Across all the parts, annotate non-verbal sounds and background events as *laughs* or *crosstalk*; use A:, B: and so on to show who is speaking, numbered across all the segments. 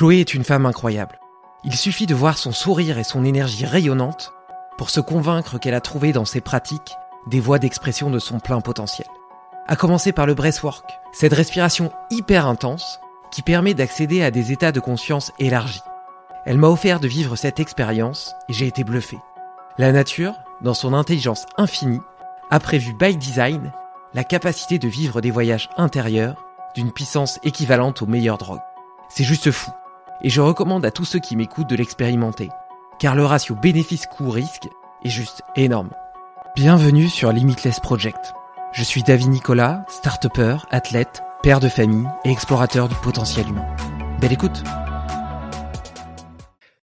A: Chloé est une femme incroyable. Il suffit de voir son sourire et son énergie rayonnante pour se convaincre qu'elle a trouvé dans ses pratiques des voies d'expression de son plein potentiel. À commencer par le breathwork, cette respiration hyper intense qui permet d'accéder à des états de conscience élargis. Elle m'a offert de vivre cette expérience et j'ai été bluffé. La nature, dans son intelligence infinie, a prévu by design la capacité de vivre des voyages intérieurs d'une puissance équivalente aux meilleures drogues. C'est juste fou et je recommande à tous ceux qui m'écoutent de l'expérimenter, car le ratio bénéfice-coût-risque est juste énorme. Bienvenue sur Limitless Project. Je suis David Nicolas, start athlète, père de famille et explorateur du potentiel humain. Belle écoute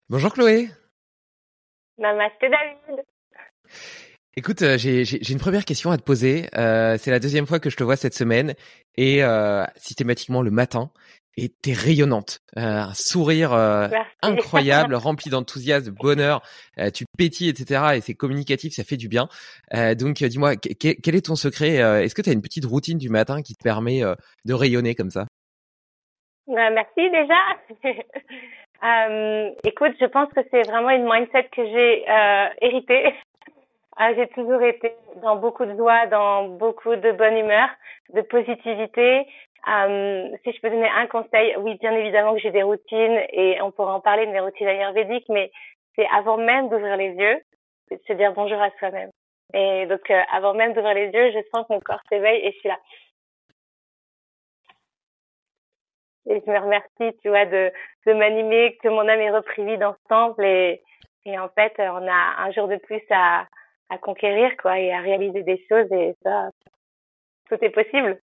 A: Bonjour Chloé
B: Namasté David
A: Écoute, euh, j'ai une première question à te poser. Euh, c'est la deuxième fois que je te vois cette semaine et euh, systématiquement le matin et t'es rayonnante, euh, un sourire euh, incroyable, *laughs* rempli d'enthousiasme, de bonheur, euh, tu pétilles, etc. Et c'est communicatif, ça fait du bien. donc dis-moi, quel est ton secret Est-ce que tu as une petite routine du matin qui te permet de rayonner comme ça?
B: Merci déjà. *laughs* écoute, je pense que c'est vraiment une mindset que j'ai héritée. *laughs* j'ai toujours été dans beaucoup de joie, dans beaucoup de bonne humeur, de positivité. Euh, si je peux donner un conseil, oui, bien évidemment que j'ai des routines et on pourra en parler de mes routines ayurvédiques, mais c'est avant même d'ouvrir les yeux, c'est de se dire bonjour à soi-même. Et donc, euh, avant même d'ouvrir les yeux, je sens que mon corps s'éveille et je suis là. Et je me remercie, tu vois, de, de m'animer, que mon âme ait repris vie dans et, et en fait, on a un jour de plus à, à conquérir, quoi, et à réaliser des choses et ça, tout est possible.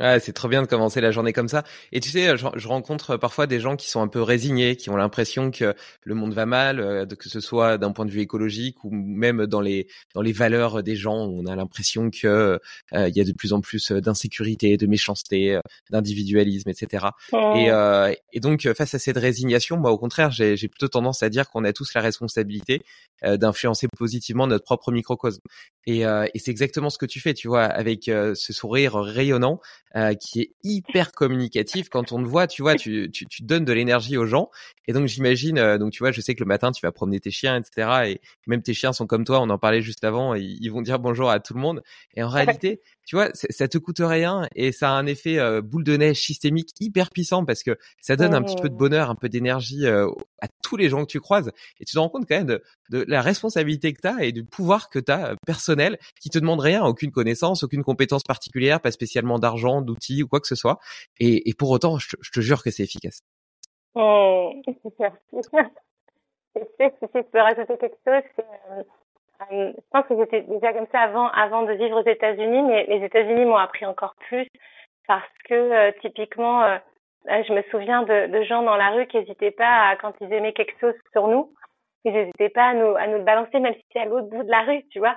A: Ouais, c'est trop bien de commencer la journée comme ça. Et tu sais, je, je, rencontre parfois des gens qui sont un peu résignés, qui ont l'impression que le monde va mal, euh, que ce soit d'un point de vue écologique ou même dans les dans les valeurs des gens. On a l'impression que euh, il y a de plus en plus d'insécurité, de méchanceté, euh, d'individualisme, etc. Et, et donc face à cette résignation, moi au contraire, j'ai plutôt tendance à dire qu'on a tous la responsabilité d'influencer positivement notre propre microcosme. Et, et c'est exactement ce que tu fais, tu vois, avec ce sourire rayonnant. Euh, qui est hyper communicatif. Quand on te voit, tu vois, tu, tu, tu donnes de l'énergie aux gens. Et donc j'imagine, euh, donc tu vois, je sais que le matin tu vas promener tes chiens, etc. Et même tes chiens sont comme toi. On en parlait juste avant. ils vont dire bonjour à tout le monde. Et en *laughs* réalité, tu vois, ça te coûte rien et ça a un effet euh, boule de neige systémique hyper puissant parce que ça donne un petit peu de mmh. bonheur, un peu d'énergie à tous les gens que tu croises. Et tu te rends compte quand même de, de la responsabilité que tu as et du pouvoir que tu as personnel qui te demande rien, aucune connaissance, aucune compétence particulière, pas spécialement d'argent d'outils ou quoi que ce soit. Et, et pour autant, je, te jure que c'est efficace.
B: Oh, merci. sais, si je peux rajouter quelque chose, euh, euh, je pense que j'étais déjà comme ça avant, avant de vivre aux États-Unis, mais les États-Unis m'ont appris encore plus parce que euh, typiquement, je me souviens de, de, gens dans la rue qui n'hésitaient pas à, quand ils aimaient quelque chose sur nous, ils n'hésitaient pas à nous, à nous le balancer même si c'est à l'autre bout de la rue, tu vois.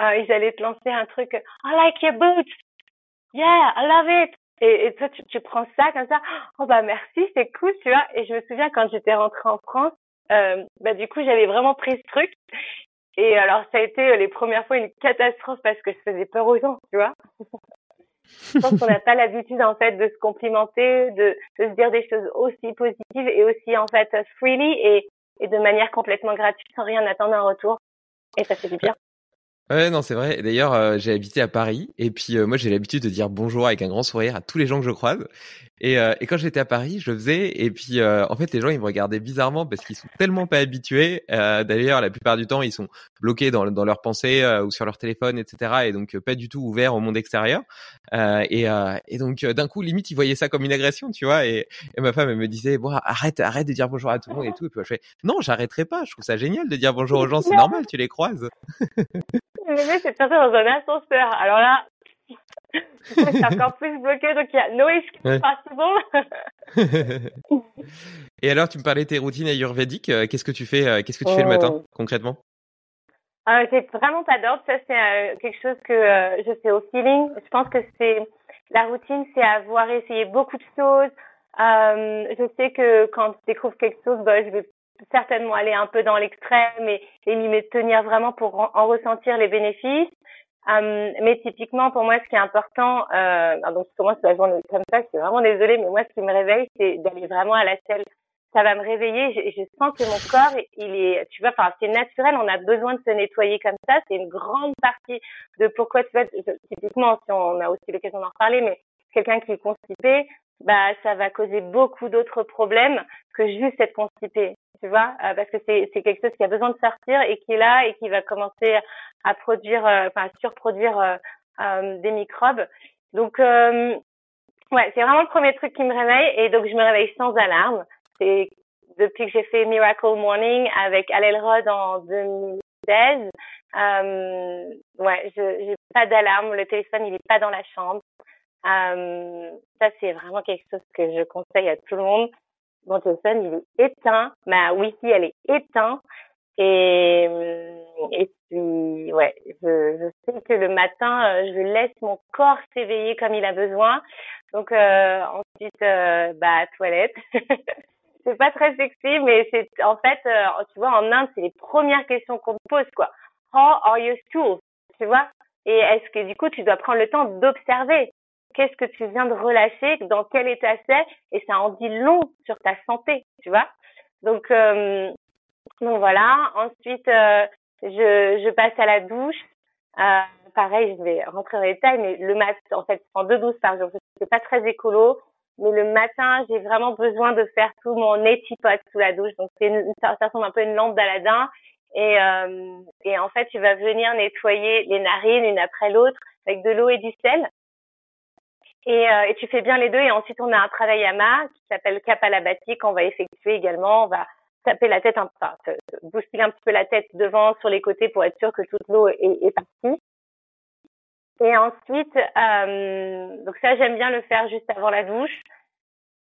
B: ils allaient te lancer un truc, I like your boots, yeah, I love it. Et, et toi, tu, tu, prends ça comme ça, oh bah merci, c'est cool, tu vois. Et je me souviens quand j'étais rentrée en France, euh, bah du coup j'avais vraiment pris ce truc. Et alors ça a été euh, les premières fois une catastrophe parce que je faisais peur aux gens, tu vois. je pense qu'on n'a pas l'habitude en fait de se complimenter, de, de se dire des choses aussi positives et aussi en fait freely et, et de manière complètement gratuite sans rien attendre en retour. Et ça fait du bien.
A: Ouais, non, c'est vrai. D'ailleurs, euh, j'ai habité à Paris et puis euh, moi j'ai l'habitude de dire bonjour avec un grand sourire à tous les gens que je croise. Et, euh, et quand j'étais à Paris, je faisais. Et puis, euh, en fait, les gens, ils me regardaient bizarrement parce qu'ils sont tellement pas habitués. Euh, D'ailleurs, la plupart du temps, ils sont bloqués dans, dans leurs pensées ou sur leur téléphone, etc. Et donc, pas du tout ouverts au monde extérieur. et, et donc, d'un coup, limite, ils voyaient ça comme une agression, tu vois. Et, et ma femme, elle me disait, bon, arrête, arrête de dire bonjour à tout le monde et tout. Et puis, je fais, non, j'arrarrêterai pas. Je trouve ça génial de dire bonjour aux gens. C'est *laughs* normal, tu les croises.
B: Mais c'est passé dans un ascenseur. Alors là, c'est encore plus bloqué, donc il y a no
A: escape *laughs* Et alors, tu me parlais de tes routines ayurvédiques. Euh, qu'est-ce que tu fais euh, Qu'est-ce que tu fais le matin oh. concrètement
B: euh, J'ai vraiment pas d'ordre. Ça, c'est euh, quelque chose que je fais au feeling. Je pense que c'est la routine, c'est avoir essayé beaucoup de choses. je sais que quand je découvre quelque chose, bah, je vais certainement aller un peu dans l'extrême et, et m'y tenir vraiment pour en ressentir les bénéfices. Euh, mais typiquement, pour moi, ce qui est important, euh, donc je commence la journée comme ça, je suis vraiment désolée, mais moi, ce qui me réveille, c'est d'aller vraiment à la selle. Ça va me réveiller, je, je, sens que mon corps, il est, tu vois, enfin, c'est naturel, on a besoin de se nettoyer comme ça, c'est une grande partie de pourquoi, tu vois, typiquement, si on a aussi l'occasion d'en reparler, mais quelqu'un qui est constipé, bah, ça va causer beaucoup d'autres problèmes que juste être constipé tu vois, euh, parce que c'est c'est quelque chose qui a besoin de sortir et qui est là et qui va commencer à produire, euh, enfin à surproduire euh, des microbes. Donc ouais, c'est vraiment le premier truc qui me réveille et donc je me réveille sans alarme. C'est depuis que j'ai fait Miracle Morning avec Alelrod en 2016. Euh, ouais, je j'ai pas d'alarme, le téléphone il est pas dans la chambre. Euh, ça c'est vraiment quelque chose que je conseille à tout le monde mon téléphone il est éteint, ma Wi-Fi elle est éteinte et et puis ouais, je, je sais que le matin euh, je laisse mon corps s'éveiller comme il a besoin. Donc euh, ensuite euh, bah toilette. *laughs* c'est pas très sexy mais c'est en fait euh, tu vois en Inde c'est les premières questions qu'on me pose quoi. How are your stools? Tu vois? Et est-ce que du coup tu dois prendre le temps d'observer? Qu'est-ce que tu viens de relâcher, dans quel état c'est, et ça en dit long sur ta santé, tu vois. Donc, euh, voilà. Ensuite, euh, je, je passe à la douche. Euh, pareil, je vais rentrer dans les détails, mais le matin, en fait, en deux douches par jour. C'est pas très écolo, mais le matin, j'ai vraiment besoin de faire tout mon neti pot sous la douche. Donc, c'est ça, ressemble un peu à une lampe d'Aladin. Et en fait, tu vas venir nettoyer les narines une après l'autre avec de l'eau et du sel. Et, euh, et, tu fais bien les deux. Et ensuite, on a un travail à main qui s'appelle Kapalabhati qu'on va effectuer également. On va taper la tête, enfin, bousculer un petit peu la tête devant, sur les côtés pour être sûr que toute l'eau est, est, partie. Et ensuite, euh, donc ça, j'aime bien le faire juste avant la douche.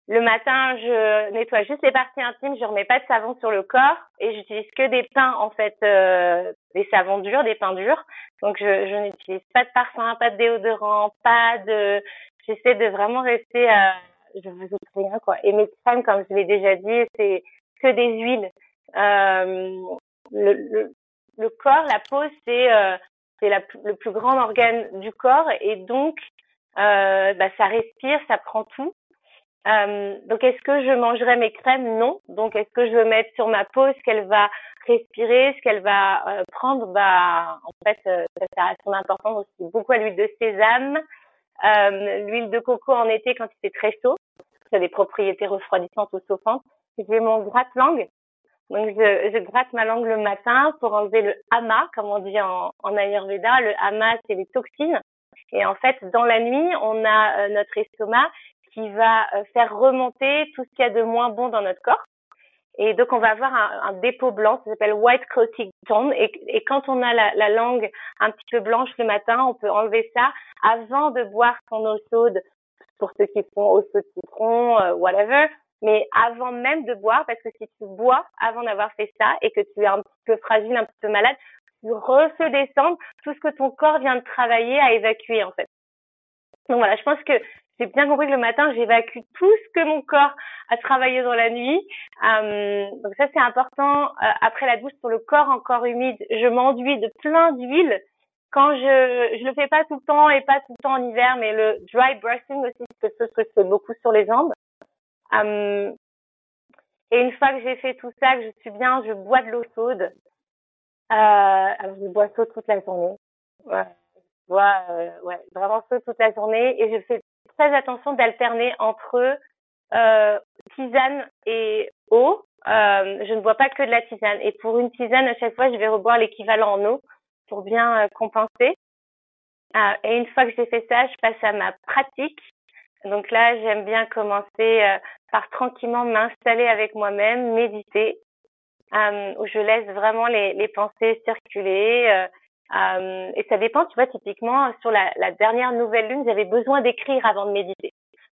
B: Le matin, je nettoie juste les parties intimes, je remets pas de savon sur le corps et j'utilise que des pains en fait, euh, des savons durs, des pains durs. Donc je, je n'utilise pas de parfum, pas de déodorant, pas de j'essaie de vraiment rester à, je vous rien quoi. Et mes crèmes, comme je l'ai déjà dit, c'est que des huiles. Euh, le, le, corps, la peau, c'est euh, c'est le plus grand organe du corps et donc euh, bah, ça respire, ça prend tout. Euh, donc est-ce que je mangerai mes crèmes? Non. Donc est-ce que je veux mettre sur ma peau ce qu'elle va respirer, ce qu'elle va prendre? Bah en fait euh, ça a son importance aussi beaucoup à l'huile de sésame, euh, l'huile de coco en été quand il fait très chaud, ça a des propriétés refroidissantes ou chauffantes. J'ai mon gratte-langue. Donc, je, je, gratte ma langue le matin pour enlever le hama, comme on dit en, en Ayurveda. Le hama, c'est les toxines. Et en fait, dans la nuit, on a euh, notre estomac qui va euh, faire remonter tout ce qu'il y a de moins bon dans notre corps. Et donc, on va avoir un, un dépôt blanc, ça s'appelle white coating tone. Et, et, quand on a la, la, langue un petit peu blanche le matin, on peut enlever ça avant de boire son eau chaude, pour ceux qui font eau chaude citron, euh, whatever. Mais avant même de boire, parce que si tu bois avant d'avoir fait ça et que tu es un petit peu fragile, un petit peu malade, tu refais descendre tout ce que ton corps vient de travailler à évacuer, en fait. Donc voilà, je pense que j'ai bien compris que le matin, j'évacue tout ce que mon corps a travaillé dans la nuit. Euh, donc ça, c'est important. Euh, après la douche, sur le corps encore humide, je m'enduis de plein d'huile. Quand je je le fais pas tout le temps et pas tout le temps en hiver, mais le dry brushing aussi, c'est quelque chose que je fais beaucoup sur les jambes. Euh, et une fois que j'ai fait tout ça, que je suis bien, je bois de l'eau chaude. alors je bois chaud toute la journée. Ouais, je bois ouais, vraiment chaud toute la journée et je fais très attention d'alterner entre euh, tisane et eau. Euh, je ne bois pas que de la tisane. Et pour une tisane, à chaque fois, je vais reboire l'équivalent en eau pour bien euh, compenser. Euh, et une fois que j'ai fait ça, je passe à ma pratique. Donc là, j'aime bien commencer euh, par tranquillement m'installer avec moi-même, méditer, où je laisse vraiment les, les pensées circuler. Euh, et ça dépend, tu vois, typiquement sur la, la dernière nouvelle lune, j'avais besoin d'écrire avant de méditer.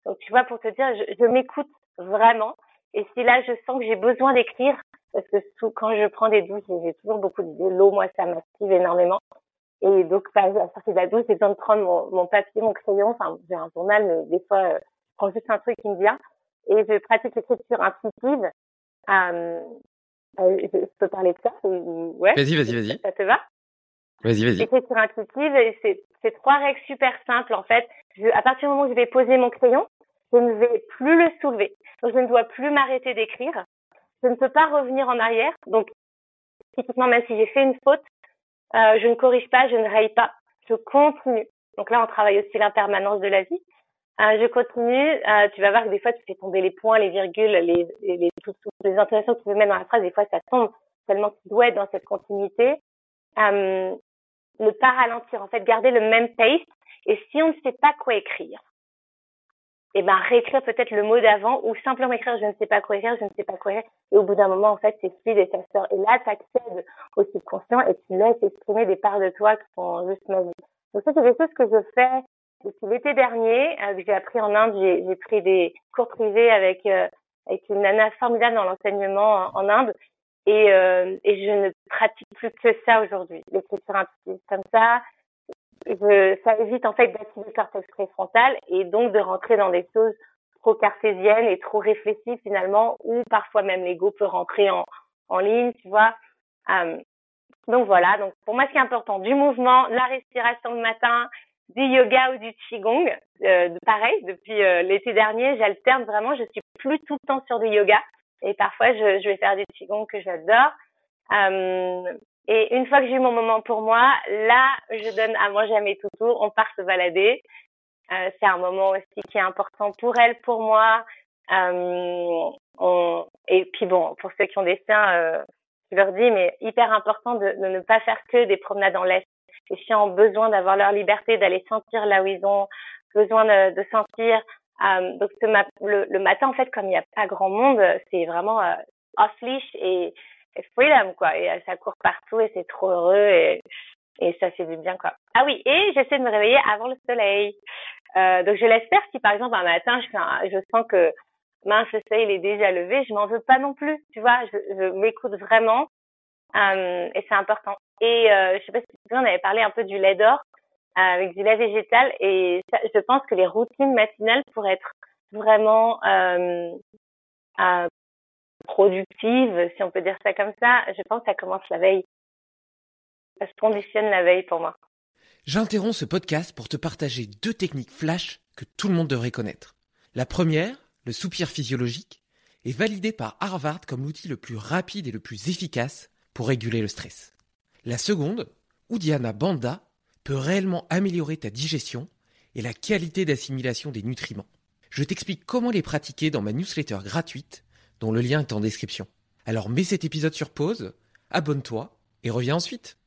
B: Donc tu vois, pour te dire, je, je m'écoute vraiment. Et si là, je sens que j'ai besoin d'écrire, parce que sous, quand je prends des douches, j'ai toujours beaucoup de l'eau, moi, ça m'active énormément. Et donc, à sortir de la douche, j'ai besoin de prendre mon, mon papier, mon crayon. Enfin, j'ai un journal, mais des fois, euh, je prends juste un truc qui me vient. Et je pratique l'écriture intuitive. Euh, euh je, peux parler de ça
A: Ouais. Vas-y, vas-y, vas-y.
B: Ça te va?
A: Vas-y, vas-y.
B: L'écriture intuitive, c'est trois règles super simples en fait. Je, à partir du moment où je vais poser mon crayon, je ne vais plus le soulever. Donc je ne dois plus m'arrêter d'écrire. Je ne peux pas revenir en arrière. Donc typiquement, même si j'ai fait une faute, euh, je ne corrige pas, je ne raye pas, je continue. Donc là, on travaille aussi l'impermanence de la vie. Euh, je continue. Euh, tu vas voir que des fois, tu fais tomber les points, les virgules, les, les, les, toutes, les intonations que tu veux mettre dans la phrase. Des fois, ça tombe tellement tu dois être dans cette continuité. Euh, ne pas ralentir, en fait, garder le même pace. Et si on ne sait pas quoi écrire, eh ben réécrire peut-être le mot d'avant ou simplement écrire je ne sais pas quoi écrire, je ne sais pas quoi écrire. Et au bout d'un moment, en fait, c'est fluide et ça sort. Et là, tu accèdes au subconscient et tu laisses exprimer des parts de toi qui sont juste magiques. Donc ça, c'est des choses que je fais depuis l'été dernier. Euh, j'ai appris en Inde, j'ai pris des cours privés avec euh, avec une nana formidable dans l'enseignement en, Inde. Et, euh, et je ne pratique plus que ça aujourd'hui. L'écriture intuitive comme ça, je, ça évite en fait d'activer le cortex préfrontal et donc de rentrer dans des choses trop cartésiennes et trop réfléchies finalement, ou parfois même l'ego peut rentrer en, en ligne, tu vois. Euh, donc voilà, donc pour moi ce qui est important, du mouvement, la respiration le matin, du yoga ou du qigong. Euh, pareil, depuis euh, l'été dernier, j'alterne vraiment, je suis plus tout le temps sur du yoga et parfois je, je vais faire du qigong que j'adore. Euh, et une fois que j'ai eu mon moment pour moi, là, je donne à manger à mes toutous, on part se balader. Euh, c'est un moment aussi qui est important pour elle, pour moi. Euh, on... Et puis bon, pour ceux qui ont des chiens, euh, je leur dis, mais hyper important de, de ne pas faire que des promenades en l'est. Les chiens ont besoin d'avoir leur liberté, d'aller sentir là où ils ont besoin de, de sentir. Euh, donc ce le, le, matin, en fait, comme il n'y a pas grand monde, c'est vraiment euh, off-leash et freedom quoi et ça court partout et c'est trop heureux et et ça fait du bien quoi. Ah oui et j'essaie de me réveiller avant le soleil. Euh, donc je l'espère si par exemple un matin je fais je sens que mince le soleil il est déjà levé, je m'en veux pas non plus, tu vois, je, je m'écoute vraiment euh, et c'est important. Et euh, je sais pas si tu on avait parlé un peu du lait d'or euh, avec du lait végétal et je pense que les routines matinales pourraient être vraiment euh, euh, productive, si on peut dire ça comme ça, je pense que ça commence la veille. Ça se conditionne la veille pour moi.
A: J'interromps ce podcast pour te partager deux techniques flash que tout le monde devrait connaître. La première, le soupir physiologique, est validée par Harvard comme l'outil le plus rapide et le plus efficace pour réguler le stress. La seconde, Udiana Banda, peut réellement améliorer ta digestion et la qualité d'assimilation des nutriments. Je t'explique comment les pratiquer dans ma newsletter gratuite dont le lien est en description. Alors mets cet épisode sur pause, abonne-toi et reviens ensuite.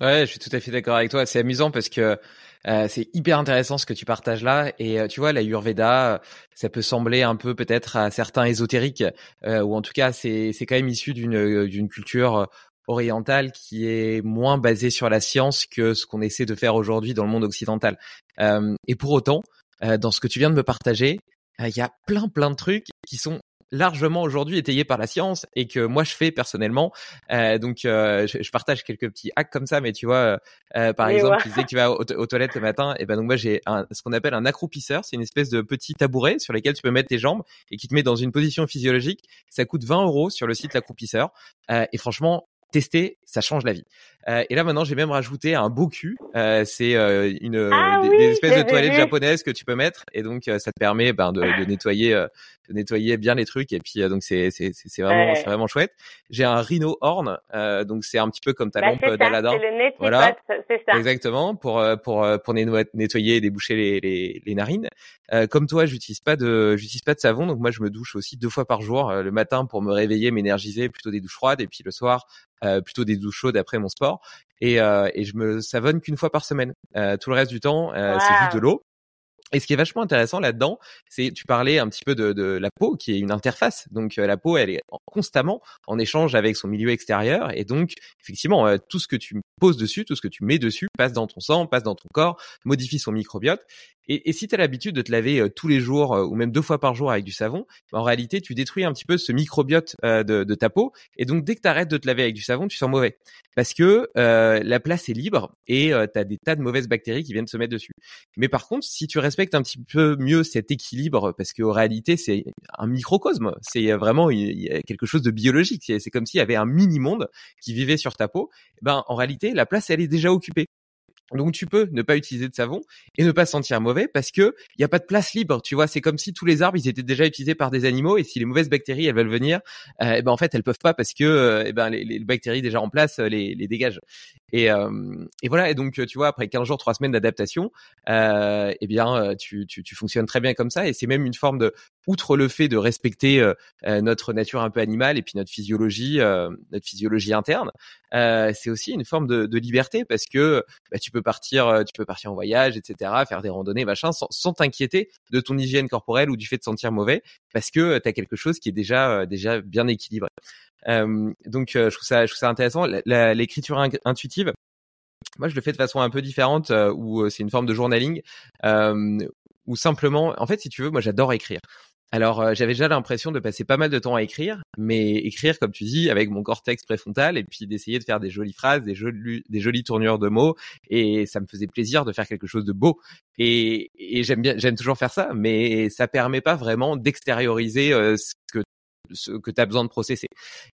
A: Ouais, je suis tout à fait d'accord avec toi. C'est amusant parce que euh, c'est hyper intéressant ce que tu partages là. Et euh, tu vois, la Yurveda, ça peut sembler un peu peut-être à certains ésotériques, euh, ou en tout cas, c'est quand même issu d'une d'une culture orientale qui est moins basée sur la science que ce qu'on essaie de faire aujourd'hui dans le monde occidental. et pour autant, dans ce que tu viens de me partager, il y a plein plein de trucs qui sont largement aujourd'hui étayé par la science et que moi je fais personnellement. Euh, donc euh, je, je, partage quelques petits hacks comme ça, mais tu vois, euh, par exemple, tu disais que tu vas aux, toilettes le matin, et ben donc moi j'ai ce qu'on appelle un accroupisseur, c'est une espèce de petit tabouret sur lequel tu peux mettre tes jambes et qui te met dans une position physiologique. Ça coûte 20 euros sur le site l'accroupisseur et franchement tester, ça change la vie. Euh, et là maintenant, j'ai même rajouté un boku. Euh, c'est euh, une
B: ah
A: des, espèces de toilettes japonaises que tu peux mettre, et donc ça te permet ben, de, de, nettoyer, de nettoyer bien les trucs. Et puis donc c'est c'est c'est vraiment c'est vraiment chouette. J'ai un rhino horn, donc c'est un petit peu comme ta
B: bah,
A: lampe d'Aladin.
B: Voilà, c'est ça.
A: Exactement pour pour pour nettoyer et déboucher les les, les narines. comme toi, j'utilise pas de j'utilise pas de savon, donc moi je me douche aussi deux fois par jour, le matin pour me réveiller, m'énergiser, plutôt des douches froides, et puis le soir euh, plutôt des douches chaudes après mon sport. Et, euh, et je me savonne qu'une fois par semaine. Euh, tout le reste du temps, c'est juste de l'eau. Et ce qui est vachement intéressant là-dedans, c'est tu parlais un petit peu de, de, la peau qui est une interface. Donc la peau, elle est constamment en échange avec son milieu extérieur et donc effectivement tout ce que tu poses dessus, tout ce que tu mets dessus passe dans ton sang, passe dans ton corps, modifie son microbiote. Et, si tu as l'habitude de te laver euh, tous les jours ou même deux fois par jour avec du savon, en réalité, tu détruis un petit peu ce microbiote de, de, ta peau. Et donc, dès que tu arrêtes de te laver avec du savon, tu sens mauvais. Parce que la place est libre et tu as des tas de mauvaises bactéries qui viennent se mettre dessus. Mais par contre, si tu respectes un petit peu mieux cet équilibre, parce qu'en réalité, c'est un microcosme, c'est vraiment quelque chose de biologique. C'est comme s'il y avait un mini-monde qui vivait sur ta peau. Ben, en réalité, la place, elle est déjà occupée. Donc tu peux ne pas utiliser de savon et ne pas se sentir mauvais parce que il y a pas de place libre. Tu vois, c'est comme si tous les arbres ils étaient déjà utilisés par des animaux et si les mauvaises bactéries elles veulent venir, euh, eh ben en fait elles peuvent pas parce que euh, eh ben les, bactéries déjà en place euh, les, les dégagent. Et, euh, et voilà. Et donc, tu vois, après 15 jours, 3 semaines d'adaptation, euh, eh bien, euh, tu, tu, tu, fonctionnes très bien comme ça. Et c'est même une forme de, outre le fait de respecter euh, euh, notre nature un peu animale et puis notre physiologie, notre physiologie interne, c'est aussi une forme de, de liberté parce que bah, tu peux partir, tu peux partir en voyage, etc., faire des randonnées, machin, sans, t'inquiéter de ton hygiène corporelle ou du fait de sentir mauvais parce que tu as quelque chose qui est déjà, déjà bien équilibré. Euh, donc euh, je trouve ça, je trouve ça intéressant. L'écriture intuitive, moi je le fais de façon un peu différente, euh, où c'est une forme de journaling, ou simplement, en fait, si tu veux, moi j'adore écrire. Alors j'avais déjà l'impression de passer pas mal de temps à écrire, mais écrire comme tu dis avec mon cortex préfrontal et puis d'essayer de faire des jolies phrases, des jolies, des jolies tournures de mots et ça me faisait plaisir de faire quelque chose de beau et, et j'aime bien, j'aime toujours faire ça, mais ça permet pas vraiment d'extérioriser ce que ce que tu as besoin de processer.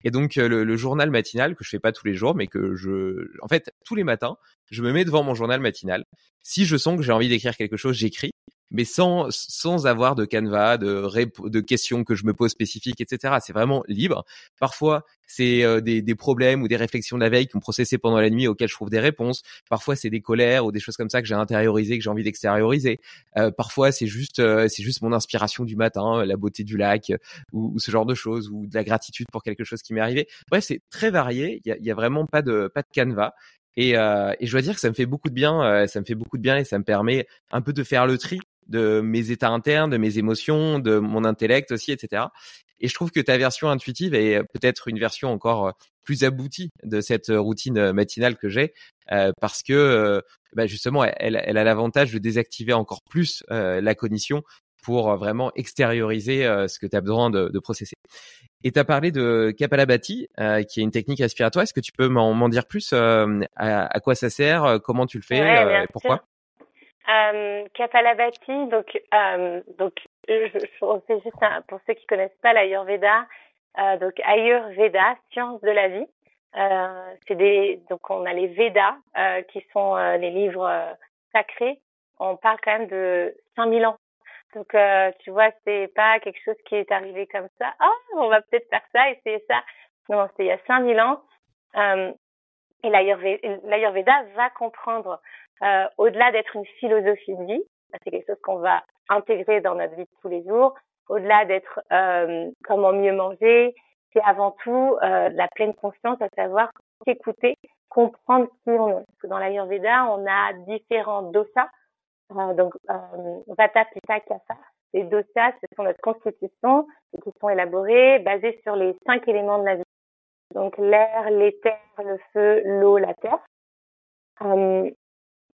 A: Et donc euh, le, journal matinal que je fais pas tous les jours, mais que je, en fait, tous les matins, je me mets devant mon journal matinal. Si je sens que j'ai envie d'écrire quelque chose, j'écris mais sans sans avoir de canevas, de de questions que je me pose spécifiques, etc. C'est vraiment libre. Parfois, c'est euh, des, des problèmes ou des réflexions de la veille qui ont processé pendant la nuit auxquelles je trouve des réponses. Parfois, c'est des colères ou des choses comme ça que j'ai intériorisées, que j'ai envie d'extérioriser. Euh, parfois, c'est juste euh, c'est juste mon inspiration du matin, la beauté du lac ou, ou, ce genre de choses ou de la gratitude pour quelque chose qui m'est arrivé. Bref, c'est très varié. Il y a, y a, vraiment pas de pas de canevas. Et, euh, et, je dois dire que ça me fait beaucoup de bien, ça me fait beaucoup de bien et ça me permet un peu de faire le tri de mes états internes, de mes émotions, de mon intellect aussi, etc. Et je trouve que ta version intuitive est peut-être une version encore euh, plus aboutie de cette routine matinale que j'ai, euh, parce que euh, bah justement, elle, elle a l'avantage de désactiver encore plus la cognition pour vraiment extérioriser ce que tu as besoin de, de processer. Et tu as parlé de Kapalabhati, qui est une technique respiratoire. Est-ce que tu peux m'en dire plus à, quoi ça sert, comment tu le fais et pourquoi?
B: Euh, Kapalabhati, donc, euh, donc je, je, juste pour ceux qui connaissent pas l'Ayurveda, euh, donc Ayurveda, science de la vie. Euh, c'est des, donc on a les Védas euh, qui sont euh, les livres euh, sacrés. On parle quand même de 5000 ans. Donc tu vois, c'est pas quelque chose qui est arrivé comme ça. Oh, on va peut-être faire ça, essayer ça. Non, c'est il y a 5000 ans. et l'Ayurveda va comprendre euh, au-delà d'être une philosophie de vie, c'est quelque chose qu'on va intégrer dans notre vie de tous les jours, au-delà d'être euh, comment mieux manger, c'est avant tout euh, la pleine conscience, à savoir écouter, comprendre qui on est. Parce que dans l'Ayurveda, on a différents dosas, euh, donc euh, Vata, Pitta, Kapha. Les dosas, ce sont notre constitution, qui sont élaborés, basés sur les cinq éléments de la vie. Donc l'air, l'éther, le feu, l'eau, la terre. Euh,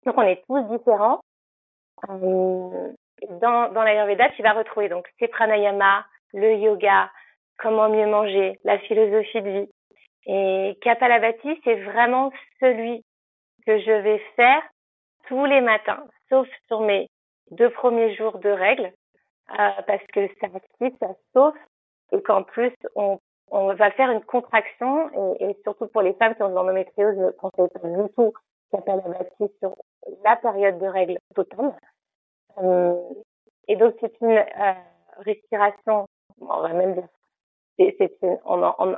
B: donc on est tous différents. Euh, dans, dans l'Ayurveda, tu vas retrouver donc ces pranayama, le yoga, comment mieux manger, la philosophie de vie. Et Kapalabhati, c'est vraiment celui que je vais faire tous les matins, sauf sur mes deux premiers jours de règles, euh, parce que ça active, ça sauve, et qu'en plus, on, on va faire une contraction, et, et surtout pour les femmes qui ont de l'endométriose, ne conseille pas du tout Kapalabhati sur la période de règles totale. Euh, et donc c'est une euh, respiration, on va même dire, c'est une, on, on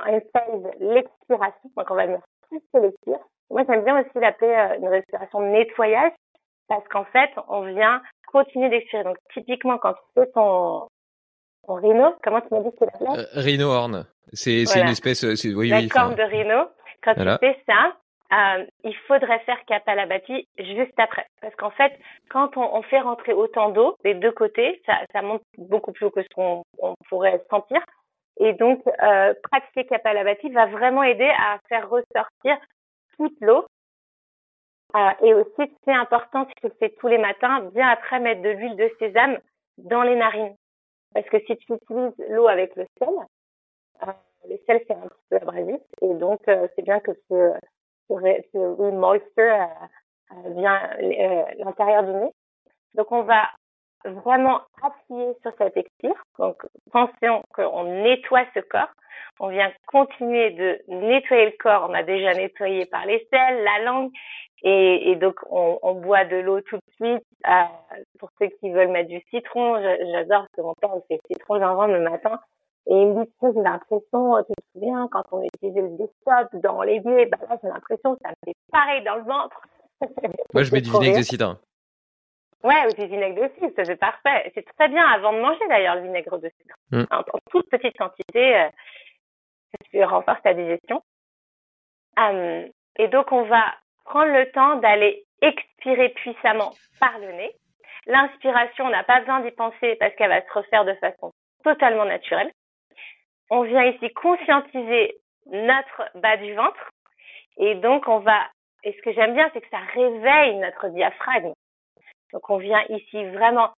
B: l'expiration, donc on va dire que l'expire. Moi j'aime bien aussi l'appeler euh, une respiration nettoyage parce qu'en fait on vient continuer d'expirer. Donc typiquement quand tu fais ton, ton rhino, comment tu m'as dit que tu l'appelais
A: euh, Rhino horn. C'est une espèce, oui,
B: la corne de rhino. Quand tu fais ça, euh, il faudrait faire Kapalabhati juste après. Parce qu'en fait, quand on, on, fait rentrer autant d'eau des deux côtés, ça, ça, monte beaucoup plus haut que ce qu'on pourrait sentir. Et donc, euh, pratiquer Kapalabhati va vraiment aider à faire ressortir toute l'eau Euh, et aussi, c'est important, si tu le fais tous les matins, bien après mettre de l'huile de sésame dans les narines. Parce que si tu utilises l'eau avec le sel, euh, le sel c'est un petit peu abrasif et donc euh, c'est bien que ce, ce, ce moisture vient l'intérieur du nez. Donc on va vraiment appuyer sur cette expire. Donc pensons qu'on nettoie ce corps. On vient continuer de nettoyer le corps. On a déjà nettoyé par les sels, la langue et, donc, on, boit de l'eau tout de suite. Euh, pour ceux qui veulent mettre du citron, j'adore parce que mon père il fait citron gingembre le matin. Et il me dit, j'ai l'impression, tu te souviens, quand on utilisait le desktop dans l'évier, bah là, j'ai l'impression que ça me fait pareil dans le ventre. *laughs*
A: Moi, je mets du vinaigre de cidre.
B: Ouais, ou du vinaigre de cidre, c'est parfait. C'est très bien avant de manger d'ailleurs le vinaigre de cidre. Mm. En, toute petite quantité, euh, tu renforces ta digestion. Euh, et donc, on va prendre le temps d'aller expirer puissamment par le nez. L'inspiration, on n'a pas besoin d'y penser parce qu'elle va se refaire de façon totalement naturelle. On vient ici conscientiser notre bas du ventre et donc on va, et ce que j'aime bien, c'est que ça réveille notre diaphragme. Donc on vient ici vraiment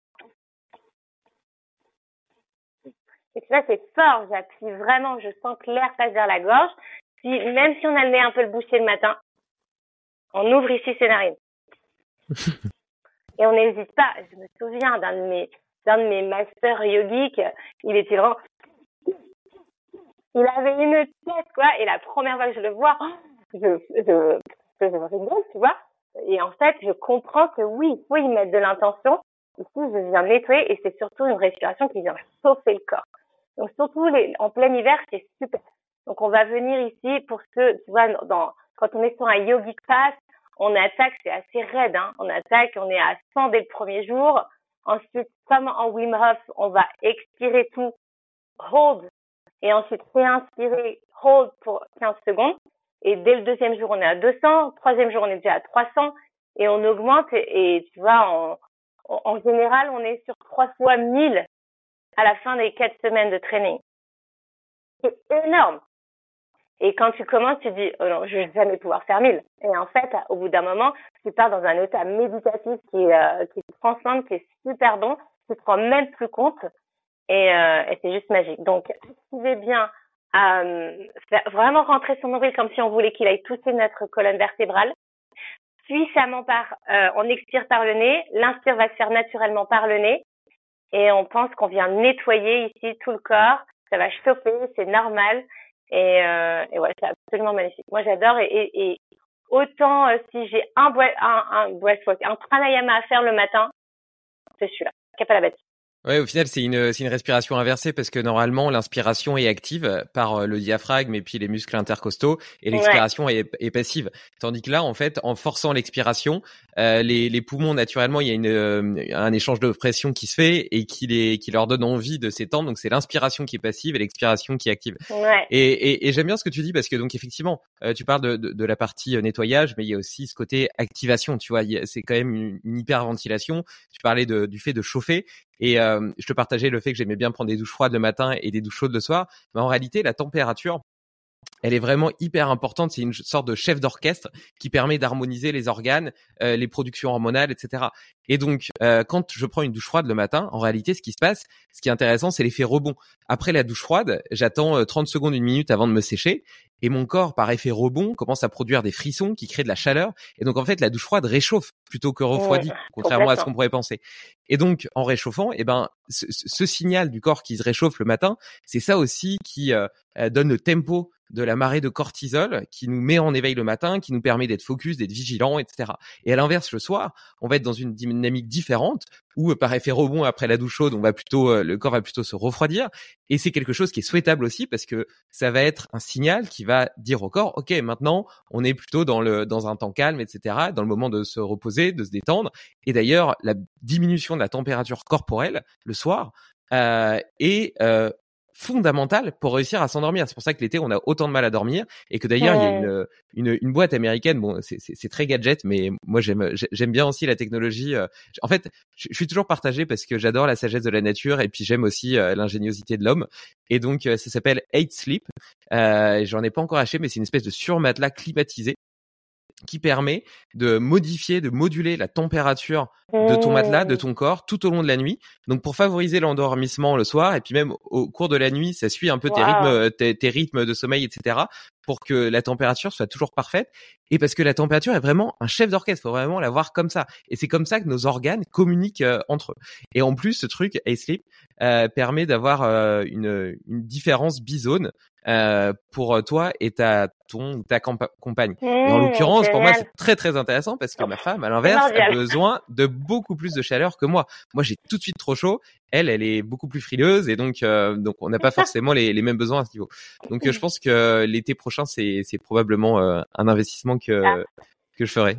B: et là, c'est fort, j'appuie vraiment, je sens que l'air passe vers la gorge. Puis, même si on a le nez un peu le bouché le matin, on ouvre ici ses narines. *laughs* Et on n'hésite pas. Je me souviens d'un de mes, d'un de mes masters yogiques, il était vraiment, il avait une tête, quoi. Et la première fois que je le vois, je, je, je, rigole, tu vois. Et en fait, je comprends que oui, il faut y mettre de l'intention. Ici, je viens nettoyer et c'est surtout une respiration qui vient chauffer le corps. Donc, surtout les, en plein hiver, c'est super. Donc, on va venir ici pour ce, tu vois, dans, quand on est sur un yogic pass, on attaque, c'est assez raide, hein. On attaque, on est à 100 dès le premier jour. Ensuite, comme en Wim Hof, on va expirer tout, hold, et ensuite réinspirer, hold pour 15 secondes. Et dès le deuxième jour, on est à 200. Troisième jour, on est déjà à 300. Et on augmente. Et, tu vois, en, général, on est sur trois fois 1000 à la fin des quatre semaines de training. C'est énorme. Et quand tu commences, tu dis, oh non, je vais jamais pouvoir faire mille. Et en fait, au bout d'un moment, tu pars dans un état méditatif qui, euh, qui te transcende, qui est super bon. Tu te rends même plus compte. Et, euh, et c'est juste magique. Donc, activez bien, euh, vraiment rentrer son nombril comme si on voulait qu'il aille tousser notre colonne vertébrale. Puissamment par, euh, on expire par le nez. L'inspire va se faire naturellement par le nez. Et on pense qu'on vient nettoyer ici tout le corps. Ça va chauffer, c'est normal. Et, euh, et ouais, c'est absolument magnifique. Moi, j'adore. Et, et, autant euh, si j'ai un un, un, un pranayama à faire le matin, c'est celui-là. bête.
A: Ouais, au final, c'est une, c'est une respiration inversée parce que normalement, l'inspiration est active par euh, le diaphragme et puis les muscles intercostaux et l'expiration est, est, passive. Tandis que là, en fait, en forçant l'expiration, euh, les, les, poumons, naturellement, il y a une, euh, un échange de pression qui se fait et qui, les, qui leur donne envie de s'étendre. Donc, c'est l'inspiration qui est passive et l'expiration qui est active.
B: Ouais.
A: Et, et, et j'aime bien ce que tu dis parce que, donc, effectivement, tu parles de, de, de, la partie nettoyage, mais il y a aussi ce côté activation. Tu vois, c'est quand même une, une hyperventilation. Tu parlais de, du fait de chauffer. Et euh, je te partageais le fait que j'aimais bien prendre des douches froides le matin et des douches chaudes le soir. Mais en réalité, la température, elle est vraiment hyper importante. C'est une sorte de chef d'orchestre qui permet d'harmoniser les organes, euh, les productions hormonales, etc. Et donc, euh, quand je prends une douche froide le matin, en réalité, ce qui se passe, ce qui est intéressant, c'est l'effet rebond. Après la douche froide, j'attends 30 secondes, une minute avant de me sécher et mon corps, par effet rebond, commence à produire des frissons qui créent de la chaleur. Et donc, en fait, la douche froide réchauffe plutôt que refroidit, *laughs* contrairement à ce qu'on pourrait penser. Et donc, en réchauffant, eh ben, ce, signal du corps qui se réchauffe le matin, c'est ça aussi qui euh, euh, donne le tempo de la marée de cortisol qui nous met en éveil le matin, qui nous permet d'être focus, d'être vigilant, etc. Et à l'inverse, le soir, on va être dans une dynamique différente où, par effet rebond après la douche chaude, on va plutôt, le corps va plutôt se refroidir. Et c'est quelque chose qui est souhaitable aussi parce que ça va être un signal qui va dire au corps, ok, maintenant on est plutôt dans le dans un temps calme, etc., dans le moment de se reposer, de se détendre. Et d'ailleurs, la diminution de la température corporelle le soir euh, est euh, fondamentale pour réussir à s'endormir. C'est pour ça que l'été, on a autant de mal à dormir et que d'ailleurs, il y a une, une, une, boîte américaine, bon, c'est très gadget, mais moi, j'aime j'aime bien aussi la technologie. Euh, en fait, je, suis toujours partagé parce que j'adore la sagesse de la nature et puis j'aime aussi euh, l'ingéniosité de l'homme. Et donc, euh, ça s'appelle Eight Sleep. Euh, J'en ai pas encore acheté, mais c'est une espèce de surmatelas climatisé qui permet de modifier, de moduler la température de ton matelas, de ton corps tout au long de la nuit. Donc pour favoriser l'endormissement le soir et puis même au cours de la nuit, ça suit un peu tes rythmes, tes, rythmes de sommeil, etc. pour que la température soit toujours parfaite et parce que la température est vraiment un chef d'orchestre, faut vraiment la voir comme ça. Et c'est comme ça que nos organes communiquent euh, entre eux. Et en plus, ce truc A-Sleep euh, permet d'avoir euh, une, une différence bizone euh, pour toi et ta ton ta compagne. et en mmh, l'occurrence, pour moi, c'est très très intéressant parce que ma femme, à l'inverse, a besoin de beaucoup plus de chaleur que moi. Moi, j'ai tout de suite trop chaud. Elle, elle est beaucoup plus frileuse et donc euh, donc on n'a pas forcément les, les, mêmes besoins à ce niveau. Donc je pense que l'été prochain, c'est c'est probablement euh, un investissement que ah. que je ferai.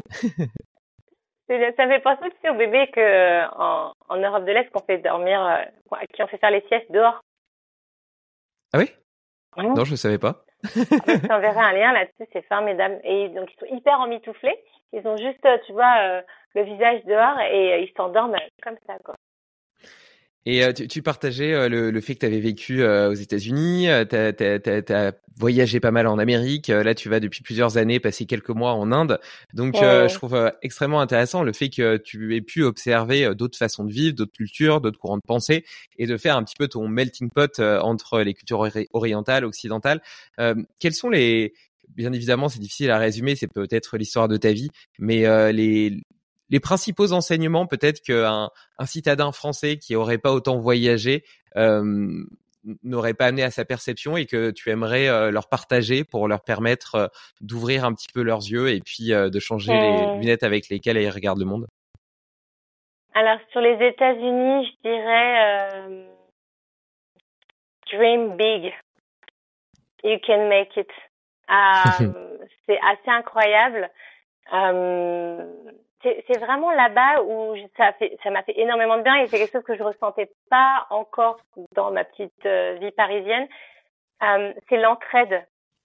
B: Ça me fait penser aussi au bébé que en, en Europe de l'Est qu'on fait dormir, qui on fait faire les siestes dehors.
A: Ah oui? Non, je ne savais pas.
B: je t'enverrai un lien là-dessus, c'est formidable. Et donc, ils sont hyper emmitouflés. Ils ont juste, tu vois, euh, le visage dehors et euh, ils s'endorment comme ça, quoi.
A: Et euh, tu, tu, partageais euh, le, le, fait que tu avais vécu euh, aux États-Unis, tu as, voyagé pas mal en Amérique, là tu vas depuis plusieurs années passer quelques mois en Inde. Donc je trouve extrêmement intéressant le fait que tu aies pu observer d'autres façons de vivre, d'autres cultures, d'autres courants de pensée et de faire un petit peu ton melting pot entre les cultures orientales, occidentales. quels sont les, bien évidemment, c'est difficile à résumer, c'est peut-être l'histoire de ta vie, mais les, les principaux enseignements peut-être qu'un un citadin français qui aurait pas autant voyagé euh, n'aurait pas amené à sa perception et que tu aimerais euh, leur partager pour leur permettre euh, d'ouvrir un petit peu leurs yeux et puis de changer les lunettes avec lesquelles ils regardent le monde?
B: Alors sur les États-Unis, je dirais dream big, you can make it. *laughs* c'est assez incroyable c'est vraiment là-bas où ça fait ça m'a fait énormément de bien et c'est quelque chose que je ressentais pas encore dans ma petite euh, vie parisienne. Euh, c'est l'entraide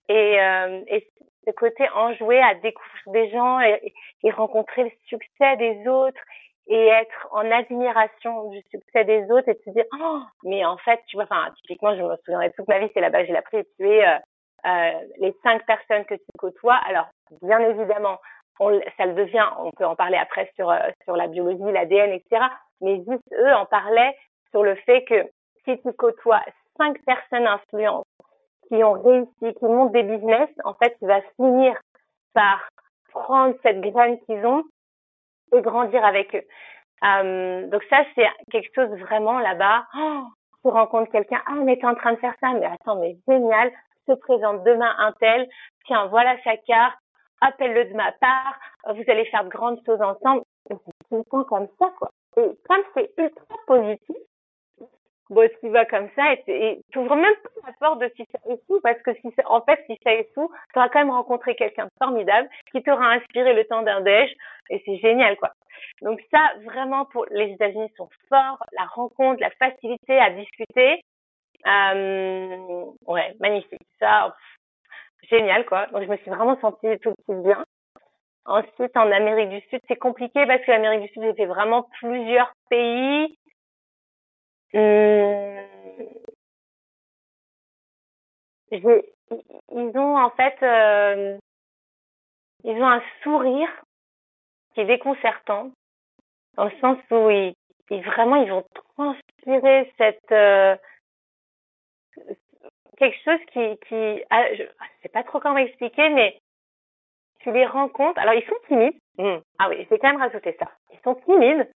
B: et, euh, et ce côté enjoué à découvrir des gens et, et, rencontrer le succès des autres et être en admiration du succès des autres et se dire oh mais en fait tu vois enfin typiquement je me souviendrai toute ma vie c'est là-bas j'ai appris à tuer euh, les cinq personnes que tu côtoies alors bien évidemment on, ça le devient, on peut en parler après sur, euh, sur la biologie, l'ADN, etc. Mais juste eux en parlaient sur le fait que si tu côtoies cinq personnes influentes qui ont réussi, qui montent des business, en fait, tu vas finir par prendre cette graine qu'ils ont et grandir avec eux. Euh, donc ça, c'est quelque chose vraiment là-bas. Oh, tu rencontres quelqu'un, ah mais t'es en train de faire ça, mais attends, mais génial, se présente demain un tel, tiens, voilà sa carte, appelle-le de ma part, vous allez faire de grandes choses ensemble. Tout le temps comme ça, quoi. Et comme c'est ultra positif, bon, tu vas comme ça et tu ouvres même pas la porte de si ça échoue parce que si en fait, si ça échoue, tu auras quand même rencontré quelqu'un de formidable qui t'aura inspiré le temps d'un déj et c'est génial, quoi. Donc ça, vraiment, pour les États-Unis sont forts, la rencontre, la facilité à discuter. Euh, ouais, magnifique. Ça, génial, quoi. Donc, je me suis vraiment sentie tout de suite bien. Ensuite, en Amérique du Sud, c'est compliqué parce que l'Amérique du Sud, j'ai fait vraiment plusieurs pays. Hum... Ils ont en fait, euh... ils ont un sourire qui est déconcertant, dans le sens où ils, ils vraiment, ils vont transpirer cette euh quelque chose qui, qui ah, je sais pas trop comment expliquer, mais tu les rencontres. Alors, ils sont timides. Hmm. Ah oui, je vais quand même rajouter ça. Ils sont timides,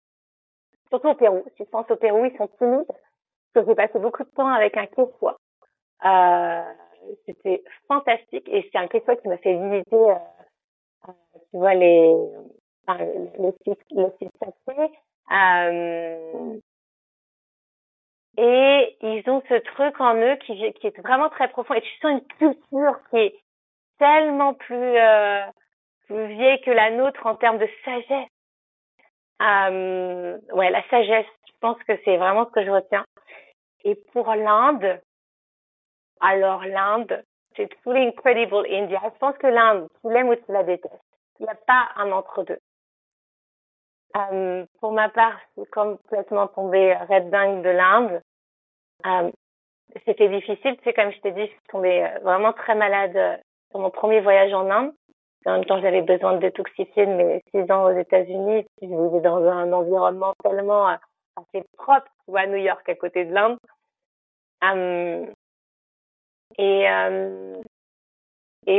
B: surtout au Pérou. Si tu penses au Pérou, ils sont timides. Parce que j'ai passé beaucoup de temps avec un Quechua. Euh, c'était fantastique et c'est un Quechua qui m'a fait visiter, euh, euh, tu vois, les, enfin, le site, le site sacré. Euh, et ils ont ce truc en eux qui, est vraiment très profond. Et tu sens une culture qui est tellement plus, euh, plus vieille que la nôtre en termes de sagesse. Euh, ouais, la sagesse, je pense que c'est vraiment ce que je retiens. Et pour l'Inde, alors l'Inde, c'est truly incredible India. Je pense que l'Inde, tu l'aimes ou tu la détestes. Il n'y a pas un entre-deux. Euh, pour ma part, je suis complètement tombée red dingue de l'Inde. Euh, C'était difficile, tu sais, comme je t'ai dit, je suis tombée euh, vraiment très malade sur mon premier voyage en Inde. En même temps, j'avais besoin de détoxifier de mes six ans aux États-Unis. Je vivais dans un environnement tellement assez propre, tu vois, à New York, à côté de l'Inde. Et,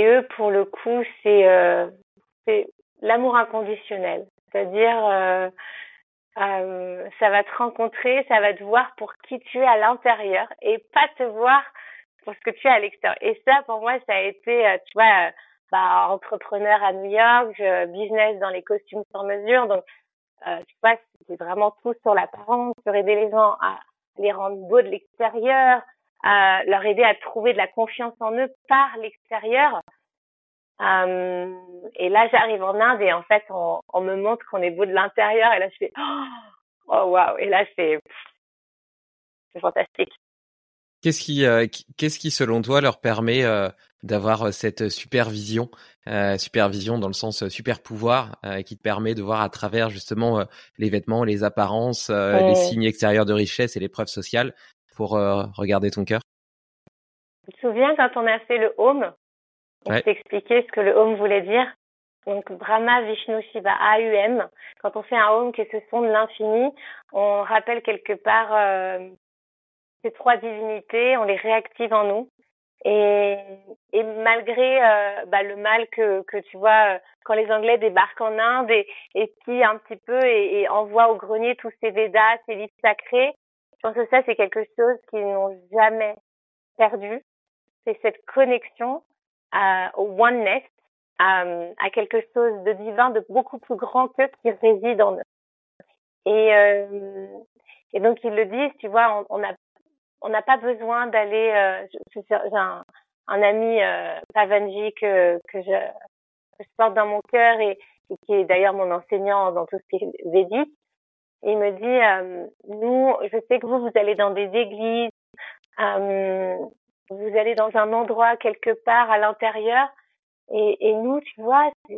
B: eux, pour le coup, c'est l'amour inconditionnel. C'est-à-dire, euh, euh, ça va te rencontrer, ça va te voir pour qui tu es à l'intérieur et pas te voir pour ce que tu es à l'extérieur. Et ça, pour moi, ça a été, euh, tu vois, euh, bah, entrepreneur à New York, business dans les costumes sur mesure. Donc, euh, tu vois, c'est vraiment tout sur l'apparence, sur aider les gens à les rendre beaux de l'extérieur, à leur aider à trouver de la confiance en eux par l'extérieur. Euh, et là, j'arrive en Inde et en fait, on, on me montre qu'on est beau de l'intérieur et là, je fais *gasps* oh waouh. Et là, c'est c'est fantastique.
A: Qu'est-ce qui, euh, qu'est-ce qui, selon toi, leur permet euh, d'avoir cette supervision, euh, supervision dans le sens super pouvoir, qui te permet de voir à travers justement les vêtements, les apparences, les signes extérieurs de richesse et les preuves sociales pour regarder ton cœur?
B: Tu te souviens quand on a fait le home? On ouais. t'expliquait ce que le home voulait dire. Donc Brahma, Vishnu, Shiva, AUM. Quand on fait un home qui est ce son de l'infini, on rappelle quelque part euh, ces trois divinités, on les réactive en nous. Et, et malgré euh, bah, le mal que, que tu vois euh, quand les Anglais débarquent en Inde et, et pillent un petit peu et, et envoient au grenier tous ces Védas, ces livres sacrés, je pense que ça c'est quelque chose qu'ils n'ont jamais perdu. C'est cette connexion à, au oneness, à, à quelque chose de divin, de beaucoup plus grand que qui réside en eux. Et, euh, et donc ils le disent, tu vois, on n'a on pas besoin d'aller. Euh, j'ai un, un, ami euh, Pavanji que que je, je porte dans mon cœur et, et qui est d'ailleurs mon enseignant dans tout ce qui est védique. Il me dit, euh, nous, je sais que vous, vous allez dans des églises, euh, vous allez dans un endroit quelque part à l'intérieur et, et, nous, tu vois, je,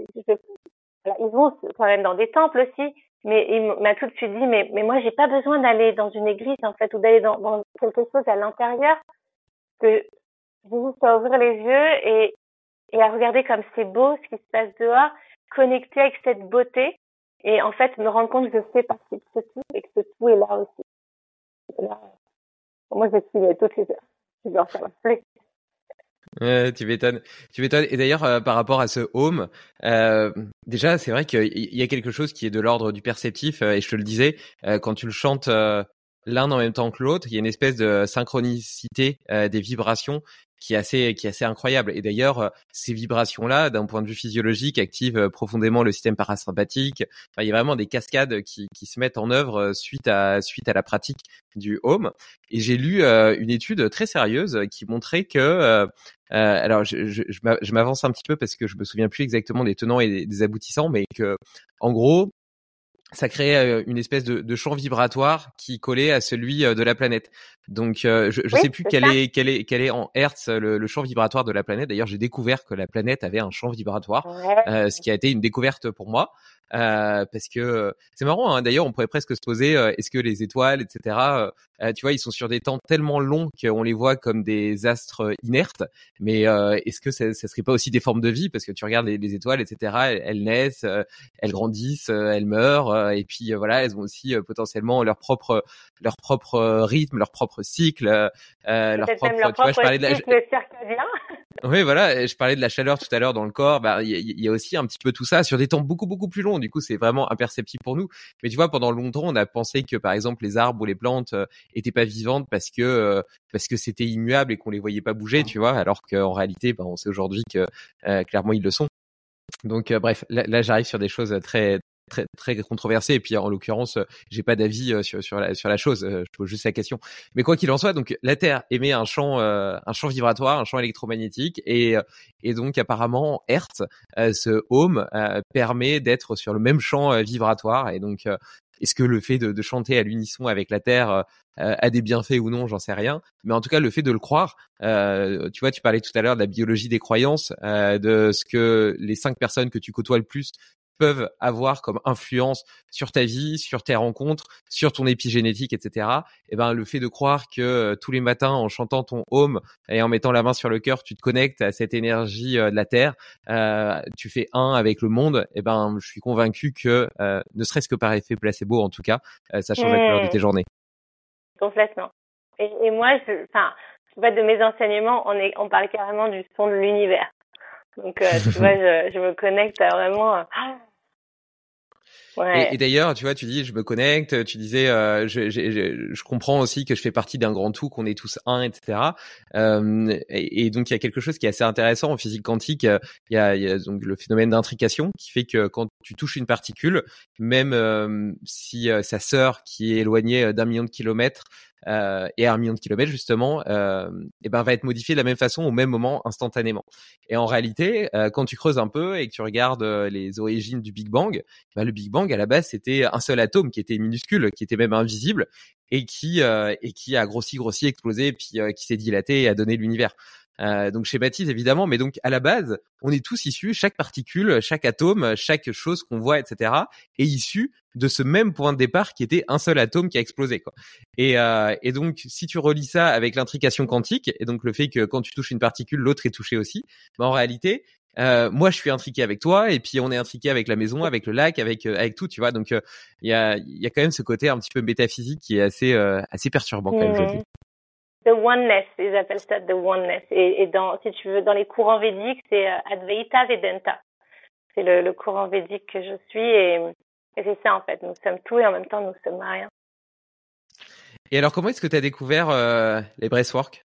B: ils vont quand même dans des temples aussi, mais il m'a tout de suite dit, mais, mais moi, j'ai pas besoin d'aller dans une église, en fait, ou d'aller dans, dans, quelque chose à l'intérieur, que j'ai juste à ouvrir les yeux et, et à regarder comme c'est beau ce qui se passe dehors, connecter avec cette beauté. Et en fait me rendre compte que je fais partie de ce tout et que ce tout est là aussi. Et là, moi, je suis toutes les heures
A: tu m'étonnes, tu. Et d'ailleurs, euh, par rapport à ce home, euh, déjà, c'est vrai qu'il y a quelque chose qui est de l'ordre du perceptif. Euh, et je te le disais, quand tu le chantes l'un en même temps que l'autre, il y a une espèce de synchronicité des vibrations qui est assez qui est assez incroyable. Et d'ailleurs, euh, ces vibrations-là, d'un point de vue physiologique, activent euh, profondément le système parasympathique. Enfin, il y a vraiment des cascades qui, qui se mettent en œuvre euh, suite à suite à la pratique du home. Et j'ai lu une étude très sérieuse qui montrait que euh, alors je, je, je m'avance un petit peu parce que je me souviens plus exactement des tenants et des aboutissants, mais que en gros ça créait une espèce de, de, champ vibratoire qui collait à celui de la planète. Donc, euh, je ne sais plus quel est, quel est, quel est en Hertz le, le champ vibratoire de la planète. D'ailleurs, j'ai découvert que la planète avait un champ vibratoire, euh, ce qui a été une découverte pour moi. Euh, parce que c'est marrant. Hein, D'ailleurs, on pourrait presque se poser est-ce que les étoiles, etc. Euh, tu vois, ils sont sur des temps tellement longs qu'on les voit comme des astres inertes. Mais est-ce que ça, ça serait pas aussi des formes de vie? Parce que tu regardes les, les étoiles, etc. Elles, elles naissent, elles grandissent, elles meurent, et puis voilà, elles ont aussi potentiellement leur propre leur propre rythme, leur propre cycle, euh, leur propre.
B: Leur tu vois, je parlais de la.
A: Oui, voilà. Je parlais de la chaleur tout à l'heure dans le corps. Bah, il y, y, a aussi un petit peu tout ça sur des temps beaucoup beaucoup plus longs. Du coup, c'est vraiment imperceptible pour nous. Mais tu vois, pendant longtemps, on a pensé que par exemple les arbres ou les plantes euh, étaient pas vivantes parce que euh, parce que c'était immuable et qu'on les voyait pas bouger, tu vois. Alors qu'en réalité, bah, on sait aujourd'hui que euh, clairement ils le sont. Donc bref, là, là j'arrive sur des choses très très très controversé. Et puis en l'occurrence euh, j'ai pas d'avis euh, sur sur la sur la chose euh, je pose juste la question. Mais quoi qu'il en soit donc la Terre émet un champ un champ vibratoire un champ électromagnétique et et donc apparemment Hertz ce home permet d'être sur le même champ vibratoire. Et donc est-ce que le fait de, chanter à l'unisson avec la Terre a des bienfaits ou non J'en sais rien. Mais en tout cas, le fait de le croire, tu vois, tu parlais tout à l'heure de la biologie des croyances, de ce que les cinq personnes que tu côtoies le plus peuvent avoir comme influence sur ta vie, sur tes rencontres, sur ton épigénétique, etc. Et eh ben le fait de croire que euh, tous les matins en chantant ton home et en mettant la main sur le cœur, tu te connectes à cette énergie euh, de la terre, euh, tu fais un avec le monde. Et eh ben je suis convaincu que ne serait-ce que par effet placebo en tout cas, ça change la couleur de tes journées.
B: Complètement. Et, et moi, je, enfin, de mes enseignements, on est, on parle carrément du son de l'univers. Donc, euh, tu vois, *laughs* je, je, me connecte à vraiment. Euh,
A: ouais. Et, et d'ailleurs, tu vois, tu dis, je me connecte. Tu disais, euh, je, je, je, comprends aussi que je fais partie d'un grand tout, qu'on est tous un, etc. Euh, et, et, donc, il y a quelque chose qui est assez intéressant en physique quantique. Il y a, il y a donc le phénomène d'intrication qui fait que quand tu touches une particule, même euh, si sa sœur qui est éloignée d'un million de kilomètres euh, et un million de kilomètres justement, euh, et ben va être modifié de la même façon au même moment instantanément. Et en réalité, euh, quand tu creuses un peu et que tu regardes euh, les origines du Big Bang, ben le Big Bang à la base c'était un seul atome qui était minuscule, qui était même invisible et qui euh, et qui a grossi, grossi, explosé, puis qui s'est dilaté et a donné l'univers. Euh, donc schématise évidemment, mais donc à la base, on est tous issus, chaque particule, chaque atome, chaque chose qu'on voit, etc., est issu de ce même point de départ qui était un seul atome qui a explosé. Quoi. Et, euh, et donc si tu relis ça avec l'intrication quantique, et donc le fait que quand tu touches une particule, l'autre est touché aussi, bah, en réalité, euh, moi je suis intriqué avec toi et puis on est intriqué avec la maison, avec le lac, avec euh, avec tout, tu vois. Donc il y a il y a quand même ce côté un petit peu métaphysique qui est assez assez perturbant quand même.
B: The oneness, ils appellent ça the oneness. Et, et dans, si tu veux, dans les courants védiques, c'est euh, Advaita Vedanta. C'est le, le, courant védique que je suis et, et c'est ça en fait. Nous sommes tout et en même temps nous sommes rien.
A: Et alors, comment est-ce que tu as découvert euh, les breathwork?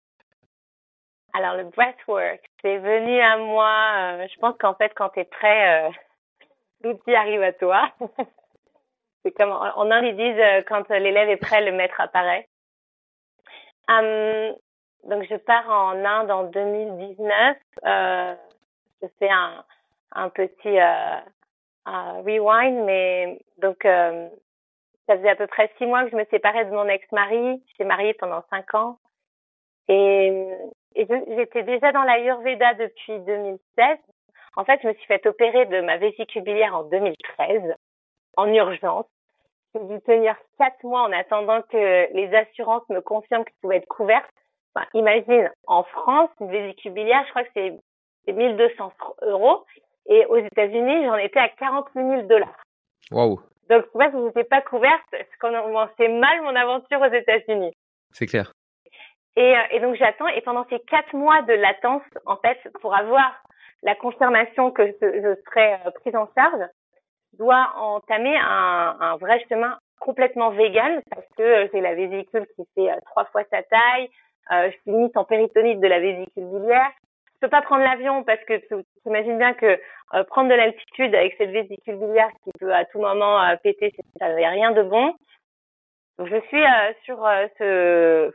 B: Alors, le breathwork, c'est venu à moi. Euh, je pense qu'en fait, quand tu es prêt, euh, l'outil arrive à toi. *laughs* c'est comme en Inde ils disent euh, quand l'élève est prêt, le maître apparaît. Um, donc je pars en Inde en 2019. Euh, je fais un, petit euh, rewind, mais donc euh, ça faisait à peu près six mois que je me séparais de mon ex-mari. J'étais mariée pendant cinq ans et, j'étais déjà dans la Ayurveda depuis 2016. En fait, je me suis fait opérer de ma vésicule biliaire en 2013 en urgence dû tenir quatre mois en attendant que les assurances me confirment que je pouvais être couverte. Enfin, imagine, en France, une vésicule biliaire, je crois que c'est, c'est 1200 euros. Et aux États-Unis, j'en étais à 48 000 dollars.
A: Waouh.
B: Donc, si je n'étais pas couverte, je commençait mal mon aventure aux États-Unis.
A: C'est clair.
B: Et, euh, et donc, j'attends. Et pendant ces quatre mois de latence, en fait, pour avoir la confirmation que je, je serais euh, prise en charge, dois entamer un, un vrai chemin complètement vegan parce que euh, j'ai la vésicule qui fait euh, trois fois sa taille, euh, je suis limite en péritonite de la vésicule biliaire. Je peux pas prendre l'avion parce que tu imagines bien que euh, prendre de l'altitude avec cette vésicule biliaire qui peut à tout moment péter, ça n'avait rien de bon. Donc je suis sur ce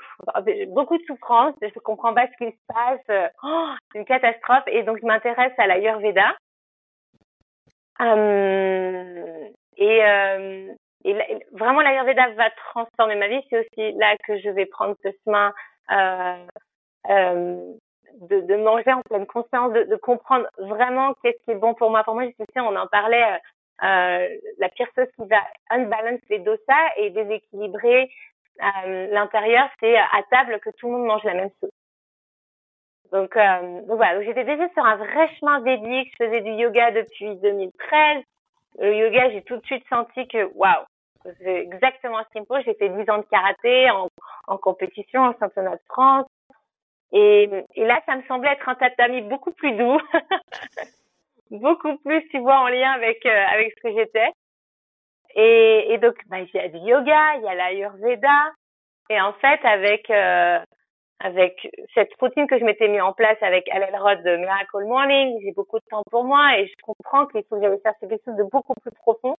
B: beaucoup de souffrance, je comprends pas ce qui se passe, oh, une catastrophe et donc je m'intéresse à l'Ayurveda euh, et, euh, et vraiment l'Ayurveda va transformer ma vie. C'est aussi là que je vais prendre ce chemin euh, de, de, manger en pleine conscience, de, de comprendre vraiment qu'est-ce qui est bon pour moi. Pour moi, je sais, on en parlait. Euh, la pire chose qui va unbalance les dosas et déséquilibrer euh, l'intérieur, c'est à table que tout le monde mange la même chose. Donc, euh, donc voilà, j'étais déjà sur un vrai chemin védique. Je faisais du yoga depuis 2013. Le yoga, j'ai tout de suite senti que, waouh, c'est exactement ce qu'il me faut. J'ai fait 10 ans de karaté en, en compétition, en championnat de France. Et, et là, ça me semblait être un tatami beaucoup plus doux, *laughs* beaucoup plus, tu vois, en lien avec euh, avec ce que j'étais. Et, et donc, bah, il y a du yoga, il y a l'ayurveda. Et en fait, avec euh, avec cette routine que je m'étais mis en place avec Alel Rod de Miracle Morning, j'ai beaucoup de temps pour moi et je comprends qu'il faut que j'aille faire quelque chose de beaucoup plus profond.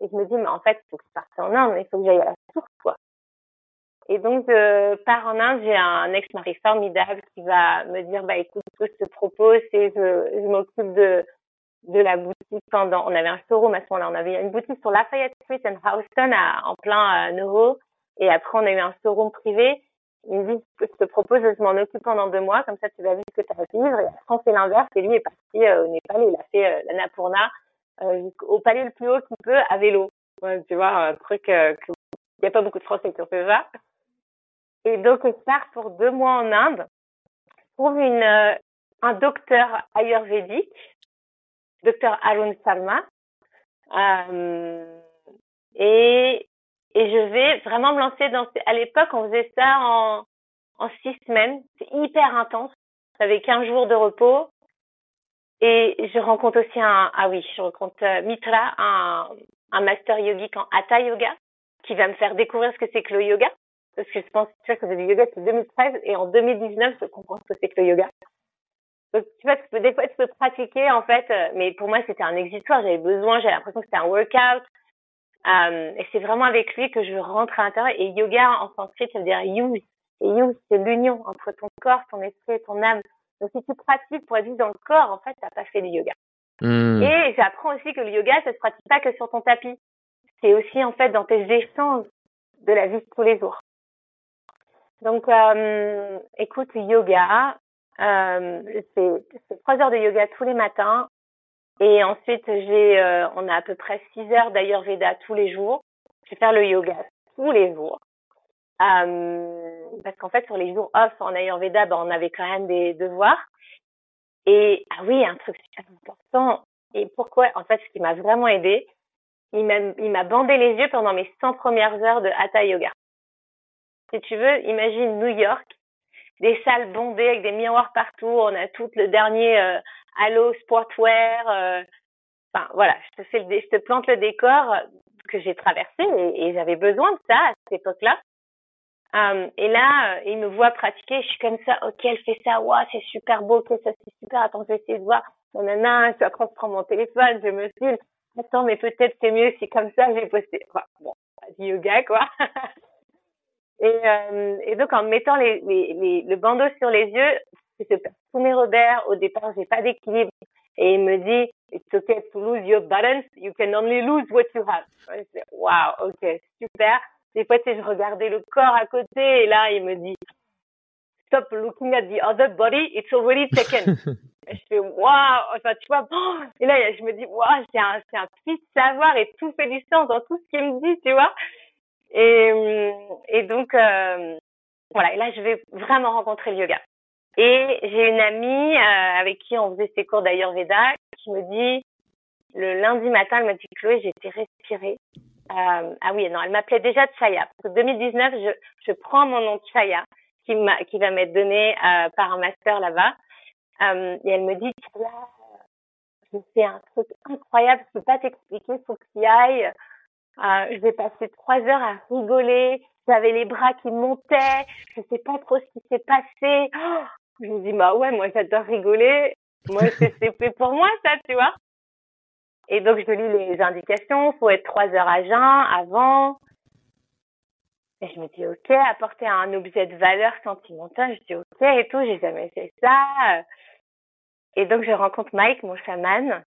B: Et je me dis, mais en fait, il faut que je parte en Inde, il faut que j'aille à la source, quoi. Et donc, je pars en Inde, j'ai un ex-mari formidable qui va me dire, bah, écoute, ce que je te propose, c'est je, je m'occupe de, de la boutique pendant, on avait un showroom à ce moment-là, on avait une boutique sur Lafayette Street and Houston à, en plein euh. Et après, on a eu un showroom privé. Il me dit, je te propose, je m'en occupe pendant deux mois, comme ça tu vas vivre ce que tu as à vivre. Et après, on fait l'inverse. Et lui est parti euh, au Népal, il a fait euh, l'Annapurna au palier le plus haut qu'il peut à vélo. tu vois, un truc il n'y a pas beaucoup de Français qui ont fait ça. Et donc, je pars pour deux mois en Inde, trouve une, un docteur ayurvédique, docteur Arun Sharma, euh, et, et je vais vraiment me lancer dans, à l'époque, on faisait ça en, en six semaines. C'est hyper intense. J'avais 15 jours de repos. Et je rencontre aussi un, ah oui, je rencontre euh, Mitra, un, un master yogique en Hatha Yoga, qui va me faire découvrir ce que c'est que le yoga. Parce que je pense, tu vois, que du yoga depuis 2013 et en 2019, je comprends ce que c'est que le yoga. Donc, tu vois, tu des fois, tu peux pratiquer, en fait, euh, mais pour moi, c'était un exitoire. J'avais besoin, j'avais l'impression que c'était un workout. Euh, et c'est vraiment avec lui que je rentre à l'intérieur. Et yoga, en sanskrit, ça veut dire use. Et use, c'est l'union entre ton corps, ton esprit et ton âme. Donc, si tu pratiques pour être juste dans le corps, en fait, t'as pas fait du yoga. Hmm. Et j'apprends aussi que le yoga, ça se pratique pas que sur ton tapis. C'est aussi, en fait, dans tes échanges de la vie de tous les jours. Donc, euh, écoute, yoga, euh, c'est trois heures de yoga tous les matins. Et ensuite, j'ai, euh, on a à peu près six heures d'Ayurveda tous les jours. Je vais faire le yoga tous les jours. Euh, parce qu'en fait, sur les jours off en Ayurveda, ben, on avait quand même des devoirs. Et ah oui, un truc super important. Et pourquoi En fait, ce qui m'a vraiment aidé, il m'a, il m'a bandé les yeux pendant mes 100 premières heures de Hatha Yoga. Si tu veux, imagine New York des salles bondées avec des miroirs partout. On a tout le dernier euh, Halo Sportwear. Euh, enfin voilà, je te fais le, je te plante le décor que j'ai traversé et, j'avais besoin de ça à cette époque-là. Um, et là, euh, il me voit pratiquer, je suis comme ça, ok, elle fait ça, waouh, c'est super beau, ok, ça c'est super, attends, je vais essayer de voir. Nanana, je après je prends mon téléphone, je me filme. Attends, mais peut-être c'est mieux si comme ça j'ai posté. Enfin, bon, du yoga quoi. *laughs* Et, euh, et donc en mettant les, les, les, le bandeau sur les yeux, je perds tous mes repères. Au départ, j'ai pas d'équilibre. Et il me dit, it's okay to lose your balance. You can only lose what you have. Je dis, wow, ok, super. Des fois, tu je regardais le corps à côté et là, il me dit, stop looking at the other body. It's already taken. *laughs* et je fais, wow, enfin, tu vois, et là, je me dis, wow, c'est un, c'est un petit savoir et tout fait du sens dans tout ce qu'il me dit, tu vois. Et, et donc, euh, voilà. Et là, je vais vraiment rencontrer le yoga. Et j'ai une amie euh, avec qui on faisait ses cours d'Ayurveda qui me dit, le lundi matin, elle m'a dit, Chloé, j'ai été respirer. Euh, ah oui, non, elle m'appelait déjà Chaya. En 2019, je, je prends mon nom Chaya qui, qui va m'être donné euh, par un master là-bas. Euh, et elle me dit, Chaya, fais un truc incroyable, je peux pas t'expliquer, faut que tu ailles. Euh, je vais passer trois heures à rigoler. J'avais les bras qui montaient. Je sais pas trop ce qui s'est passé. Oh, je me dis, bah ouais, moi j'adore rigoler. Moi, c'est *laughs* fait pour moi, ça, tu vois. Et donc, je lis les indications. Faut être trois heures à jeun avant. Et je me dis, ok, apporter un objet de valeur sentimentale. Je dis, ok, et tout. J'ai jamais fait ça. Et donc, je rencontre Mike, mon chaman.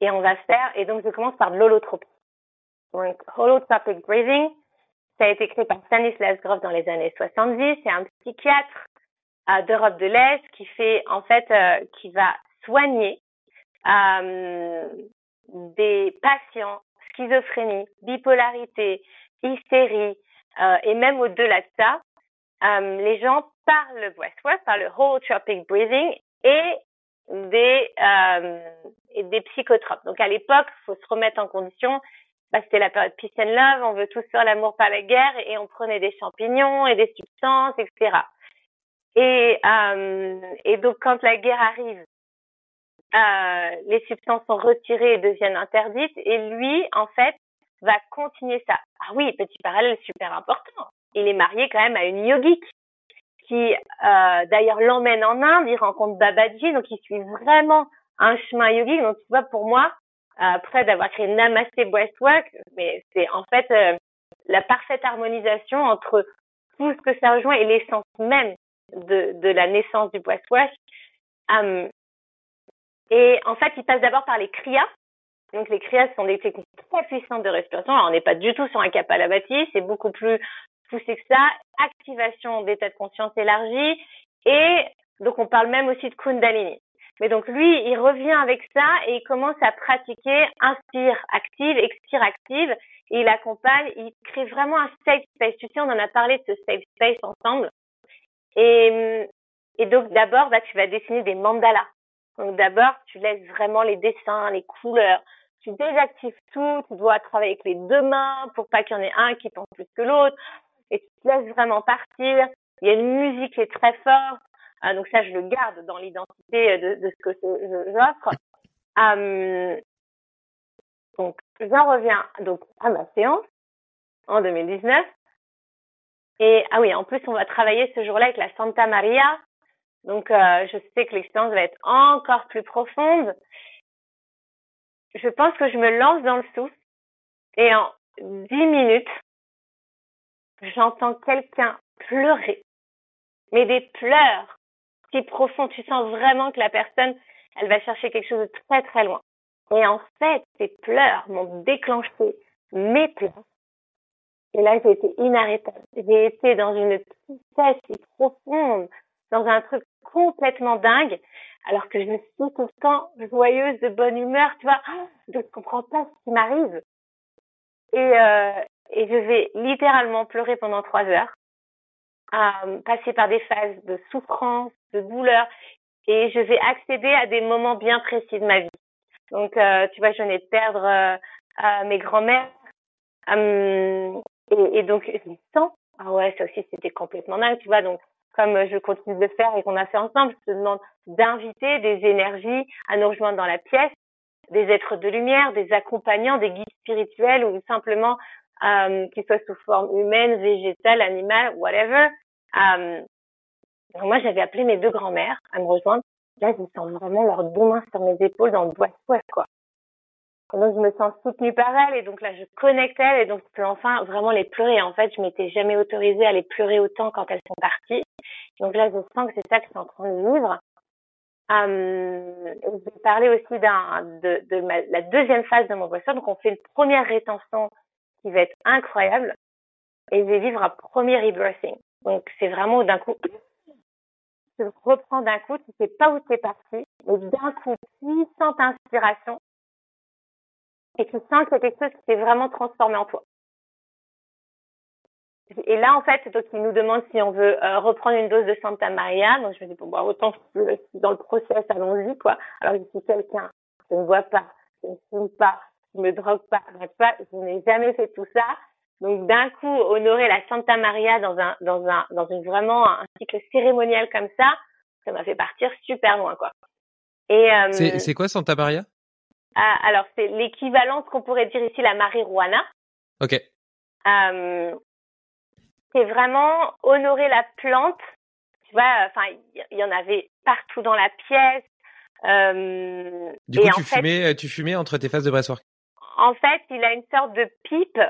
B: Et on va faire, et donc je commence par de l'holotropie. Donc, holotropic breathing, ça a été créé par Stanislas Grof dans les années 70. C'est un psychiatre d'Europe de l'Est qui fait, en fait, euh, qui va soigner euh, des patients schizophrénie, bipolarité, hystérie, et même au-delà de ça, les gens par le breathwork, par le holotropic breathing et des et des psychotropes. Donc à l'époque, faut se remettre en condition bah, c'était la période peace and love, on veut tous faire l'amour par la guerre et on prenait des champignons et des substances, etc. Et, euh, et donc quand la guerre arrive, euh, les substances sont retirées et deviennent interdites et lui, en fait, va continuer ça. Ah oui, petit parallèle super important. Il est marié quand même à une yogique qui euh, d'ailleurs l'emmène en Inde, il rencontre Babaji, donc il suit vraiment un chemin yogique. Donc tu vois, pour moi, après d'avoir créé Namasté Breathwork, mais c'est en fait euh, la parfaite harmonisation entre tout ce que ça rejoint et l'essence même de, de la naissance du breathwork. Um, et en fait, il passe d'abord par les kriyas. Donc les kriyas sont des techniques très puissantes de respiration. Alors on n'est pas du tout sur un kapalabhati, c'est beaucoup plus poussé que ça. Activation d'état de conscience élargi et donc on parle même aussi de kundalini. Mais donc lui, il revient avec ça et il commence à pratiquer inspire active, expire active. Et il accompagne, il crée vraiment un safe space. Tu sais, on en a parlé de ce safe space ensemble. Et, et donc d'abord, bah, tu vas dessiner des mandalas. Donc d'abord, tu laisses vraiment les dessins, les couleurs. Tu désactives tout. Tu dois travailler avec les deux mains pour pas qu'il y en ait un qui pense plus que l'autre. Et tu te laisses vraiment partir. Il y a une musique qui est très forte. Ah, donc ça, je le garde dans l'identité de, de, ce que j'offre. Euh, donc, j'en reviens donc à ma séance en 2019. Et ah oui, en plus, on va travailler ce jour-là avec la Santa Maria. Donc, euh, je sais que l'expérience va être encore plus profonde. Je pense que je me lance dans le souffle et en dix minutes, j'entends quelqu'un pleurer, mais des pleurs si profonds. Tu sens vraiment que la personne, elle va chercher quelque chose de très très loin. Et en fait, ces pleurs m'ont déclenché mes pleurs. Et là, j'ai été inarrêtable. J'ai été dans une tristesse profonde, dans un truc complètement dingue, alors que je suis tout le temps joyeuse, de bonne humeur, tu vois. Je ne comprends pas ce qui m'arrive. Et, euh, et je vais littéralement pleurer pendant trois heures, euh, passer par des phases de souffrance, de douleur, et je vais accéder à des moments bien précis de ma vie. Donc, euh, tu vois, je venais de perdre euh, mes grands-mères. Euh, et, et, donc, je sens, ah ouais, ça aussi, c'était complètement dingue, tu vois. Donc, comme je continue de faire et qu'on a fait ensemble, je te demande d'inviter des énergies à nous rejoindre dans la pièce, des êtres de lumière, des accompagnants, des guides spirituels ou simplement euh, qu'ils soient sous forme humaine, végétale, animale, whatever. Euh, moi, j'avais appelé mes deux grands-mères à me rejoindre Là, je sens vraiment leurs deux mains sur mes épaules dans le bois quoi. Et donc, je me sens soutenue par elles et donc là, je connecte elles et donc je peux enfin vraiment les pleurer. En fait, je m'étais jamais autorisée à les pleurer autant quand elles sont parties. Donc là, je sens que c'est ça que c'est en train de vivre. Euh, je vais parler aussi d'un, de, de la deuxième phase de mon boisson. Donc, on fait une première rétention qui va être incroyable et je vais vivre un premier rebirthing. Donc, c'est vraiment d'un coup, tu reprends d'un coup, tu sais pas où c'est parti, mais d'un coup, puissante inspiration, et tu sens y a quelque chose qui s'est vraiment transformé en toi. Et là, en fait, donc, il nous demande si on veut euh, reprendre une dose de Santa Maria. Donc, je me dis, bon, bah, autant je suis dans le process, allons-y, quoi. Alors, je suis quelqu'un, je ne bois pas, je ne fume pas, je me drogue pas, pas, je n'ai jamais fait tout ça. Donc d'un coup, honorer la Santa Maria dans un dans un dans une vraiment un cycle cérémonial comme ça, ça m'a fait partir super loin quoi.
A: Et euh, c'est quoi Santa Maria?
B: Ah, Alors c'est l'équivalent qu'on pourrait dire ici la marijuana.
A: Ok.
B: Euh, c'est vraiment honorer la plante. Tu vois, enfin il y, en avait partout dans la pièce. Euh,
A: du coup, tu fumais, tu fumais entre tes phases de breathwork.
B: En fait, il a une sorte de pipe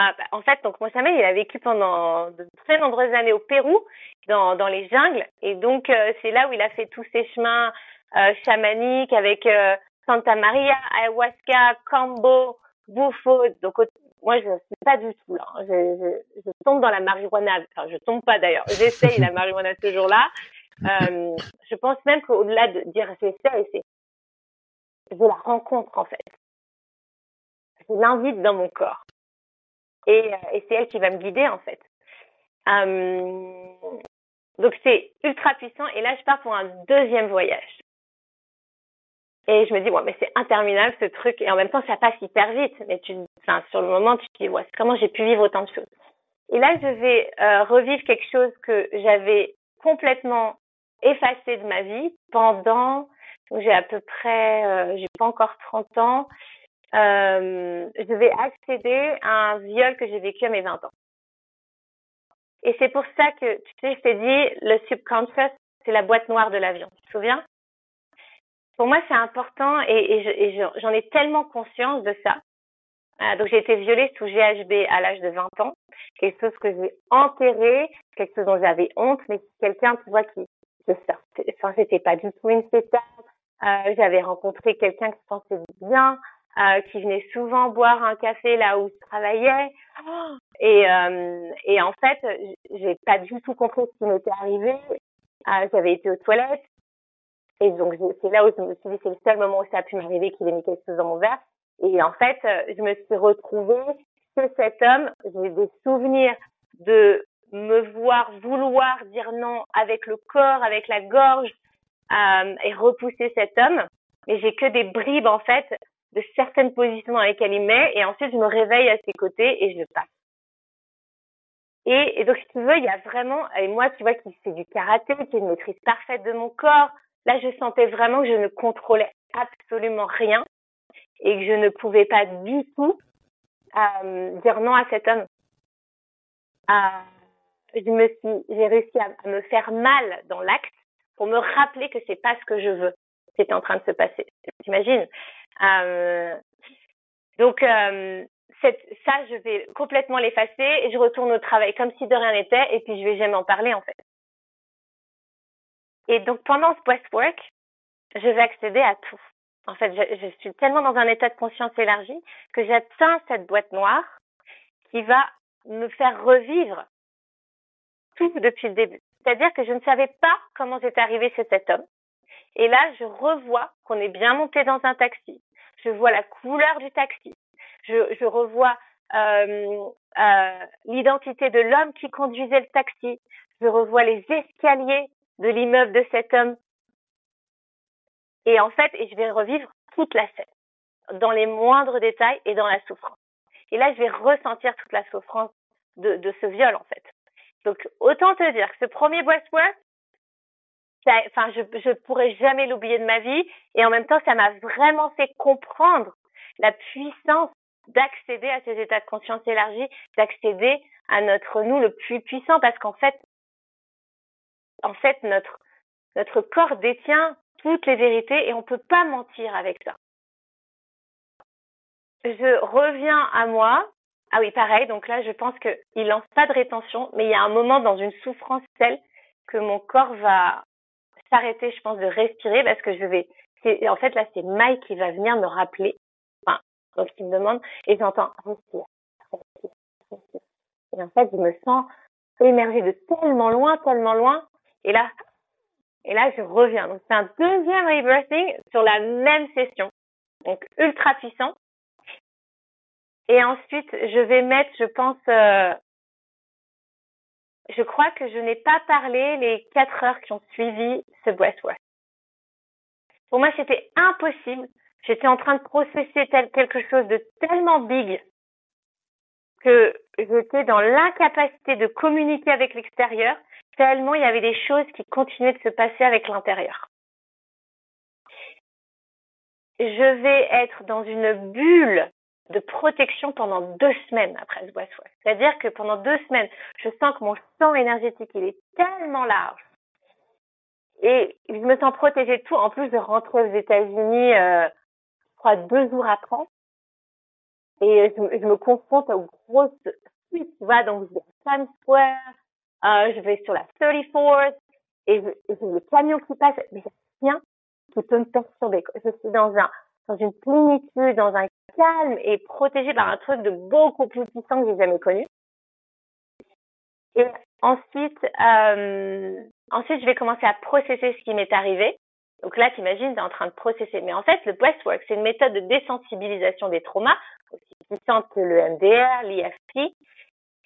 B: ah, bah, en fait, donc Mohamed, il a vécu pendant de très nombreuses années au Pérou, dans, dans les jungles, et donc euh, c'est là où il a fait tous ses chemins euh, chamaniques avec euh, Santa Maria, ayahuasca, Cambo, Bufo. Donc moi, je ne suis pas du tout là. Je, je, je, tombe dans la marijuana. Enfin, je tombe pas d'ailleurs. J'essaye la marijuana ce jour-là. *laughs* Euh, je pense même qu'au-delà de dire j'essaye, c'est je la rencontre en fait. Je l'invite dans mon corps et, euh, et c'est elle qui va me guider en fait. Euh, donc c'est ultra puissant et là je pars pour un deuxième voyage. Et je me dis, ouais, mais c'est interminable ce truc. Et en même temps, ça passe hyper vite. Mais tu, enfin, sur le moment, tu te dis, ouais, comment j'ai pu vivre autant de choses? Et là, je vais euh, revivre quelque chose que j'avais complètement effacé de ma vie pendant, j'ai à peu près, euh, j'ai pas encore 30 ans, euh, je vais accéder à un viol que j'ai vécu à mes 20 ans. Et c'est pour ça que, tu sais, je t'ai dit, le subconscious, c'est la boîte noire de l'avion. Tu te souviens? Pour moi, c'est important et, et j'en ai tellement conscience de ça. Euh, donc, j'ai été violée sous GHB à l'âge de 20 ans. Quelque chose que j'ai enterré, quelque chose dont j'avais honte, mais quelqu'un, tu vois, qui, de ça. Enfin, c'était pas du tout une spectacle. Euh, j'avais rencontré quelqu'un qui se sentait bien. Euh, qui venait souvent boire un café là où je travaillais. Et, euh, et en fait, j'ai pas du tout compris ce qui m'était arrivé. Euh, j'avais été aux toilettes Et donc, c'est là où je me suis dit, c'est le seul moment où ça a pu m'arriver qu'il ait mis quelque chose dans mon verre. Et en fait, euh, je me suis retrouvée chez cet homme. J'ai des souvenirs de me voir vouloir dire non avec le corps, avec la gorge, euh, et repousser cet homme. Mais j'ai que des bribes, en fait, de certaines positions dans lesquelles il met. Et ensuite, je me réveille à ses côtés et je passe. Et, donc, si tu veux, il y a vraiment, et moi, tu vois, qui fait du karaté, qui a une maîtrise parfaite de mon corps, là, je sentais vraiment que je ne contrôlais absolument rien et que je ne pouvais pas du tout euh, dire non à cet homme. Euh, je me suis, j'ai réussi à, me faire mal dans l'acte pour me rappeler que c'est pas ce que je veux qui était en train de se passer. T'imagines euh, Donc euh, ça, je vais complètement l'effacer et je retourne au travail comme si de rien n'était et puis je vais jamais en parler en fait. Et donc pendant ce breathwork, je vais accéder à tout. En fait, je, suis tellement dans un état de conscience élargi que j'atteins cette boîte noire qui va me faire revivre tout depuis le début. C'est-à-dire que je ne savais pas comment j'étais arrivée chez cet homme. Et là, je revois qu'on est bien monté dans un taxi. Je vois la couleur du taxi. Je, je revois euh, euh, l'identité de l'homme qui conduisait le taxi. Je revois les escaliers de l'immeuble de cet homme et en fait, je vais revivre toute la scène, dans les moindres détails et dans la souffrance. Et là, je vais ressentir toute la souffrance de, de ce viol, en fait. Donc, autant te dire que ce premier breathwork, enfin, je, je pourrais jamais l'oublier de ma vie. Et en même temps, ça m'a vraiment fait comprendre la puissance d'accéder à ces états de conscience élargis, d'accéder à notre nous le plus puissant, parce qu'en fait, en fait, notre, notre corps détient toutes les vérités et on peut pas mentir avec ça. Je reviens à moi. Ah oui, pareil. Donc là, je pense qu'il lance pas de rétention, mais il y a un moment dans une souffrance telle que mon corps va s'arrêter, je pense, de respirer parce que je vais. En fait, là, c'est Mike qui va venir me rappeler. Enfin, donc il me demande et j'entends. Et en fait, je me sens émergée de tellement loin, tellement loin. Et là, et là, je reviens. Donc, c'est un deuxième rebirthing sur la même session. Donc, ultra puissant. Et ensuite, je vais mettre, je pense, euh, je crois que je n'ai pas parlé les quatre heures qui ont suivi ce breathwork. Pour moi, c'était impossible. J'étais en train de processer tel, quelque chose de tellement big que j'étais dans l'incapacité de communiquer avec l'extérieur tellement il y avait des choses qui continuaient de se passer avec l'intérieur. Je vais être dans une bulle de protection pendant deux semaines après ce boisson. C'est-à-dire que pendant deux semaines, je sens que mon champ énergétique, il est tellement large. Et je me sens protégée de tout. En plus de rentrer aux États-Unis, euh, je crois, deux jours après. Et je, me confronte aux grosses suites, tu vois, donc Times Square, euh, je vais sur la 34th et j'ai le camion qui passe, mais rien qui peut me perturber. Je suis dans un dans une plénitude, dans un calme et protégée par un truc de beaucoup plus puissant que j'ai jamais connu. Et ensuite, euh, ensuite, je vais commencer à processer ce qui m'est arrivé. Donc là, t'imagines, t'es en train de processer. Mais en fait, le breathwork, c'est une méthode de désensibilisation des traumas, aussi puissante que le MDR, l'IFP.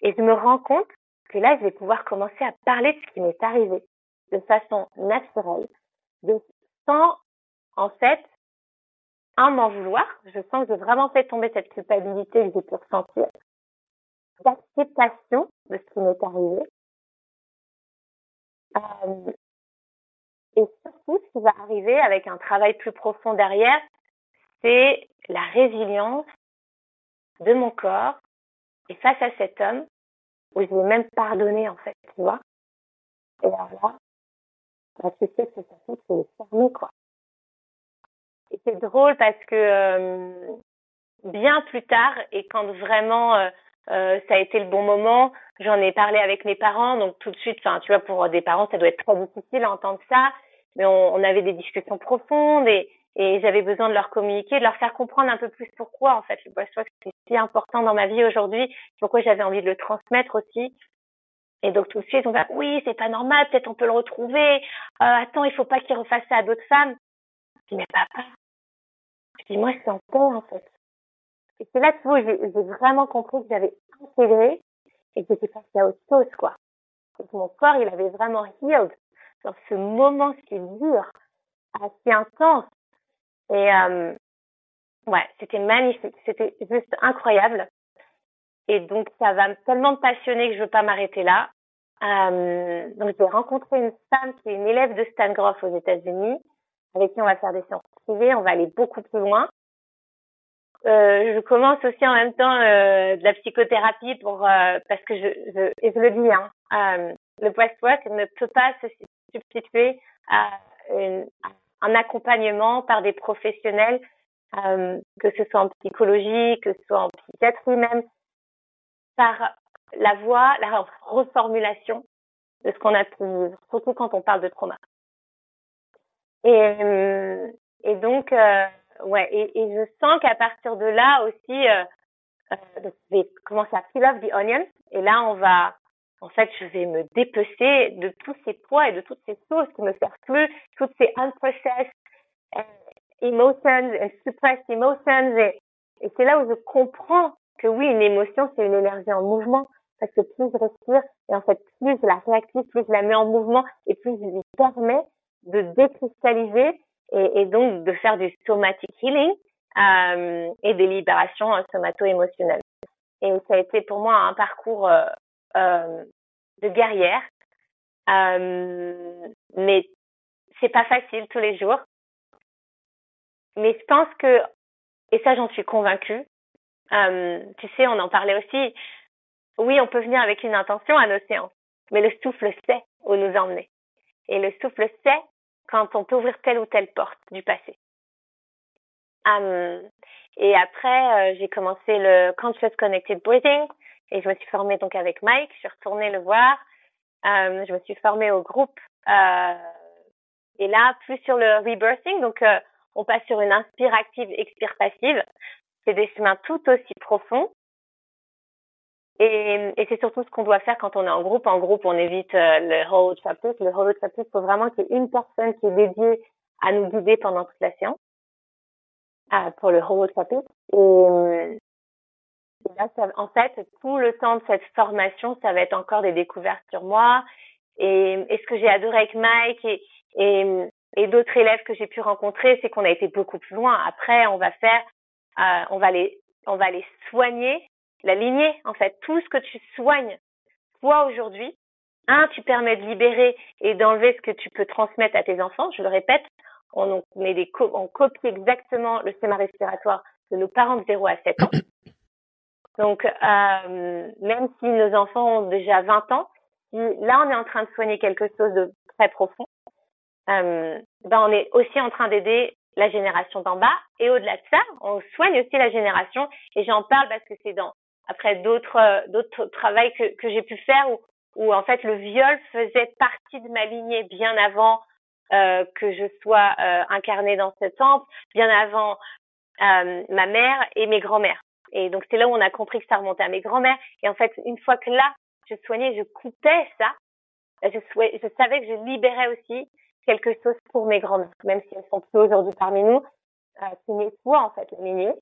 B: Et je me rends compte que là, je vais pouvoir commencer à parler de ce qui m'est arrivé de façon naturelle, de, sans, en fait, un m'en vouloir. Je sens que j'ai vraiment fait tomber cette culpabilité que j'ai pu ressentir, d'acceptation de ce qui m'est arrivé. Euh, et surtout, ce qui va arriver avec un travail plus profond derrière, c'est la résilience de mon corps et face à cet homme où je vais même pardonner en fait, tu vois. Et alors là, bah, tu sais que c'est fermé quoi. Et c'est drôle parce que euh, bien plus tard et quand vraiment euh, euh, ça a été le bon moment, j'en ai parlé avec mes parents, donc tout de suite, enfin tu vois, pour des parents ça doit être très difficile à entendre ça, mais on, on avait des discussions profondes et et j'avais besoin de leur communiquer, de leur faire comprendre un peu plus pourquoi en fait le que c'est si important dans ma vie aujourd'hui, pourquoi j'avais envie de le transmettre aussi. Et donc tout de suite, on va, oui, c'est pas normal, peut-être on peut le retrouver. Euh, attends, il faut pas qu'il refasse ça à d'autres femmes. Je dis, mais papa. Je dis, moi, je suis en paix, en fait. Et c'est là, vois, j'ai vraiment compris que j'avais intégré et que j'étais passée à autre chose, quoi. Que mon corps, il avait vraiment healed dans ce moment si dur, assez intense. Et euh, ouais, c'était magnifique, c'était juste incroyable. Et donc ça va tellement me passionner que je veux pas m'arrêter là. Euh, donc j'ai rencontré une femme qui est une élève de Stan Groff aux États-Unis, avec qui on va faire des séances privées, on va aller beaucoup plus loin. Euh, je commence aussi en même temps euh, de la psychothérapie pour euh, parce que je, je et je le dis hein, euh, le breathwork ne peut pas se substituer à une, un accompagnement par des professionnels euh, que ce soit en psychologie, que ce soit en psychiatrie même, par la voix, la reformulation de ce qu'on a vivre, surtout quand on parle de trauma. Et, euh, et donc, euh, ouais, et, et, je sens qu'à partir de là aussi, euh, euh, je vais commencer à peel off the onion, et là on va, en fait, je vais me dépecer de tous ces poids et de toutes ces choses qui me plus, toutes ces unprocessed emotions, suppressed emotions, et, et c'est là où je comprends que oui, une émotion, c'est une énergie en mouvement. Parce que plus je respire, et en fait, plus je la réactive, plus je la mets en mouvement, et plus je lui permets de décristalliser et, donc de faire du somatic healing euh, et des libérations euh, somato-émotionnelles. Et ça a été pour moi un parcours euh, euh, de guerrière, euh, mais c'est pas facile tous les jours. Mais je pense que, et ça j'en suis convaincue, euh, tu sais, on en parlait aussi. Oui, on peut venir avec une intention à nos séances, mais le souffle sait où nous emmener. Et le souffle sait quand on peut ouvrir telle ou telle porte du passé. Et après, euh, j'ai commencé le Conscious Connected Breathing et je me suis formée donc avec Mike. Je suis retournée le voir. Um, je me suis formée au groupe. Euh, et là, plus sur le rebirthing, donc euh, on passe sur une inspire active, expire passive c'est des chemins tout aussi profonds. Et, et c'est surtout ce qu'on doit faire quand on est en groupe. En groupe, on évite euh, le hold chapter. Le hold chapter, il faut vraiment qu'il y ait une personne qui est dédiée à nous guider pendant toute la séance euh, pour le hold chapter. Et, et en fait, tout le temps de cette formation, ça va être encore des découvertes sur moi. Et, ce que j'ai adoré avec Mike et, d'autres élèves que j'ai pu rencontrer, c'est qu'on a été beaucoup plus loin. Après, on va faire euh, on va les on va les soigner, la lignée en fait, tout ce que tu soignes toi aujourd'hui, un, tu permets de libérer et d'enlever ce que tu peux transmettre à tes enfants. Je le répète, on, met des on copie exactement le schéma respiratoire de nos parents de 0 à 7 ans. Donc, euh, même si nos enfants ont déjà 20 ans, si là on est en train de soigner quelque chose de très profond, euh, ben on est aussi en train d'aider la génération d'en bas. Et au-delà de ça, on soigne aussi la génération. Et j'en parle parce que c'est dans après d'autres euh, d'autres travails que, que j'ai pu faire où, où en fait le viol faisait partie de ma lignée bien avant euh, que je sois euh, incarnée dans ce temple, bien avant euh, ma mère et mes grands-mères. Et donc c'est là où on a compris que ça remontait à mes grands-mères. Et en fait, une fois que là, je soignais, je coupais ça, je, je savais que je libérais aussi quelque chose pour mes grands-mères, même si elles sont plus aujourd'hui parmi nous. Euh, c'est nettoie en fait la lignée.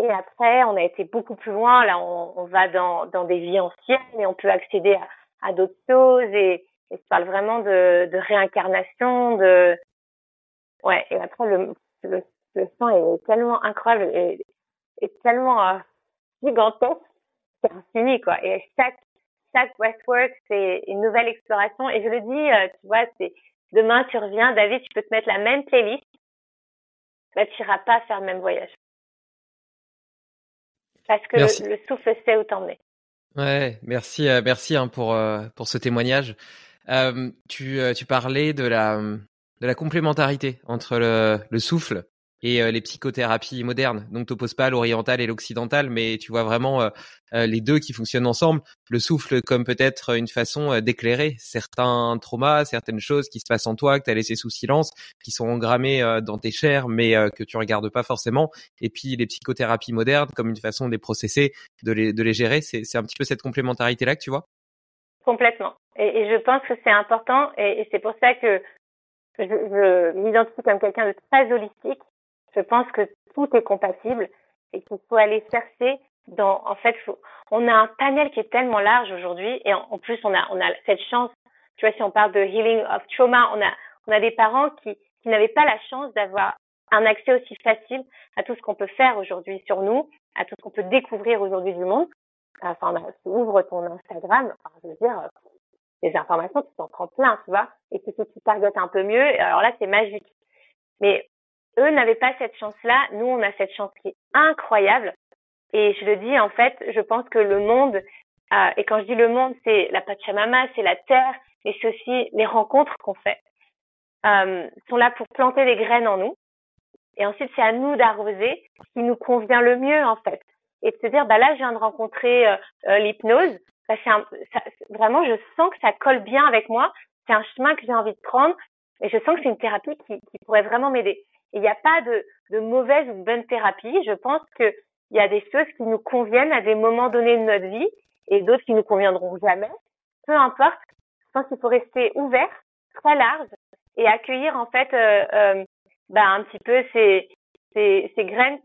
B: Et après, on a été beaucoup plus loin. Là, on, on va dans, dans des vies anciennes et on peut accéder à, à d'autres choses. Et, et je parle vraiment de, de réincarnation, de ouais. Et après, le, le, le sang est tellement incroyable et, et tellement euh, gigantesque, c'est infini quoi. Et chaque chaque breathwork, c'est une nouvelle exploration. Et je le dis, euh, tu vois, c'est demain tu reviens, David, tu peux te mettre la même playlist, bah, tu n'iras pas faire le même voyage. Parce que le, souffle sait où t'emmener.
A: Ouais, merci, euh, merci hein, pour pour ce témoignage. Tu tu parlais de la de la complémentarité entre le, le souffle et euh, les psychothérapies modernes. Donc, t'opposes pas l'oriental et l'occidental, mais tu vois vraiment euh, euh, les deux qui fonctionnent ensemble. Le souffle comme peut-être une façon d'éclairer certains traumas, certaines choses qui se passent en toi que tu as laissé sous silence, qui sont engrammées dans tes chairs, mais que tu regardes pas forcément. Et puis les psychothérapies modernes comme une façon de les processer, de les, de les gérer. C'est un petit peu cette complémentarité là que tu vois?
B: Complètement. Et, je pense que c'est important et, et c'est pour ça que je, je m'identifie comme quelqu'un de très holistique. Je pense que tout est compatible et qu'il faut aller chercher dans, en fait, on a un panel qui est tellement large aujourd'hui et en, plus on a, on a cette chance, tu vois, si on parle de healing of trauma, on a, on a des parents qui, qui n'avaient pas la chance d'avoir un accès aussi facile à tout ce qu'on peut faire aujourd'hui sur nous, à tout ce qu'on peut découvrir aujourd'hui du monde. Enfin, tu ouvres ton Instagram, enfin, je veux dire, les informations, tu t'en prends plein, tu vois, et si tu targetes un peu mieux, alors là, c'est magique. Mais eux n'avaient pas cette chance-là. Nous, on a cette chance qui est incroyable. Et je le dis, en fait, je pense que le monde, euh, et quand je dis le monde, c'est la Pachamama, c'est la terre, mais c'est aussi les rencontres qu'on fait, euh, sont là pour planter des graines en nous. Et ensuite, c'est à nous d'arroser ce qui nous convient le mieux, en fait. Et de se dire, bah là, je viens de rencontrer euh, euh l'hypnose. Bah, un, ça, vraiment, je sens que ça colle bien avec moi. C'est un chemin que j'ai envie de prendre. Et je sens que c'est une thérapie qui, qui pourrait vraiment m'aider. Il n'y a pas de, mauvaise ou bonne thérapie. Je pense qu'il y a des choses qui nous conviennent à des moments donnés de notre vie et d'autres qui nous conviendront jamais. Peu importe. Je pense qu'il faut rester ouvert, très large et accueillir en fait euh, euh, bah, un petit peu ces, graines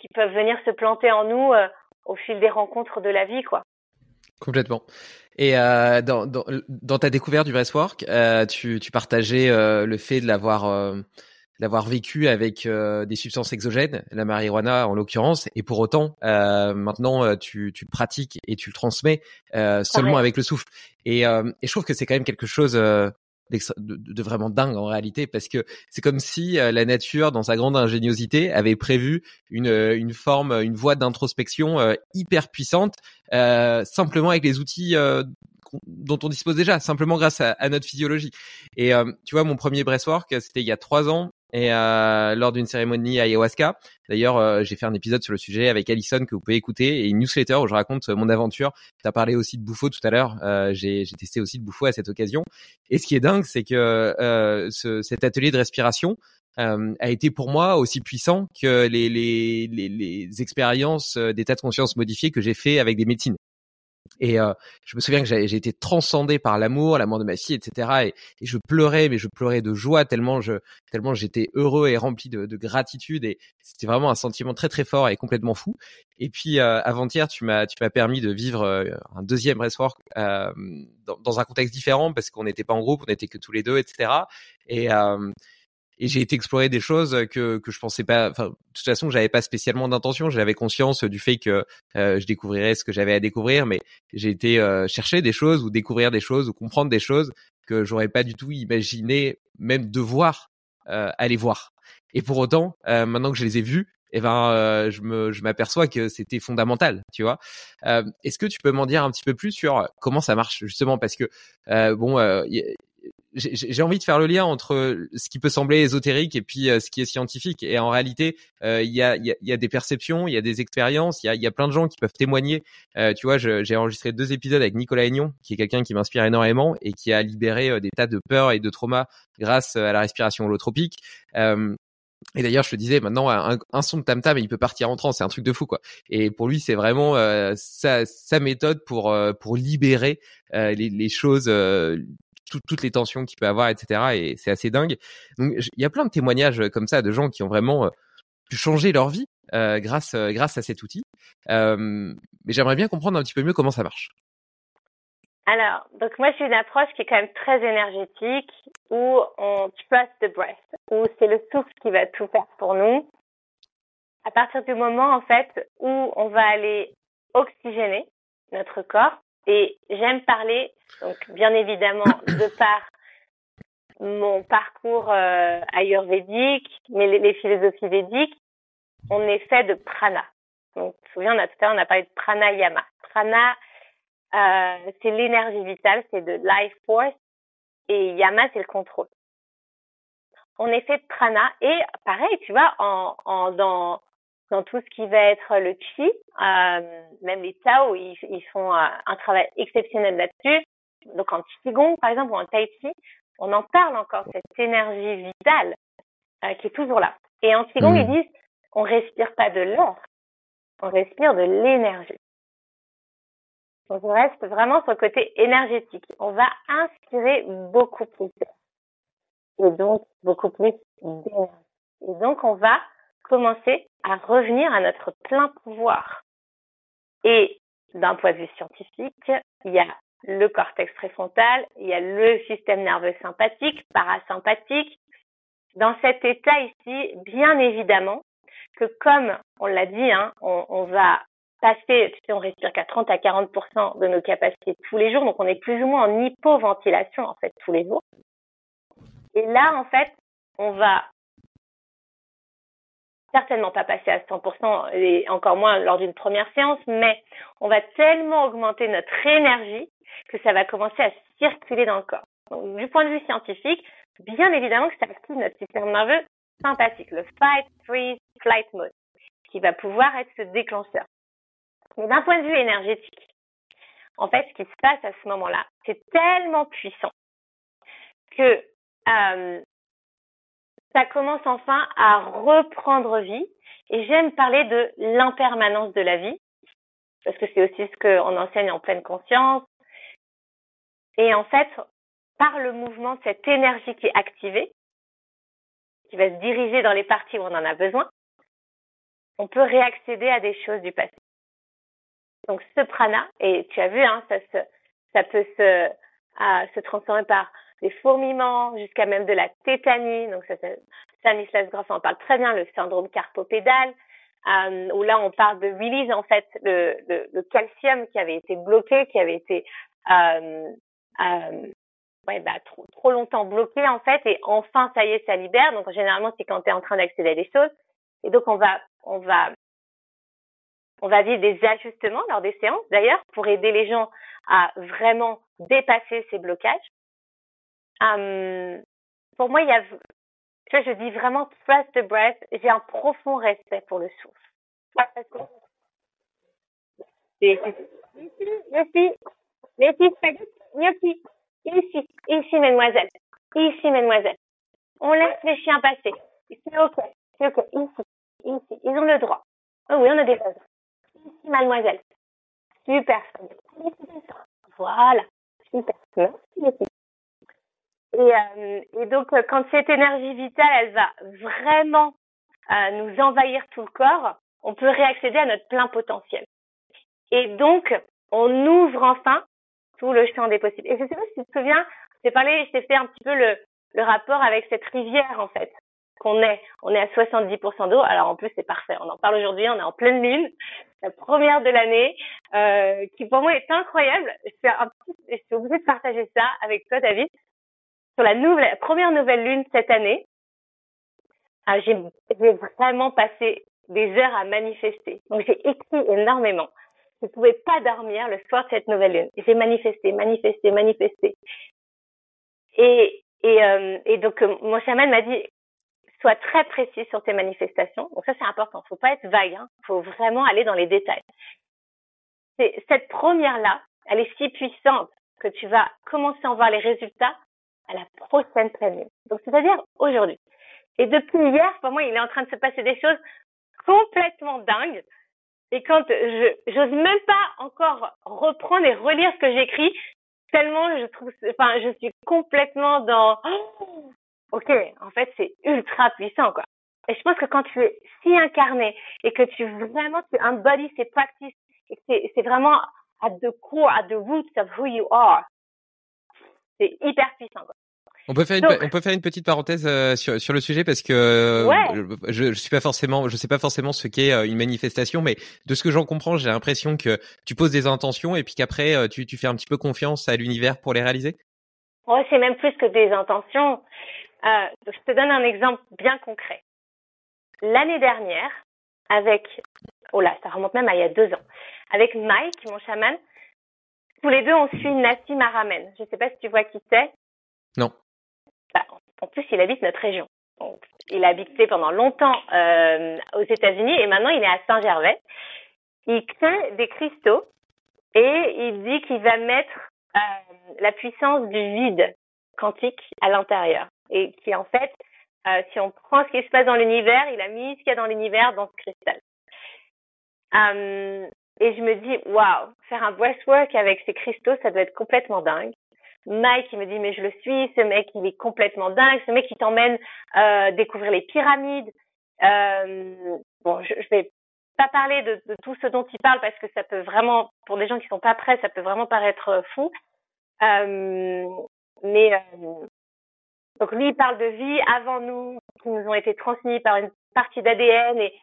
B: qui peuvent venir se planter en nous euh, au fil des rencontres de la vie, quoi.
A: Complètement. Et dans, ta découverte du breastwork, euh, tu, partageais le fait de l'avoir d'avoir vécu avec euh, des substances exogènes, la marijuana en l'occurrence, et pour autant, euh, maintenant, euh, tu, tu le pratiques et tu le transmets seulement avec le souffle. Et, et, je trouve que c'est quand même quelque chose de, de, vraiment dingue en réalité, parce que c'est comme si la nature, dans sa grande ingéniosité, avait prévu une, une forme, une voie d'introspection hyper puissante, simplement avec les outils dont on dispose déjà, simplement grâce à, à notre physiologie. Et tu vois, mon premier breastwork, c'était il y a trois ans et euh, lors d'une cérémonie ayahuasca. D'ailleurs, euh, j'ai fait un épisode sur le sujet avec Alison que vous pouvez écouter et une newsletter où je raconte mon aventure. Tu as parlé aussi de bouffo tout à l'heure. Euh, j'ai testé aussi de bouffo à cette occasion. Et ce qui est dingue, c'est que ce, cet atelier de respiration euh, a été pour moi aussi puissant que les, les, les, les expériences d'état de conscience modifié que j'ai fait avec des médecines. Et euh, je me souviens que j'ai été transcendé par l'amour, l'amour de ma fille, etc. Et, et, je pleurais, mais je pleurais de joie tellement je, tellement j'étais heureux et rempli de, de gratitude. Et c'était vraiment un sentiment très très fort et complètement fou. Et puis euh, avant-hier, tu m'as tu m'as permis de vivre euh, un deuxième breathwork euh, dans, dans, un contexte différent parce qu'on n'était pas en groupe, on n'était que tous les deux, etc. Et et j'ai été explorer des choses que que je pensais pas enfin de toute façon j'avais pas spécialement d'intention. J'avais conscience du fait que euh, je découvrirais ce que j'avais à découvrir mais j'ai été euh, chercher des choses ou découvrir des choses ou comprendre des choses que j'aurais pas du tout imaginé même devoir euh, aller voir. Et pour autant euh, maintenant que je les ai vus eh ben euh, je me je m'aperçois que c'était fondamental tu vois. Est-ce que tu peux m'en dire un petit peu plus sur comment ça marche justement? Parce que bon j'ai envie de faire le lien entre ce qui peut sembler ésotérique et puis euh, ce qui est scientifique. Et en réalité, euh, il y, a, y, a, y, a, des perceptions, il y a des expériences, il y a, y a, plein de gens qui peuvent témoigner. Euh, tu vois, j'ai enregistré deux épisodes avec Nicolas Aignon, qui est quelqu'un qui m'inspire énormément et qui a libéré des tas de peurs et de traumas grâce à la respiration holotropique. Et d'ailleurs, je te disais, maintenant, un, un son de tam tam, il peut partir en transe, c'est un truc de fou, quoi. Et pour lui, c'est vraiment euh, sa, sa, méthode pour pour libérer euh, les, les, choses toutes les tensions qu'il peut avoir, etc. Et c'est assez dingue. Donc il y a plein de témoignages euh, comme ça de gens qui ont vraiment euh, pu changer leur vie euh, grâce euh, grâce à cet outil. Euh, mais j'aimerais bien comprendre un petit peu mieux comment ça marche.
B: Alors, donc moi j'ai une approche qui est quand même très énergétique où on trust the breath, où c'est le souffle qui va tout faire pour nous. À partir du moment en fait où on va aller oxygéner notre corps, et j'aime parler, donc bien évidemment, de par mon parcours euh, ayurvédique, mais les, philosophies védiques, on est fait de prana. Donc, tu te souviens, on a, tout à l'heure, on a parlé de pranayama. Prana, euh, c'est l'énergie vitale, c'est de life force, et yama, c'est le contrôle. On est fait de prana, et pareil, tu vois, en, en, dans, dans tout ce qui va être le chi, euh, même les Tao, ils, ils font euh, un travail exceptionnel là-dessus. Donc en Qigong, par exemple, ou en Tai Chi, on en parle encore, cette énergie vitale euh, qui est toujours là. Et en Qigong, mmh. ils disent, on respire pas de l'air, on respire de l'énergie. Donc on reste vraiment sur le côté énergétique. On va inspirer beaucoup plus et donc beaucoup plus d'énergie. Et donc on va commencer à revenir à notre plein pouvoir. Et d'un point de vue scientifique, il y a le cortex préfrontal, il y a le système nerveux sympathique, parasympathique. Dans cet état ici, bien évidemment, que comme on l'a dit, hein, on, va passer, tu sais, on respire qu'à 30 à 40% de nos capacités tous les jours, donc on est plus ou moins en hypoventilation en fait tous les jours. Et là, en fait, on va certainement pas passer à 100% et encore moins lors d'une première séance, mais on va tellement augmenter notre énergie que ça va commencer à circuler dans le corps. Donc, du point de vue scientifique, bien évidemment que ça active notre système nerveux sympathique, le fight, freeze, flight mode, qui va pouvoir être ce déclencheur. Mais d'un point de vue énergétique, en fait, ce qui se passe à ce moment-là, c'est tellement puissant que euh, ça commence enfin à reprendre vie. Et j'aime parler de l'impermanence de la vie, parce que c'est aussi ce qu'on enseigne en pleine conscience. Et en fait, par le mouvement de cette énergie qui est activée, qui va se diriger dans les parties où on en a besoin, on peut réaccéder à des choses du passé. Donc ce prana, et tu as vu, hein, ça, se, ça peut se, se transformer par des fourmillements, jusqu'à même de la tétanie. Donc, ça, Stanislas Grof en parle très bien, le syndrome carpopédale, euh, où là, on parle de release, en fait, le, le, le, calcium qui avait été bloqué, qui avait été euh, euh, ouais, bah, trop, trop longtemps bloqué, en fait, et enfin, ça y est, ça libère. Donc, généralement, c'est quand tu es en train d'accéder à des choses. Et donc, on va, on va on va vivre des ajustements lors des séances, d'ailleurs, pour aider les gens à vraiment dépasser ces blocages. Euh, pour moi, il y a, tu vois, je dis vraiment trust the breath. J'ai un profond respect pour le souffle. Parce que... Ici, ici, ici, ici, ici, mesdemoiselles, ici, mesdemoiselles. On laisse les chiens passer. C'est ok, c'est ok, ici, ici. Ils ont le droit. Oh oui, on a des choses. Ici, mademoiselle. Super. Voilà. Super. Merci, et, euh, et donc, euh, quand cette énergie vitale, elle va vraiment euh, nous envahir tout le corps, on peut réaccéder à notre plein potentiel. Et donc, on ouvre enfin tout le champ des possibles. Et je sais pas si tu te souviens, j'ai parlé, je t'ai fait un petit peu le, le rapport avec cette rivière, en fait, qu'on est. On est à 70% d'eau. Alors, en plus, c'est parfait. On en parle aujourd'hui. On est en pleine lune. La première de l'année, euh, qui pour moi est incroyable. Je suis, un petit, je suis obligée de partager ça avec toi, David sur la nouvelle, première nouvelle lune cette année, ah, j'ai vraiment passé des heures à manifester. Donc j'ai écrit énormément. Je ne pouvais pas dormir le soir de cette nouvelle lune. J'ai manifesté, manifesté, manifesté. Et, et, euh, et donc euh, mon chaman m'a dit sois très précis sur tes manifestations. Donc ça c'est important. Faut pas être vague. Hein. Faut vraiment aller dans les détails. Cette première là, elle est si puissante que tu vas commencer à en voir les résultats à la prochaine pleine Donc, c'est-à-dire aujourd'hui. Et depuis hier, pour moi, il est en train de se passer des choses complètement dingues. Et quand je j'ose même pas encore reprendre et relire ce que j'écris, tellement je trouve, enfin, je suis complètement dans, oh, *gasps* ok, en fait, c'est ultra puissant, quoi. Et je pense que quand tu es si incarné et que tu vraiment, tu embodies ces practices et que c'est vraiment at the core, at the roots of who you are, c'est hyper puissant. Quoi.
A: On peut faire une, on peut faire une petite parenthèse euh, sur, sur le sujet parce que euh, je, je suis pas forcément je sais pas forcément ce qu'est euh, une manifestation mais de ce que j'en comprends j'ai l'impression que tu poses des intentions et puis qu'après tu, tu fais un petit peu confiance à l'univers pour les réaliser.
B: Ouais, c'est même plus que des intentions. je te donne un exemple bien concret. L'année dernière, avec oh là, ça remonte même à il y a deux ans, avec Mike, mon chaman, tous les deux, on suit Nassim Aramen. Je ne sais pas si tu vois qui c'est.
A: Non.
B: Bah, en plus, il habite notre région. Donc, il a habité pendant longtemps euh, aux États-Unis et maintenant il est à Saint-Gervais. Il crée des cristaux et il dit qu'il va mettre euh, la puissance du vide quantique à l'intérieur. Et qui en fait, euh, si on prend ce qui se passe dans l'univers, il a mis ce qu'il y a dans l'univers dans ce cristal. Euh, Et je me dis, waouh, faire un breathwork avec ces cristaux, ça doit être complètement dingue. Mike, il me dit, mais je le suis, ce mec, il est complètement dingue, ce mec, qui t'emmène euh, découvrir les pyramides. Euh, bon, je, je vais pas parler de, de, tout ce dont il parle parce que ça peut vraiment, pour des gens qui sont pas prêts, ça peut vraiment paraître euh, fou. Euh, mais euh, donc lui, il parle de vie avant nous, qui nous ont été transmis par une partie d'ADN et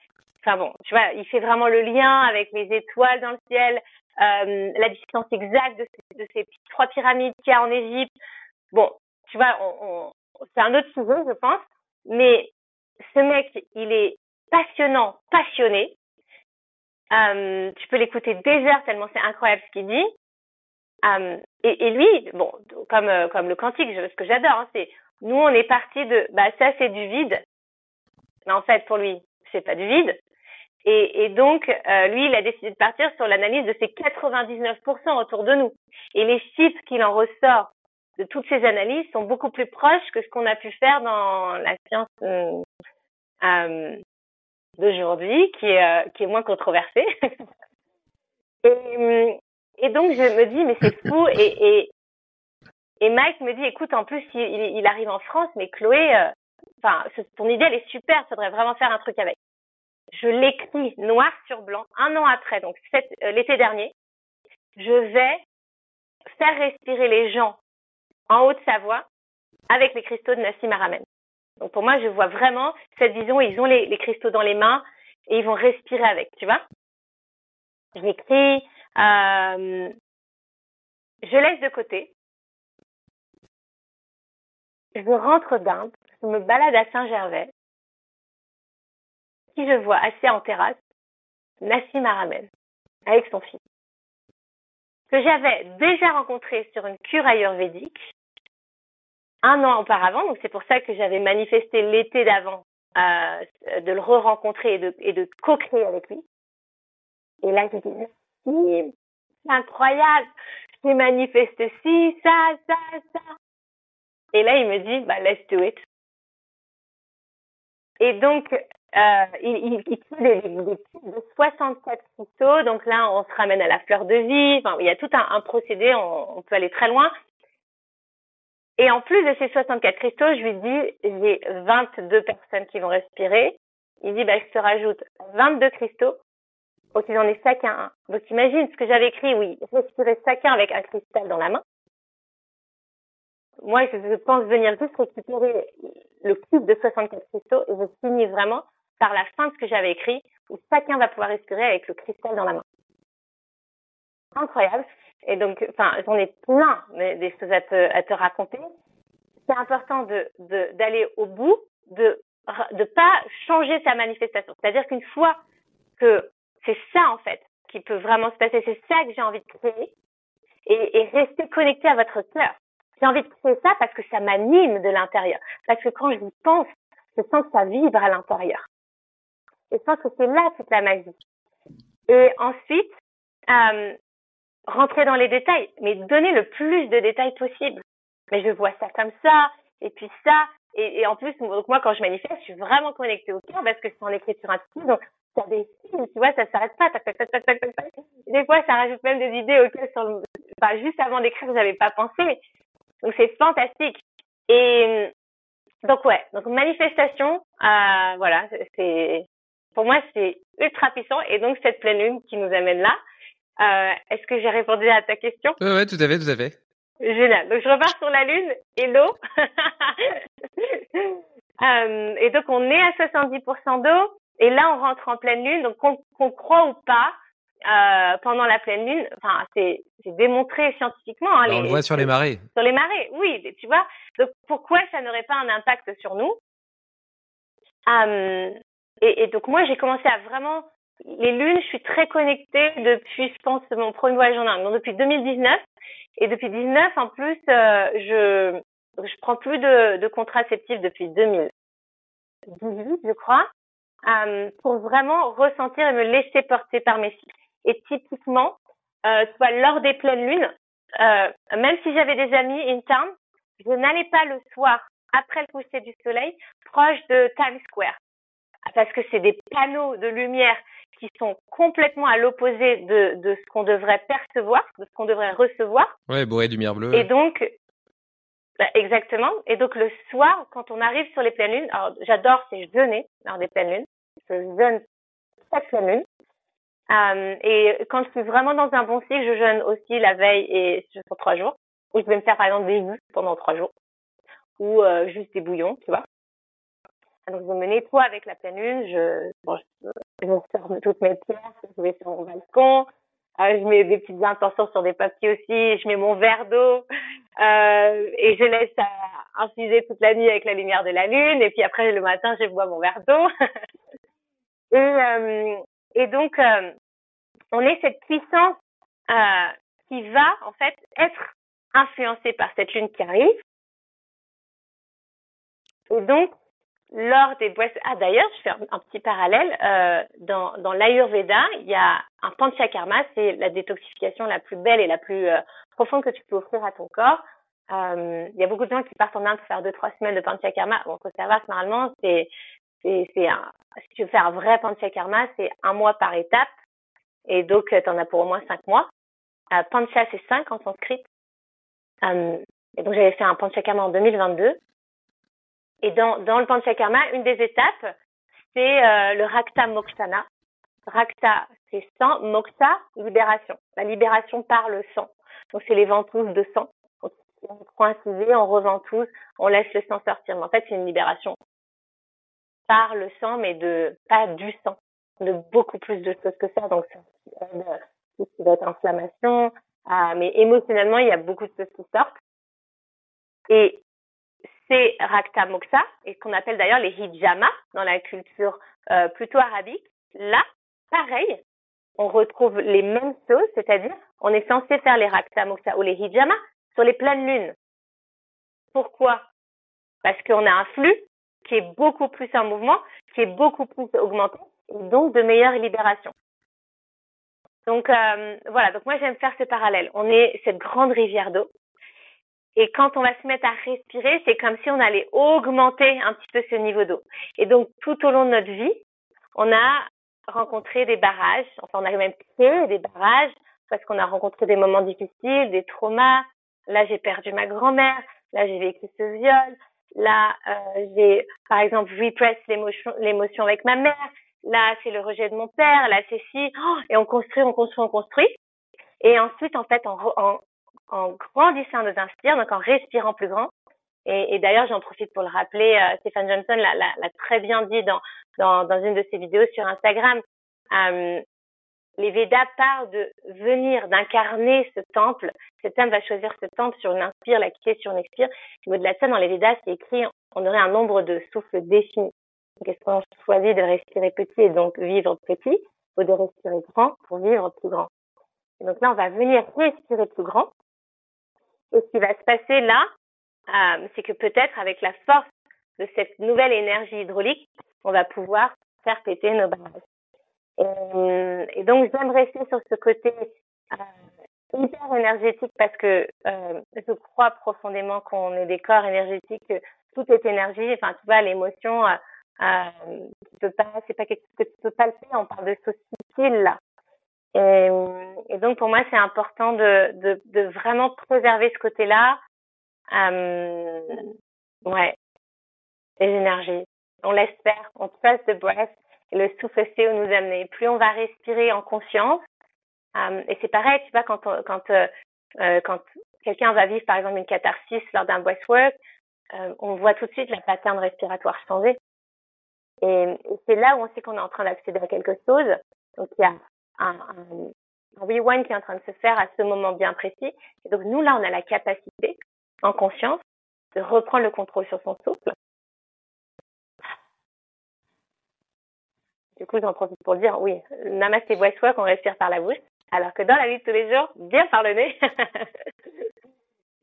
B: enfin bon, tu vois, il fait vraiment le lien avec les étoiles dans le ciel, euh, la distance exacte de, ces trois pyramides qu'il y a en Égypte. Bon, tu vois, on, on, c'est un autre sujet, je pense, mais ce mec, il est passionnant, passionné. Euh, tu peux l'écouter des heures tellement c'est incroyable ce qu'il dit. Euh, et, et, lui, bon, comme euh, comme le quantique, ce que j'adore, hein, c'est nous on est parti de, bah ça c'est du vide. Mais en fait pour lui, c'est pas du vide. Et, et donc euh, lui, il a décidé de partir sur l'analyse de ces 99% autour de nous. Et les chiffres qu'il en ressort de toutes ces analyses sont beaucoup plus proches que ce qu'on a pu faire dans la science euh, euh, d'aujourd'hui, qui euh, qui est moins controversée. *laughs* et, et donc je me dis mais c'est fou et, et et Mike me dit écoute en plus il, il arrive en France mais Chloé euh, enfin ton idée elle est super, faudrait vraiment faire un truc avec. Je l'écris noir sur blanc un an après donc euh, l'été dernier. Je vais faire respirer les gens en Haute-Savoie avec les cristaux de Nassim Aramen. Donc pour moi, je vois vraiment cette vision. Ils ont les, cristaux dans les mains et ils vont respirer avec, tu vois. Je l'écris, euh, je laisse de côté. Je rentre d'Inde, je me balade à Saint-Gervais. Qui je vois assis en terrasse, Nassim Aramen, avec son fils, que j'avais déjà rencontré sur une cure ayurvédique un an auparavant. Donc c'est pour ça que j'avais manifesté l'été d'avant euh, de le re-rencontrer et de, et de co-créer avec lui. Et là, je disais, si, c'est incroyable, j'ai manifesté ci, ça, ça, ça. Et là, il me dit, bah, let's do it. Et donc, euh, il, il, tue des, des de 64 cristaux. Donc là, on se ramène à la fleur de vie. Enfin, il y a tout un, un procédé, on, on, peut aller très loin. Et en plus de ces 64 cristaux, je lui dis, j'ai 22 personnes qui vont respirer. Il dit, bah, je te rajoute 22 cristaux pour qu'ils en aient chacun un. Donc imagine ce que j'avais écrit, oui, respirer chacun avec un cristal dans la main. Moi, je pense venir juste récupérer le cube de 64 cristaux et je finis vraiment par la fin de ce que j'avais écrit où chacun va pouvoir respirer avec le cristal dans la main. Incroyable. Et donc, enfin, j'en ai plein des choses à te, à te raconter. C'est important de d'aller au bout, de de pas changer sa manifestation. C'est-à-dire qu'une fois que c'est ça en fait qui peut vraiment se passer, c'est ça que j'ai envie de créer, et, et rester connecté à votre cœur. J'ai envie de créer ça parce que ça m'anime de l'intérieur, parce que quand je pense, je sens que ça vibre à l'intérieur. Et je pense que c'est là toute la magie. Et ensuite, euh, rentrer dans les détails, mais donner le plus de détails possible. Mais je vois ça comme ça, et puis ça, et, en plus, donc moi quand je manifeste, je suis vraiment connectée au cœur parce que c'est en écriture intuitive, donc des signes, tu vois, ça s'arrête pas. Des fois, ça rajoute même des idées auxquelles juste avant d'écrire, j'avais pas pensé. Donc c'est fantastique. Et donc ouais, donc manifestation, euh, voilà, c'est pour moi c'est ultra puissant et donc cette pleine lune qui nous amène là. Euh, Est-ce que j'ai répondu à ta question?
A: Oui, ouais, tout à fait, tout à fait.
B: Génial. Donc je repars sur la lune et l'eau. *laughs* euh, et donc on est à 70% d'eau et là on rentre en pleine lune. Donc qu'on qu croit ou pas, euh, pendant la pleine lune, enfin c'est démontré scientifiquement. Hein,
A: les, on le voit sur les marées.
B: Sur les marées, oui. Tu vois. Donc pourquoi ça n'aurait pas un impact sur nous? Euh, et, et donc moi j'ai commencé à vraiment les lunes, je suis très connectée depuis, je pense, mon premier voyage en Inde. Donc depuis 2019. Et depuis 2019, en plus, euh, je je prends plus de, de contraceptifs depuis 2018, je crois, euh, pour vraiment ressentir et me laisser porter par mes cycles. Et typiquement, euh, tu vois, lors des pleines lunes, euh, même si j'avais des amis in town, je n'allais pas le soir après le coucher du soleil proche de Times Square parce que c'est des panneaux de lumière qui sont complètement à l'opposé de, de ce qu'on devrait percevoir, de ce qu'on devrait recevoir.
A: Ouais, bourré de lumière bleue.
B: Et donc, bah, exactement. Et donc le soir, quand on arrive sur les pleines lunes, alors j'adore c'est jeûner lors des pleines lunes. Je jeûne chaque pleine lune. Euh, et quand je suis vraiment dans un bon cycle, je jeûne aussi la veille et pour trois jours. Ou je vais me faire par exemple des vues pendant trois jours. Ou euh, juste des bouillons, tu vois. Donc je me nettoie avec la pleine lune, je, bon, je, je toutes mes pierres, je vais sur mon balcon, euh, je mets des petites intentions sur des papiers aussi, je mets mon verre d'eau *laughs* euh, et je laisse ça infuser toute la nuit avec la lumière de la lune et puis après le matin je bois mon verre d'eau. *laughs* et, euh, et donc euh, on est cette puissance euh, qui va en fait être influencée par cette lune qui arrive. Et donc lors des boissons. Ah d'ailleurs, je fais un, petit parallèle. Euh, dans dans l'Ayurveda, il y a un panchakarma, c'est la détoxification la plus belle et la plus euh, profonde que tu peux offrir à ton corps. Euh, il y a beaucoup de gens qui partent en Inde pour faire deux trois semaines de panchakarma. Bon, faut savoir que normalement c'est c'est c'est un si tu veux faire un vrai panchakarma, c'est un mois par étape. Et donc tu en as pour au moins cinq mois. Euh, pancha c'est cinq en sanskrit. Euh, et donc j'avais fait un panchakarma en 2022 et dans, dans le Panchakarma, une des étapes, c'est euh, le Rakta Mokshana. Rakta, c'est sang, Moksha, libération. La libération par le sang. Donc c'est les ventouses de sang. On prend on reventouse, on laisse le sang sortir. Mais en fait, c'est une libération par le sang, mais de pas du sang, de beaucoup plus de choses que ça. Donc ça aide tout être inflammation. Ah, mais émotionnellement, il y a beaucoup de choses qui sortent. Et c'est Rakta Moksa, et qu'on appelle d'ailleurs les hijama dans la culture euh, plutôt arabique. Là, pareil, on retrouve les mêmes choses, c'est-à-dire on est censé faire les Rakta Moksa ou les hijama sur les pleines lunes. Pourquoi? Parce qu'on a un flux qui est beaucoup plus en mouvement, qui est beaucoup plus augmenté, et donc de meilleure libération. Donc euh, voilà, donc moi j'aime faire ce parallèle. On est cette grande rivière d'eau et quand on va se mettre à respirer, c'est comme si on allait augmenter un petit peu ce niveau d'eau. Et donc, tout au long de notre vie, on a rencontré des barrages. Enfin, on a même créé des barrages parce qu'on a rencontré des moments difficiles, des traumas. Là, j'ai perdu ma grand-mère. Là, j'ai vécu ce viol. Là, euh, j'ai, par exemple, repress l'émotion, avec ma mère. Là, c'est le rejet de mon père. Là, c'est si. Oh, et on construit, on construit, on construit. Et ensuite, en fait, en, en, en grandissant nos inspires, donc en respirant plus grand. Et, d'ailleurs, j'en profite pour le rappeler, euh, Stéphane Johnson l'a très bien dit dans, dans, dans, une de ses vidéos sur Instagram. Euh, les Védas parlent de venir, d'incarner ce temple. Cet homme va choisir ce temple sur une inspire, la quitter sur une expire. Au-delà de ça, dans les Védas, c'est écrit, on aurait un nombre de souffles définis. Donc, est-ce qu'on choisit de respirer petit et donc vivre petit, ou de respirer grand pour vivre plus grand? Et donc là, on va venir respirer plus grand et ce qui va se passer là, euh, c'est que peut-être avec la force de cette nouvelle énergie hydraulique, on va pouvoir faire péter nos barrages. Et, euh, donc j'aime rester sur ce côté euh, hyper énergétique parce que euh, je crois profondément qu'on est des corps énergétiques, que tout est énergie. Enfin, tu vois, l'émotion, euh, euh, tu peux pas, c'est pas quelque chose que tu peux faire. On parle de choses subtiles là. Et, et, donc pour moi, c'est important de, de, de, vraiment préserver ce côté-là. Euh, ouais, les énergies. On l'espère, on passe de breath et le souffle sait où nous amener. Plus on va respirer en conscience, euh, et c'est pareil, tu vois, quand quand euh, euh quand quelqu'un va vivre par exemple une catharsis lors d'un breathwork, euh, on voit tout de suite la pattern respiratoire changer. Et, et c'est là où on sait qu'on est en train d'accéder à quelque chose. Donc il y a un, un, rewind qui est en train de se faire à ce moment bien précis. Et donc nous, là, on a la capacité, en conscience, de reprendre le contrôle sur son souffle. Du coup, j'en profite pour dire, oui, Namasté Voice on respire par la bouche, alors que dans la vie de tous les jours, bien par le nez.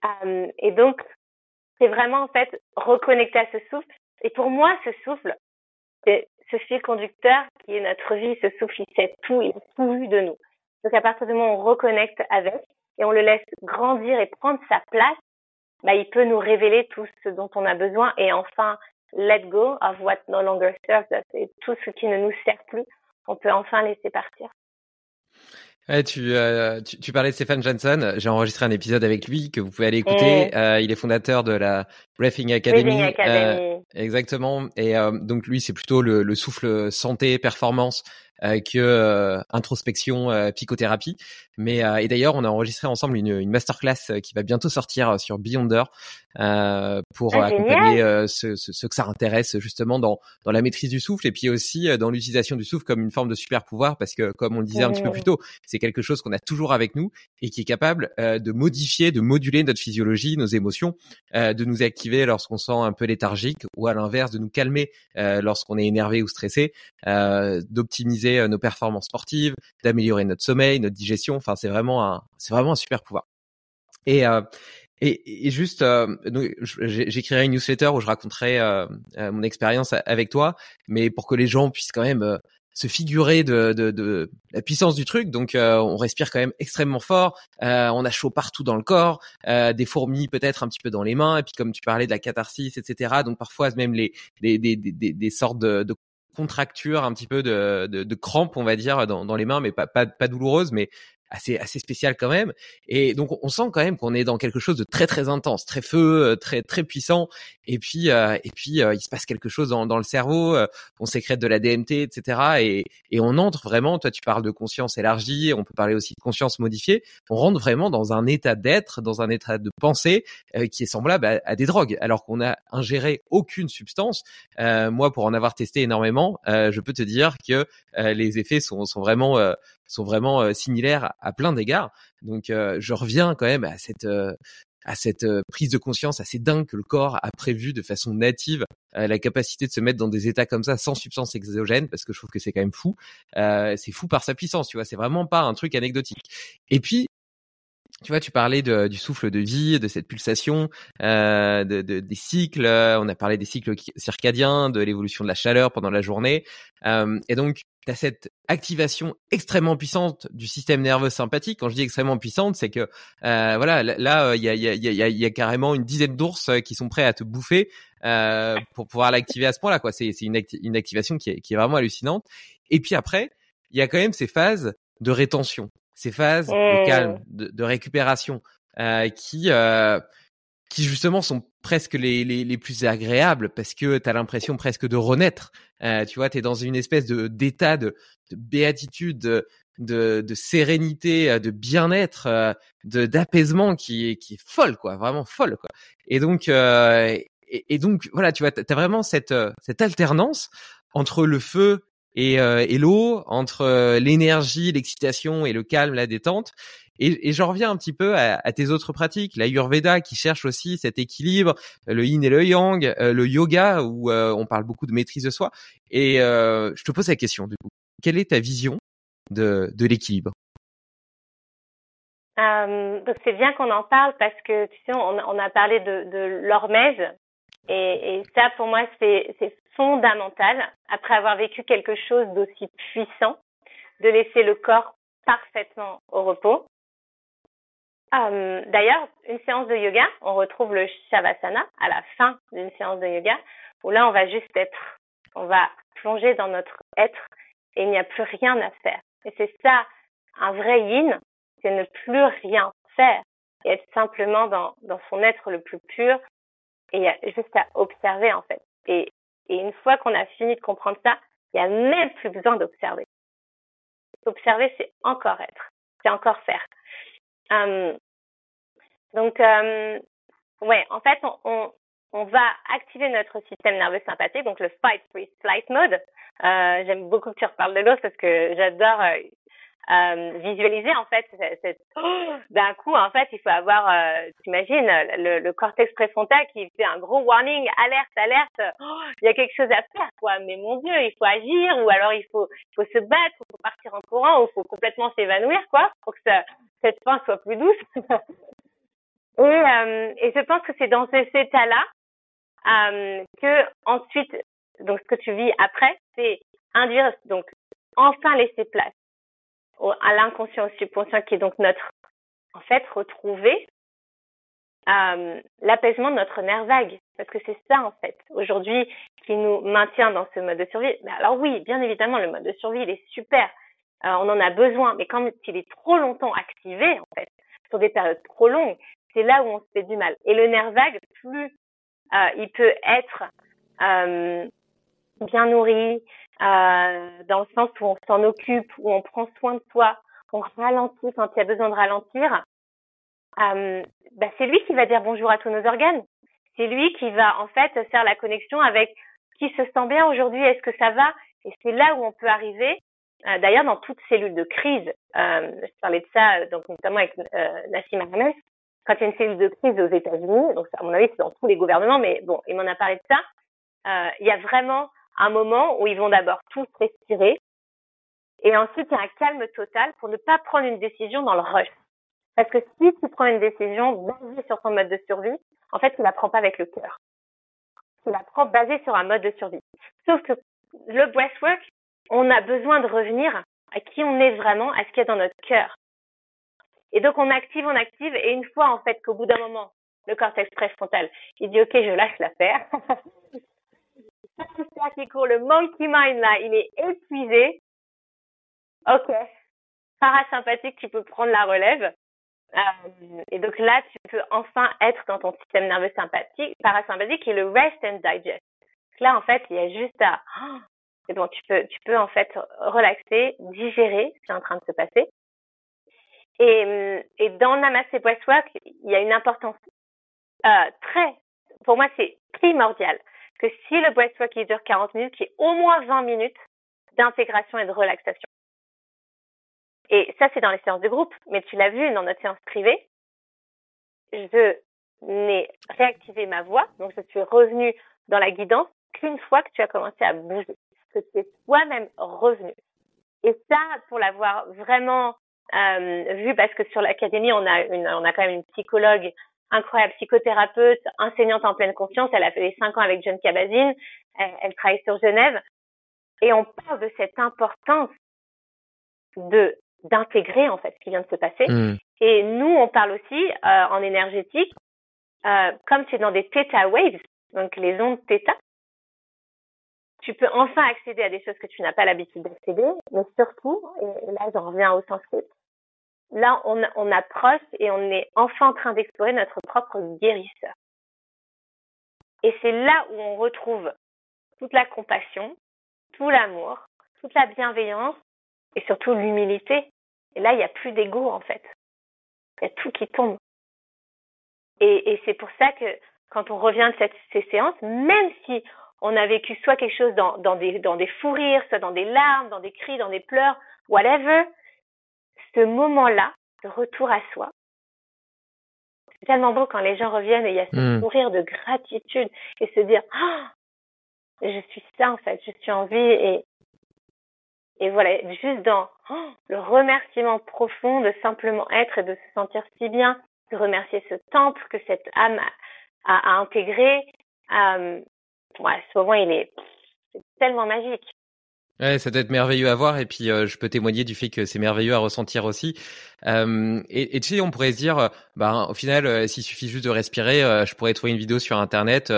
B: um, *laughs* et donc, c'est vraiment en fait reconnecter à ce souffle. Et pour moi, ce souffle, ce fil conducteur qui est notre vie, ce souffle, il sait tout, il a tout vu de nous. Donc à partir du moment où on reconnecte avec et on le laisse grandir et prendre sa place, bah, il peut nous révéler tout ce dont on a besoin et enfin let go of what no longer serves us et tout ce qui ne nous sert plus. qu'on peut enfin laisser partir.
A: Ouais, tu, euh, tu, tu, parlais de Stéphane Johnson. J'ai enregistré un épisode avec lui que vous pouvez aller écouter. Euh, il est fondateur de la Breathing Academy.
B: Academy.
A: Euh, exactement. Et euh, donc lui, c'est plutôt le, le, souffle santé, performance euh, que euh, introspection, euh, psychothérapie. Mais et d'ailleurs, on a enregistré ensemble une, une masterclass qui va bientôt sortir sur Beyonder pour
B: ah,
A: accompagner ceux, ceux, que ça intéresse justement dans dans la maîtrise du souffle et puis aussi dans l'utilisation du souffle comme une forme de super pouvoir parce que comme on le disait un petit peu plus tôt, c'est quelque chose qu'on a toujours avec nous et qui est capable de modifier, de moduler notre physiologie, nos émotions, de nous activer lorsqu'on sent un peu léthargique ou à l'inverse de nous calmer lorsqu'on est énervé ou stressé, d'optimiser euh, nos performances sportives, d'améliorer notre sommeil, notre digestion. Enfin, c'est vraiment un, c'est vraiment un super pouvoir. Et euh, et, et, juste, euh, j'écrirai une newsletter où je raconterai mon expérience avec toi, mais pour que les gens puissent quand même se figurer de, de, de, la puissance du truc. Donc, on respire quand même extrêmement fort. on a chaud partout dans le corps, des fourmis peut-être un petit peu dans les mains. Et puis, comme tu parlais de la catharsis, etc. Donc, parfois même les des, des, des, des sortes de, de contracture, un petit peu de, de, de crampes, on va dire, dans, dans les mains, mais pas, pas, pas douloureuse, mais assez assez spécial quand même. Et donc on sent quand même qu'on est dans quelque chose de très très intense très feu euh, très très puissant. Et puis euh, et puis euh, il se passe quelque chose dans, dans le cerveau on sécrète de la DMT etc et et on entre vraiment toi tu parles de conscience élargie on peut parler aussi de conscience modifiée. On rentre vraiment dans un état d'être dans un état de pensée qui est semblable à, à, des drogues alors qu'on a ingéré aucune substance. Moi pour en avoir testé énormément je peux te dire que les effets sont sont vraiment sont vraiment euh, similaires à plein d'égards. Donc euh, je reviens quand même à cette euh, à cette prise de conscience assez dingue que le corps a prévu de façon native la capacité de se mettre dans des états comme ça sans substance exogène parce que je trouve que c'est quand même fou c'est fou par sa puissance tu vois c'est vraiment pas un truc anecdotique et puis tu vois, tu parlais de, du souffle de vie, de cette pulsation, euh, de, de, des cycles. On a parlé des cycles circadiens, de l'évolution de la chaleur pendant la journée. Euh, et donc, tu as cette activation extrêmement puissante du système nerveux sympathique. Quand je dis extrêmement puissante, c'est que euh, voilà, là, il y a, y, a, y, a, y a carrément une dizaine d'ours qui sont prêts à te bouffer euh, pour pouvoir l'activer à ce point-là. Quoi, c'est une, une activation qui est vraiment hallucinante. Et puis après, il y a quand même ces phases de rétention ces phases de calme, mmh. de, de récupération, euh, qui euh, qui justement sont presque les, les, les plus agréables parce que tu as l'impression presque de renaître. Euh, tu vois, tu es dans une espèce de d'état de, de béatitude, de, de, de, sérénité, de bien-être, euh, de d'apaisement qui est qui est folle quoi, vraiment folle quoi. Et donc euh, et, et, donc voilà, tu vois, tu as vraiment cette cette alternance entre le feu et, euh, et l'eau, entre euh, l'énergie, l'excitation et le calme, la détente. Et, et j'en reviens un petit peu à, à, tes autres pratiques, la Yurveda qui cherche aussi cet équilibre, le yin et le yang, euh, le yoga où on parle beaucoup de maîtrise de soi. Et je te pose la question du coup, quelle est ta vision de, de l'équilibre?
B: Euh, c'est bien qu'on en parle parce que tu sais on, on a parlé de, de l'hormèse et, et, ça pour moi c'est fondamental, après avoir vécu quelque chose d'aussi puissant, de laisser le corps parfaitement au repos. Euh, D'ailleurs, une séance de yoga, on retrouve le shavasana à la fin d'une séance de yoga, où là, on va juste être, on va plonger dans notre être et il n'y a plus rien à faire. Et c'est ça, un vrai yin, c'est ne plus rien faire et être simplement dans, son être le plus pur et juste à observer en fait. Et une fois qu'on a fini de comprendre ça, il n'y a même plus besoin d'observer. Observer, c'est encore être, c'est encore faire. Euh, donc, euh, ouais, en fait, on, va activer notre système nerveux sympathique, donc le fight, freeze, flight mode. Euh, J'aime beaucoup que tu reparles de l'os parce que j'adore euh, visualiser en fait *gasps* d'un coup en fait il faut avoir euh, t'imagines le, le, cortex préfrontal qui fait un gros warning alerte alerte *gasps* il y a quelque chose à faire quoi. Mais mon dieu il faut agir ou alors il faut il faut se battre il faut partir en courant ou faut complètement s'évanouir quoi pour que ça, cette fin soit plus douce. *laughs* Et euh, et je pense que c'est dans cet état là euh, que ensuite donc ce que tu vis après c'est induire donc enfin laisser place à l'inconscient subconscient qui est donc notre, en fait, retrouver euh, l'apaisement de notre nerf vague. Parce que c'est ça, en fait, aujourd'hui, qui nous maintient dans ce mode de survie. Mais alors oui, bien évidemment, le mode de survie, il est super. Euh, on en a besoin. Mais quand il est trop longtemps activé, en fait, sur des périodes trop longues, c'est là où on se fait du mal. Et le nerf vague, plus euh, il peut être euh, bien nourri, euh, dans le sens où on s'en occupe, où on prend soin de soi, on ralentit quand il y a besoin de ralentir, euh, bah c'est lui qui va dire bonjour à tous nos organes. C'est lui qui va en fait faire la connexion avec qui se sent bien aujourd'hui, est-ce que ça va? Et c'est là où on peut arriver. Euh, D'ailleurs, dans toute cellule de crise, euh, je parlais de ça donc notamment avec euh, Nassim Ahmed, quand il y a une cellule de crise aux États-Unis, donc à mon avis c'est dans tous les gouvernements, mais bon, il m'en a parlé de ça. Euh, il y a vraiment un moment où ils vont d'abord tous respirer, et ensuite il y a un calme total pour ne pas prendre une décision dans le rush. Parce que si tu prends une décision basée sur ton mode de survie, en fait, tu la prends pas avec le cœur. Tu la prends basée sur un mode de survie. Sauf que le breathwork, on a besoin de revenir à qui on est vraiment, à ce qu'il y a dans notre cœur. Et donc, on active, on active, et une fois, en fait, qu'au bout d'un moment, le cortex préfrontal, il dit, OK, je lâche l'affaire. *laughs* qui court, le monkey mind, là, il est épuisé. OK. Parasympathique, tu peux prendre la relève. Euh, et donc là, tu peux enfin être dans ton système nerveux sympathique, parasympathique, est le rest and digest. Là, en fait, il y a juste à, *gasps* c'est bon, tu peux, tu peux en fait relaxer, digérer ce qui est en train de se passer. Et, et dans Namaste Breathwork, il y a une importance euh, très, pour moi, c'est primordial que si le breathwork il dure 40 minutes, qu'il y ait au moins 20 minutes d'intégration et de relaxation. Et ça, c'est dans les séances de groupe, mais tu l'as vu dans notre séance privée. Je n'ai réactivé ma voix, donc je suis revenue dans la guidance qu'une fois que tu as commencé à bouger, que tu es toi-même revenu. Et ça, pour l'avoir vraiment euh, vu parce que sur l'académie, on on a quand même une psychologue incroyable, psychothérapeute, enseignante en pleine conscience. Elle a fait les cinq ans avec John Kabat-Zinn. Elle, elle, travaille sur Genève. Et on parle de cette importance de d'intégrer en fait ce qui vient de se passer. Mmh. Et nous, on parle aussi euh, en énergétique, euh, comme c'est dans des theta waves, donc les ondes theta, tu peux enfin accéder à des choses que tu n'as pas l'habitude d'accéder, mais surtout, et là j'en reviens au sanskrit, là, on, approche et on est enfin en train d'explorer notre propre guérisseur. Et c'est là où on retrouve toute la compassion, tout l'amour, toute la bienveillance et surtout l'humilité. Et là, il n'y a plus d'ego en fait. Il y a tout qui tombe. Et, et c'est pour ça que quand on revient de cette, ces séances, même si on a vécu soit quelque chose dans, dans, des, dans des fous rires, soit dans des larmes, dans des cris, dans des pleurs, whatever, ce moment-là de retour à soi, c'est tellement beau quand les gens reviennent et il y a ce mmh. sourire de gratitude et se dire ah je suis ça en fait, je suis en vie et et voilà juste dans oh, le remerciement profond de simplement être et de se sentir si bien, de remercier ce temple que cette âme a, a, a intégré. Euh, ouais, ce moment il est, est tellement magique.
A: Ouais, ça doit être merveilleux à voir et puis euh, je peux témoigner du fait que c'est merveilleux à ressentir aussi. Euh, et, et, tu sais, on pourrait se dire, bah, au final, euh, s'il suffit juste de respirer, euh, je pourrais trouver une vidéo sur internet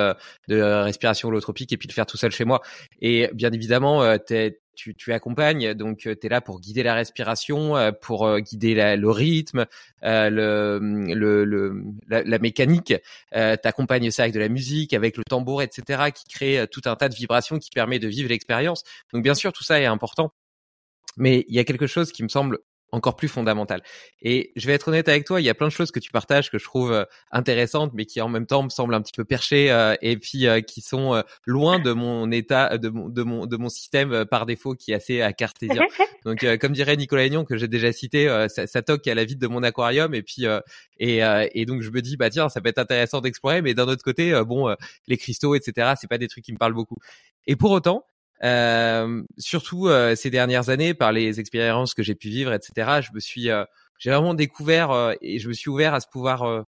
A: de respiration holotropique et puis le faire tout seul chez moi. Et bien évidemment, t'es tu, tu accompagnes, donc tu es là pour guider la respiration, pour guider la, le rythme, euh, le, le, le la, la, mécanique. Euh, tu accompagnes ça avec de la musique, avec le tambour, etc., qui crée tout un tas de vibrations qui permet de vivre l'expérience. Donc bien sûr, tout ça est important. Mais il y a quelque chose qui me semble encore plus fondamental. Et je vais être honnête avec toi, il y a plein de choses que tu partages que je trouve euh, intéressantes, mais qui en même temps me semblent un petit peu perchées euh, et puis euh, qui sont euh, loin de mon état, de mon de mon de mon système euh, par défaut qui est assez cartésien. *laughs* Donc, comme dirait Nicolas Agnon que j'ai déjà cité, ça, ça, toque à la vide de mon aquarium et puis et et donc je me dis bah tiens ça peut être intéressant d'explorer, mais d'un autre côté bon les cristaux etc c'est pas des trucs qui me parlent beaucoup. Et pour autant euh, surtout euh, ces dernières années, par les expériences que j'ai pu vivre, etc. Je me suis, euh, j'ai vraiment découvert et je me suis ouvert à ce pouvoir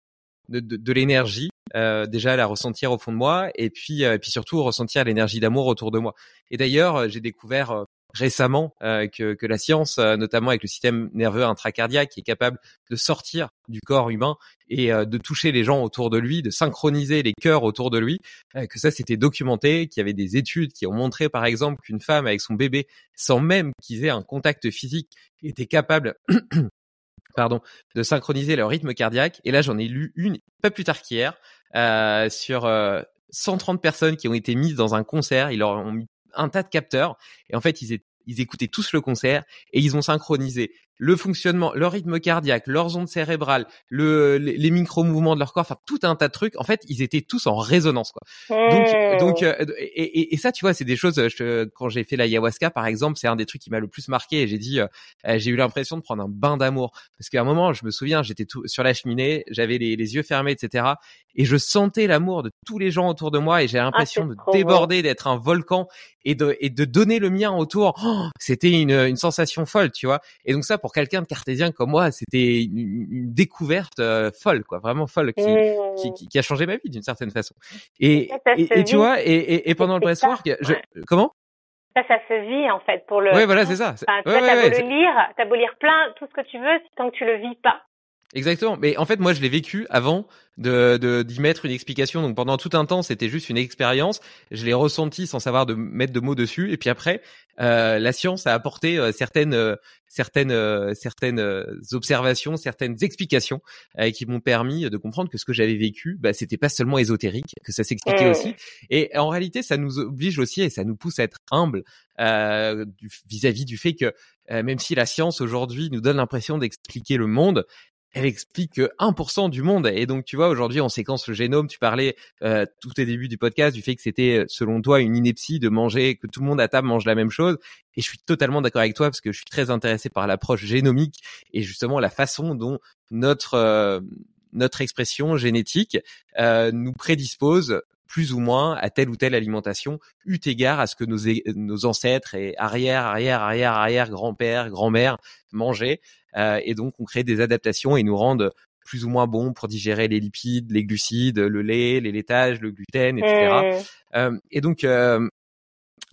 A: de, de, de l'énergie, déjà la ressentir au fond de moi, et puis, et puis surtout ressentir l'énergie d'amour autour de moi. Et d'ailleurs, j'ai découvert récemment que, que la science, notamment avec le système nerveux intracardiaque, est capable de sortir du corps humain et de toucher les gens autour de lui, de synchroniser les cœurs autour de lui, que ça c'était documenté, qu'il y avait des études qui ont montré par exemple qu'une femme avec son bébé, sans même qu'ils aient un contact physique, était capable *coughs* pardon, de synchroniser leur rythme cardiaque. Et là, j'en ai lu une pas plus tard qu'hier euh, sur 130 euh, personnes qui ont été mises dans un concert. Ils leur ont mis un tas de capteurs et en fait, ils, écoutaient tous le concert et ils ont synchronisé le fonctionnement, leur rythme cardiaque, leurs ondes cérébrales, le, les, micro-mouvements de leur corps, enfin tout un tas de trucs. En fait, ils étaient tous en résonance, quoi. Donc, mmh. donc, euh, et, et, ça, tu vois, c'est des choses. Je, quand j'ai fait l'ayahuasca, par exemple, c'est un des trucs qui m'a le plus marqué. Et j'ai dit, euh, j'ai eu l'impression de prendre un bain d'amour parce qu'à un moment, je me souviens, j'étais tout sur la cheminée, j'avais les, les, yeux fermés, etc. Et je sentais l'amour de tous les gens autour de moi et j'ai ah, l'impression de déborder, d'être un volcan et de et de donner le mien autour. Oh, c'était une, une sensation folle, tu vois. Et donc ça, pour quelqu'un de cartésien comme moi, c'était une, découverte euh, folle, quoi, vraiment folle, qui, mmh. qui, qui, a changé ma vie d'une certaine façon. Et, et, tu vois, et, pendant le breastwork, je, comment?
B: Ça, ça se vit en fait pour le.
A: Ouais, voilà, c'est ça.
B: Enfin, ouais, t'as beau le lire, t'as beau lire plein, tout ce que tu veux, tant que tu le vis pas.
A: Exactement. Mais en fait, moi, je l'ai vécu avant de d'y mettre une explication. Donc pendant tout un temps, c'était juste une expérience. Je l'ai ressenti sans savoir de mettre de mots dessus. Et puis après, euh, la science a apporté euh, certaines euh, certaines euh, certaines observations, certaines explications qui m'ont permis de comprendre que ce que j'avais vécu, bah, c'était pas seulement ésotérique, que ça s'expliquait mmh. aussi. Et en réalité, ça nous oblige aussi et ça nous pousse à être humble vis-à-vis -vis du fait que même si la science aujourd'hui nous donne l'impression d'expliquer le monde, elle explique que 1% du monde. Et donc, tu vois, aujourd'hui, on séquence le génome. Tu parlais euh, tout au début du podcast du fait que c'était, selon toi, une ineptie de manger, que tout le monde à table mange la même chose. Et je suis totalement d'accord avec toi parce que je suis très intéressé par l'approche génomique et justement la façon dont notre euh, notre expression génétique euh, nous prédispose plus ou moins à telle ou telle alimentation, eu égard à ce que nos, nos ancêtres et arrière, arrière, arrière, arrière, grand-père, grand-mère mangeaient. Euh, et donc, on crée des adaptations et nous rendent plus ou moins bons pour digérer les lipides, les glucides, le lait, les laitages, le gluten, etc. Mmh. Euh, et donc, euh,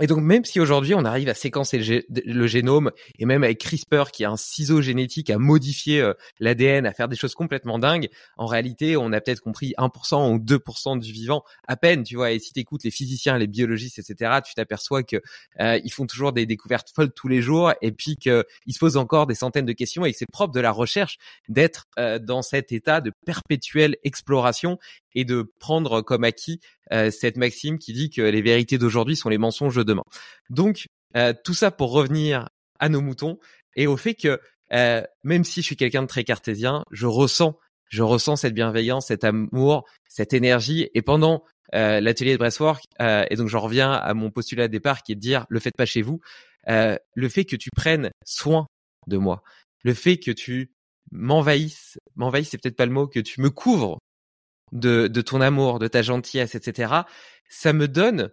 A: et donc même si aujourd'hui on arrive à séquencer le, génome et même avec CRISPR qui est un ciseau génétique à modifier euh, l'ADN, à faire des choses complètement dingues, en réalité on a peut-être compris 1% ou 2% du vivant à peine, tu vois. Et si tu écoutes les physiciens, les biologistes, etc., tu t'aperçois que euh, ils font toujours des découvertes folles tous les jours et puis qu'ils se posent encore des centaines de questions et c'est propre de la recherche d'être euh, dans cet état de perpétuelle exploration et de prendre comme acquis euh, cette maxime qui dit que les vérités d'aujourd'hui sont les mensonges de demain. Donc euh, tout ça pour revenir à nos moutons et au fait que euh, même si je suis quelqu'un de très cartésien, je ressens je ressens cette bienveillance, cet amour, cette énergie. Et pendant l'atelier de breastwork, et donc j'en reviens à mon postulat de départ qui est de dire le faites pas chez vous, le fait que tu prennes soin de moi, le fait que tu m'envahisses, m'envahisses c'est peut-être pas le mot, que tu me couvres de, de ton amour, de ta gentillesse, etc., ça me donne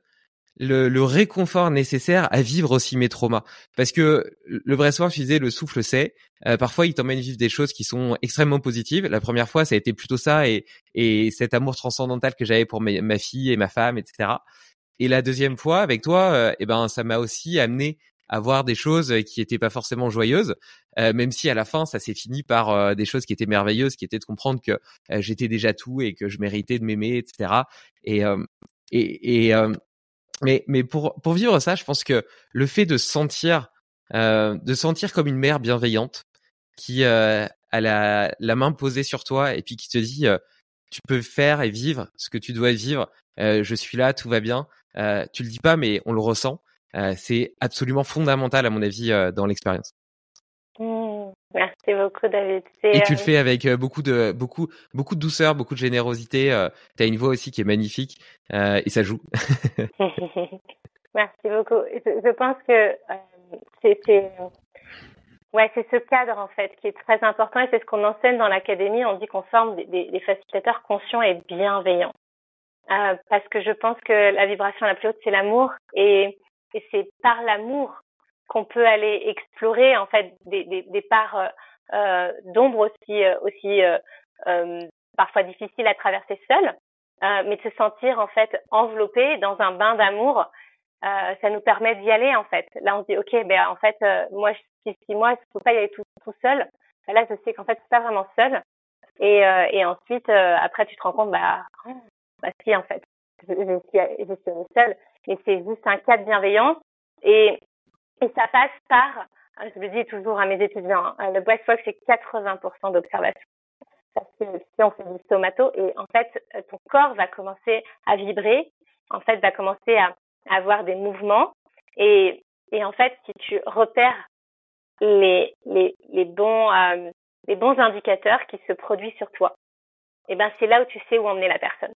A: le, le, réconfort nécessaire à vivre aussi mes traumas. Parce que le soir, je disais, le souffle c'est. Euh, parfois, il t'emmène vivre des choses qui sont extrêmement positives. La première fois, ça a été plutôt ça et, et cet amour transcendantal que j'avais pour ma, fille et ma femme, etc. Et la deuxième fois, avec toi, euh, eh ben, ça m'a aussi amené à voir des choses qui étaient pas forcément joyeuses, euh, même si à la fin ça s'est fini par euh, des choses qui étaient merveilleuses, qui étaient de comprendre que euh, j'étais déjà tout et que je méritais de m'aimer, etc. Et et, et mais mais pour pour vivre ça, je pense que le fait de sentir de sentir comme une mère bienveillante qui a la, la main posée sur toi et puis qui te dit tu peux faire et vivre ce que tu dois vivre. je suis là, tout va bien. tu le dis pas, mais on le ressent. Euh, c'est absolument fondamental à mon avis euh, dans l'expérience.
B: Mmh, merci beaucoup David.
A: Et tu le euh, fais avec beaucoup de beaucoup beaucoup de douceur, beaucoup de générosité. tu as une voix aussi qui est magnifique et ça joue. *laughs* *laughs*
B: merci beaucoup. Je, pense que c'est ouais c'est ce cadre en fait qui est très important et c'est ce qu'on enseigne dans l'académie. On dit qu'on forme des, des, facilitateurs conscients et bienveillants. parce que je pense que la vibration la plus haute c'est l'amour et et c'est par l'amour qu'on peut aller explorer en fait des, des, des parts euh, euh d'ombre aussi euh, aussi euh, parfois difficiles à traverser seul, mais de se sentir en fait enveloppé dans un bain d'amour euh, ça nous permet d'y aller en fait. Là, on se dit ok, ben en fait, euh, moi, si, si moi, je peux pas y aller tout, tout seul. Là, je sais qu'en fait, suis pas vraiment seule. Et, euh, et ensuite, après, tu te rends compte, bah, bah si en fait, je, je je suis seule. Mais c'est juste un cadre bienveillant. Et, et ça passe par, je le dis toujours à mes étudiants, hein, le breathwork c'est 80% d'observation. Parce que si on fait du somato, et en fait, ton corps va commencer à vibrer, en fait, va commencer à avoir des mouvements. Et, et en fait, si tu repères les, les, les bons, euh, les bons indicateurs qui se produisent sur toi, et eh ben c'est là où tu sais où emmener la personne.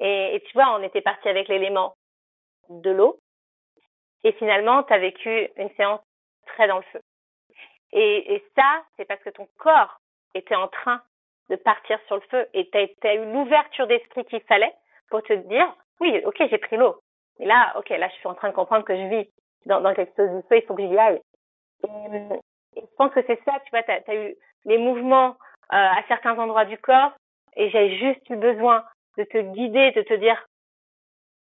B: Et, et tu vois, on était parti avec l'élément de l'eau, et finalement, tu as vécu une séance très dans le feu. Et, et ça, c'est parce que ton corps était en train de partir sur le feu et tu as, eu l'ouverture d'esprit qu'il fallait pour te dire, oui, ok, j'ai pris l'eau, et là, ok, là, je suis en train de comprendre que je vis dans, dans quelque chose de feu, il faut que j'y aille. Et, je pense que c'est ça, tu vois, tu as, eu les mouvements euh, à certains endroits du corps et j'ai juste eu besoin de te guider, de te dire,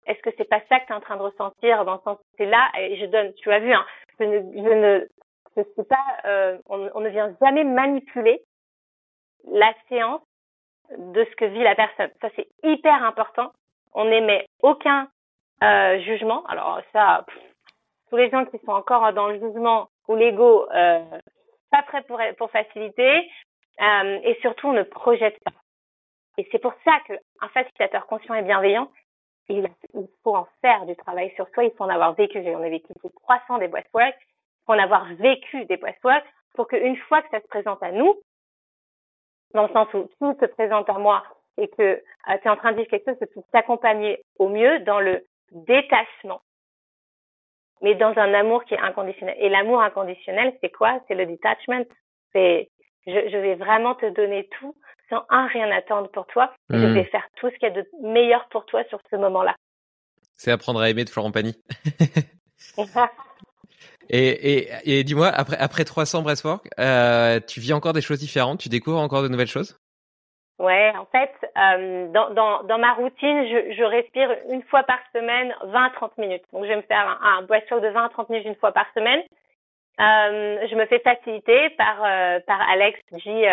B: est-ce que c'est pas ça que tu es en train de ressentir dans le sens c'est là et je donne, tu as vu, hein, je ne, je ne, je sais pas, euh, on, ne vient jamais manipuler la séance de ce que vit la personne. Ça c'est hyper important. On n'émet aucun euh, jugement. Alors ça, tous les gens qui sont encore dans le jugement ou l'ego, euh, pas prêt pour, pour faciliter. Euh, et surtout, on ne projette pas. Et c'est pour ça qu'un facilitateur conscient et bienveillant, il, faut en faire du travail sur soi, il faut en avoir vécu. J'en ai vécu 300 des work, il faut en avoir vécu des work pour qu'une fois que ça se présente à nous, dans le sens où tout se présente à moi et que euh, tu es en train de vivre quelque chose, de t'accompagner au mieux dans le détachement, mais dans un amour qui est inconditionnel. Et l'amour inconditionnel, c'est quoi? C'est le detachment. C'est je, je, vais vraiment te donner tout sans un rien attendre pour toi. Je hmm. vais faire tout ce qu'il y a de meilleur pour toi sur ce moment-là.
A: C'est apprendre à aimer de Florent Pagny. *laughs* et, et, et dis-moi, après, après 300 breathwork, euh, tu vis encore des choses différentes? Tu découvres encore de nouvelles choses?
B: Ouais, en fait, euh, dans, dans, dans ma routine, je, je respire une fois par semaine 20-30 minutes. Donc, je vais me faire un, un boisson de 20 30 minutes une fois par semaine. Euh, je me fais faciliter par, euh, par Alex G,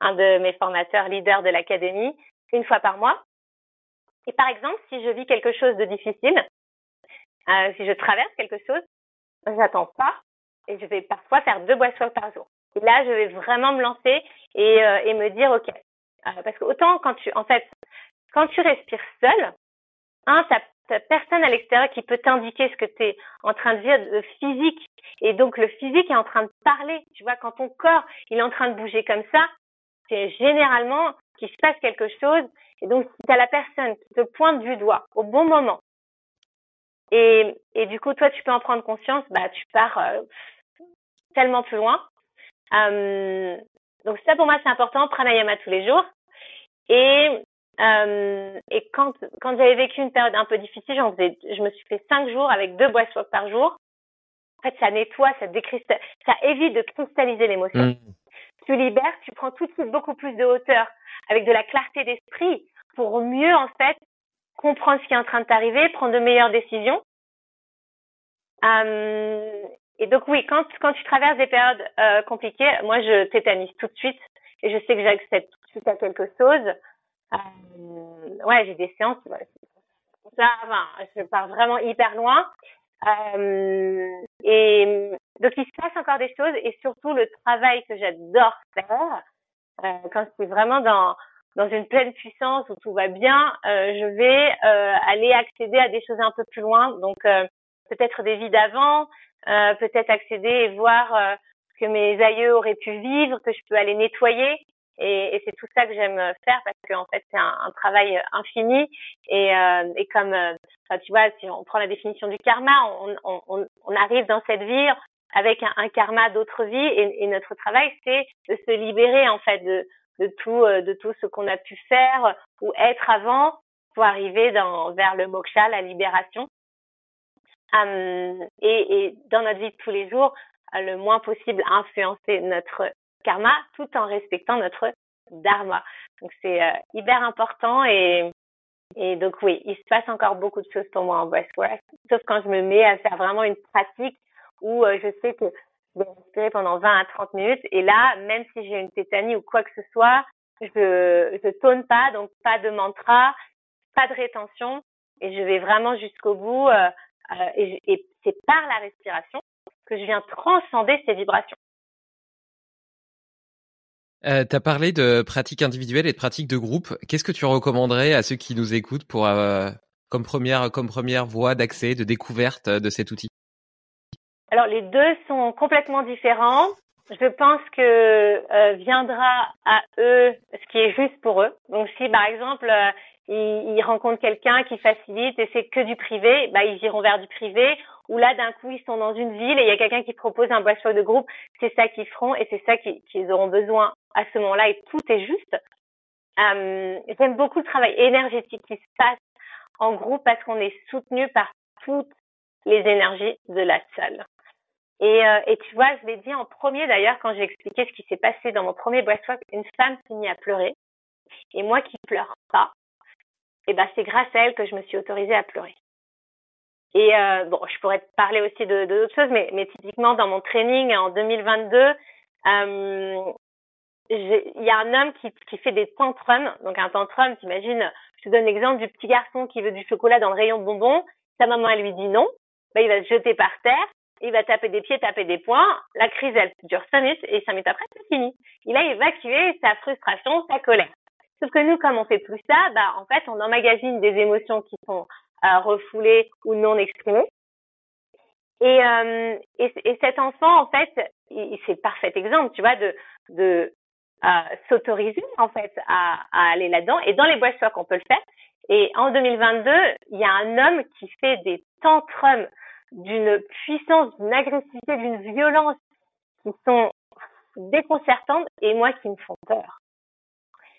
B: un de mes formateurs leaders de l'académie, une fois par mois. Et par exemple, si je vis quelque chose de difficile, euh, si je traverse quelque chose, j'attends pas et je vais parfois faire deux boissons par jour. Et là, je vais vraiment me lancer et, et me dire, OK, euh, parce que autant quand tu, en fait, quand tu respires seul, un, t'as personne à l'extérieur qui peut t'indiquer ce que tu es en train de dire de physique. Et donc le physique est en train de parler. Tu vois, quand ton corps il est en train de bouger comme ça, c'est généralement qu'il se passe quelque chose. Et donc si tu as la personne qui te pointe du doigt au bon moment, et, et du coup toi tu peux en prendre conscience, bah tu pars euh, tellement plus loin. Euh, donc ça pour moi c'est important, pranayama tous les jours. Et euh, et quand quand j'avais vécu une période un peu difficile, j'en faisais, je me suis fait cinq jours avec deux boissons par jour. En fait, ça nettoie, ça décristallise, ça évite de cristalliser l'émotion. Mmh. Tu libères, tu prends tout de suite beaucoup plus de hauteur, avec de la clarté d'esprit, pour mieux en fait comprendre ce qui est en train de t'arriver, prendre de meilleures décisions. Euh, et donc oui, quand quand tu traverses des périodes euh, compliquées, moi je tétanise tout de suite et je sais que j'accède tout de suite à quelque chose. Euh, ouais, j'ai des séances. Ça, enfin, je pars vraiment hyper loin. Euh, et donc il se passe encore des choses et surtout le travail que j'adore faire euh, quand c'est vraiment dans dans une pleine puissance où tout va bien, euh, je vais euh, aller accéder à des choses un peu plus loin. Donc peut-être des vies d'avant, peut-être accéder et voir ce que mes aïeux auraient pu vivre, que je peux aller nettoyer. Et, et c'est tout ça que j'aime faire parce qu'en fait c'est un, un, travail infini et, euh, et comme tu vois si on prend la définition du karma, on, on, on arrive dans cette vie avec un, un karma d'autres vies et, et, notre travail c'est de se libérer en fait de, de tout de tout ce qu'on a pu faire ou être avant pour arriver dans vers le moksha, la libération. Euh, et, et, dans notre vie de tous les jours, euh, le moins possible influencer notre karma tout en respectant notre dharma. Donc c'est euh, hyper important et donc oui, il se passe encore beaucoup de choses pour moi en breathwork, sauf quand je me mets à faire vraiment une pratique où euh, je sais que je vais respirer pendant 20 à 30 minutes. Et là, même si j'ai une tétanie ou quoi que ce soit, je je tonne pas, donc pas de mantra, pas de rétention, et je vais vraiment jusqu'au bout. Euh, et c'est par la respiration que je viens transcender ces vibrations.
A: Euh, tu as parlé de pratiques individuelles et de pratiques de groupe. Qu'est-ce que tu recommanderais à ceux qui nous écoutent pour euh, comme première comme première voie d'accès, de découverte de cet outil?
B: Alors les deux sont complètement différents. Je pense que euh, viendra à eux ce qui est juste pour eux. Donc si par exemple euh, ils, ils rencontrent quelqu'un qui facilite et c'est que du privé, bah ils iront vers du privé ou là d'un coup ils sont dans une ville et il y a quelqu'un qui propose un breathwork de groupe, c'est ça qu'ils feront et c'est ça qu'ils auront besoin à ce moment-là et tout est juste. Euh, J'aime beaucoup le travail énergétique qui se passe en groupe parce qu'on est soutenu par toutes les énergies de la salle. Et, euh, et tu vois, je l'ai dit en premier d'ailleurs quand j'ai expliqué ce qui s'est passé dans mon premier breathwork, une femme s'est mise à pleurer et moi qui pleure pas, et ben c'est grâce à elle que je me suis autorisée à pleurer. Et euh, bon, je pourrais te parler aussi de d'autres choses, mais, mais typiquement dans mon training en 2022, euh, il y a un homme qui, qui fait des tantrums. Donc un tantrum, t'imagines, je te donne l'exemple du petit garçon qui veut du chocolat dans le rayon de bonbons. Sa maman, elle lui dit non. Ben, il va se jeter par terre. Il va taper des pieds, taper des poings. La crise, elle dure cinq minutes et cinq minutes après, c'est fini. Il a évacué sa frustration, sa colère. Sauf que nous, comme on fait plus ça, bah, en fait, on emmagasine des émotions qui sont euh, refoulées ou non exprimées. Et, euh, et, et, cet enfant, en fait, c'est parfait exemple, tu vois, de, de s'autoriser en fait à, à aller là-dedans. Et dans les breathwork, on peut le faire. Et en 2022, il y a un homme qui fait des tantrums d'une puissance, d'une agressivité, d'une violence qui sont déconcertantes et moi qui me font peur.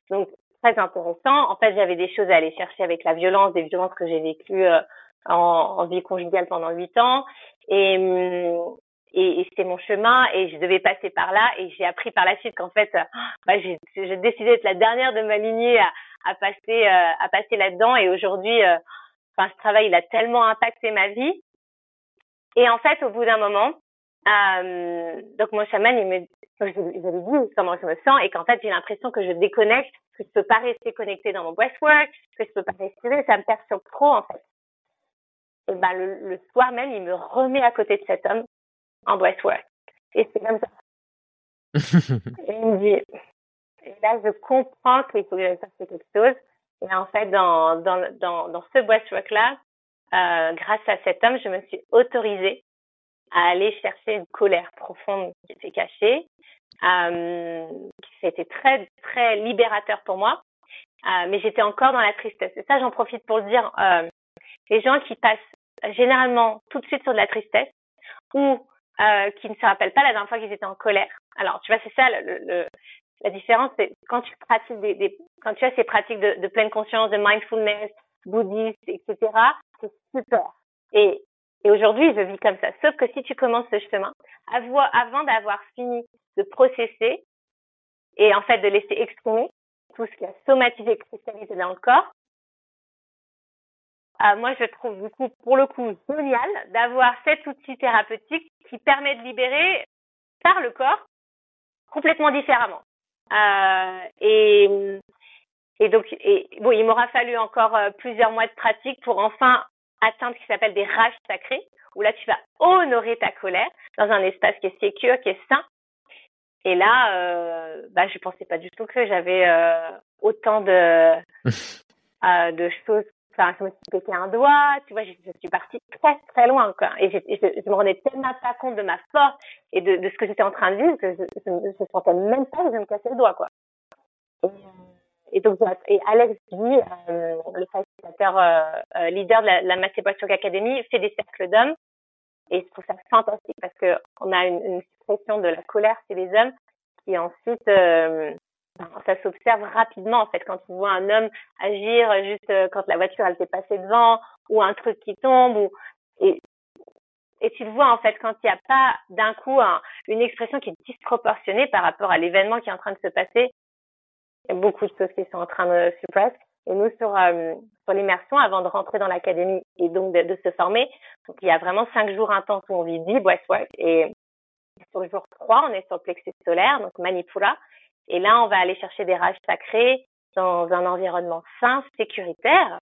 B: Donc très intéressant. En fait, j'avais des choses à aller chercher avec la violence, des violences que j'ai vécues euh, en, en, vie conjugale pendant huit ans. Et, hum, et, et c'était mon chemin et je devais passer par là et j'ai appris par la suite qu'en fait bah, j'ai décidé d'être la dernière de ma lignée à, à passer euh, à passer là-dedans et aujourd'hui euh, enfin ce travail il a tellement impacté ma vie et en fait au bout d'un moment euh, donc mon chaman il me j'avais dit comment je me sens et qu'en fait j'ai l'impression que je déconnecte que je peux pas rester connectée dans mon breathwork que je peux pas respirer ça me perturbe trop en fait et ben le, le soir même il me remet à côté de cet homme en breathwork. Et c'est comme ça. *laughs* et il me dit, et là, je comprends qu'il faut que je fasse quelque chose. Et en fait, dans, dans, dans, dans ce breathwork-là, euh, grâce à cet homme, je me suis autorisée à aller chercher une colère profonde qui était cachée. Euh, c'était très, très libérateur pour moi. Euh, mais j'étais encore dans la tristesse. Et ça, j'en profite pour le dire. Euh, les gens qui passent généralement tout de suite sur de la tristesse ou euh, qui ne se rappellent pas la dernière fois qu'ils étaient en colère. Alors, tu vois, c'est ça le, le, la différence, c'est quand tu pratiques des, des, quand tu as ces pratiques de, de pleine conscience, de mindfulness, bouddhiste, etc. C'est super. Et, et aujourd'hui, je vis comme ça. Sauf que si tu commences ce chemin, avant d'avoir fini de processer et en fait de laisser exprimer tout ce qui a somatisé, cristallisé dans le corps, euh, moi, je trouve du coup, pour le coup, génial d'avoir cet outil thérapeutique qui permet de libérer par le corps complètement différemment. Euh, et, et donc, et, bon, il m'aura fallu encore euh, plusieurs mois de pratique pour enfin atteindre ce qui s'appelle des rages sacrés, où là, tu vas honorer ta colère dans un espace qui est sécure, qui est sain. Et là, euh, bah, je pensais pas du tout que j'avais euh, autant de *laughs* euh, de choses enfin, je me suis pété un doigt, tu vois, je, je suis partie très très loin, quoi. Et je, je, je, me rendais tellement pas compte de ma force et de, de ce que j'étais en train de vivre que je, je, sentais même pas que je me cassais le doigt, quoi. Et, euh, et donc, et Alex dit, euh, le facilitateur euh, euh, leader de la, la Mathé Academy, fait des cercles d'hommes. Et je trouve ça fantastique parce que on a une, une suppression de la colère chez les hommes qui ensuite euh, ça s'observe rapidement en fait quand tu vois un homme agir juste euh, quand la voiture elle t'est passée devant ou un truc qui tombe ou et et tu le vois en fait quand il n'y a pas d'un coup une expression qui est disproportionnée par rapport à l'événement qui est en train de se passer il y a beaucoup de choses qui sont en train de passer Et nous, sur, euh, sur l'immersion, avant de rentrer dans l'académie et donc de, se former, il y a vraiment cinq jours intenses où on vit deep breathwork. Et sur le jour 3, on est sur le plexus solaire, donc Manipura. Et là, on va aller chercher des rages sacrés dans un environnement sain, sécuritaire,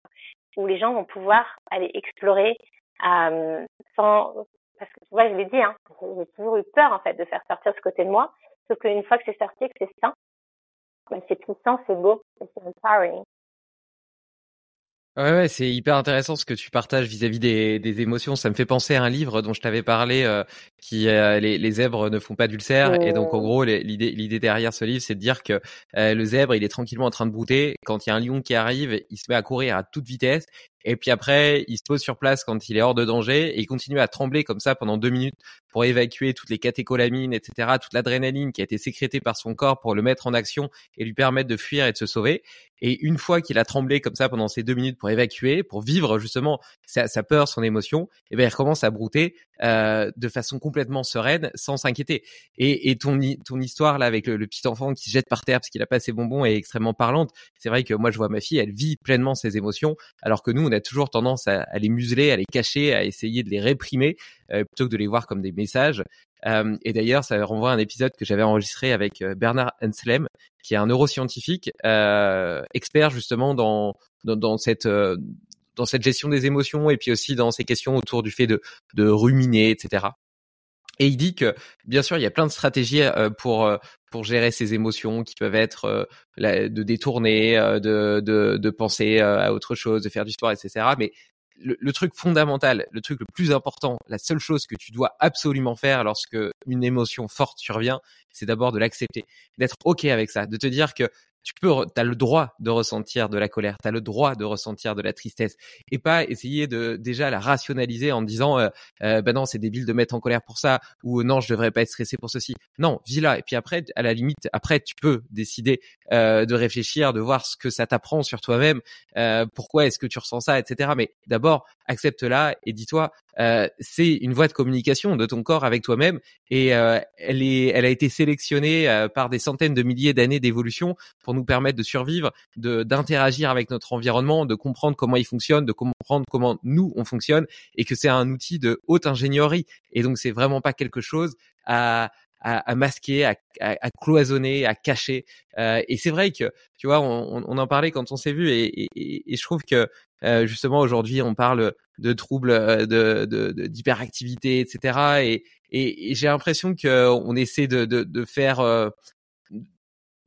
B: où les gens vont pouvoir aller explorer euh, sans... Parce que tu vois, je l'ai dit, hein, j'ai toujours eu peur en fait de faire sortir ce côté de moi. Sauf qu'une fois que c'est sorti, que c'est sain, c'est puissant, c'est beau, c'est empowering.
A: Ouais, ouais c'est hyper intéressant ce que tu partages vis-à-vis des, des, émotions. Ça me fait penser à un livre dont je t'avais parlé, euh, qui euh, les, les, zèbres ne font pas d'ulcères. Et donc en gros, l'idée, l'idée derrière ce livre, c'est de dire que euh, le zèbre, il est tranquillement en train de brouter. Quand il y a un lion qui arrive, il se met à courir à toute vitesse. Et puis après, il se pose sur place quand il est hors de danger et il continue à trembler comme ça pendant deux minutes pour évacuer toutes les catécholamines, etc., toute l'adrénaline qui a été sécrétée par son corps pour le mettre en action et lui permettre de fuir et de se sauver. Et une fois qu'il a tremblé comme ça pendant ces deux minutes pour évacuer, pour vivre justement sa, peur, son émotion, eh bien, il recommence à brouter euh, de façon complètement sereine, sans s'inquiéter. Et, et ton, ton histoire là avec le, petit enfant qui se jette par terre parce qu'il a pas ses bonbons est extrêmement parlante. C'est vrai que moi je vois ma fille, elle vit pleinement ses émotions, alors que nous on a toujours tendance à, les museler, à les cacher, à essayer de les réprimer euh, plutôt que de les voir comme des Euh, et d'ailleurs, ça renvoie à un épisode que j'avais enregistré avec euh, Bernard Henslem, qui est un neuroscientifique euh, expert justement dans cette gestion des émotions et puis aussi dans ces questions autour du fait de ruminer, etc. Et il dit que, bien sûr, il y a plein de stratégies pour gérer ces émotions qui peuvent être de détourner, de, de penser à autre chose, de faire du sport, etc. Mais le, truc fondamental, le truc le plus important, la seule chose que tu dois absolument faire lorsque une émotion forte survient, c'est d'abord de l'accepter, d'être ok avec ça, de te dire que tu peux, as le droit de ressentir de la colère, tu as le droit de ressentir de la tristesse, et pas essayer de déjà la rationaliser en disant, euh, euh ben non, c'est débile de mettre en colère pour ça, ou non, je devrais pas être stressé pour ceci. Non, vis là, et puis après, à la limite, après, tu peux décider euh, de réfléchir, de voir ce que ça t'apprend sur toi-même, euh, pourquoi est-ce que tu ressens ça, etc. Mais d'abord, accepte-la et dis-toi, euh, c'est une voie de communication de ton corps avec toi-même et euh, elle est, elle a été sélectionnée euh, par des centaines de milliers d'années d'évolution pour nous permettre de survivre, de d'interagir avec notre environnement, de comprendre comment il fonctionne, de comprendre comment nous on fonctionne et que c'est un outil de haute ingénierie et donc c'est vraiment pas quelque chose à à, masquer, à, à, cloisonner, à cacher. Euh, et c'est vrai que, tu vois, on, on, en parlait quand on s'est vu, et, et, et, je trouve que euh, justement aujourd'hui, on parle de troubles euh, de d'hyperactivité, de, etc. Et, et j'ai l'impression qu'on essaie de, de, de faire euh,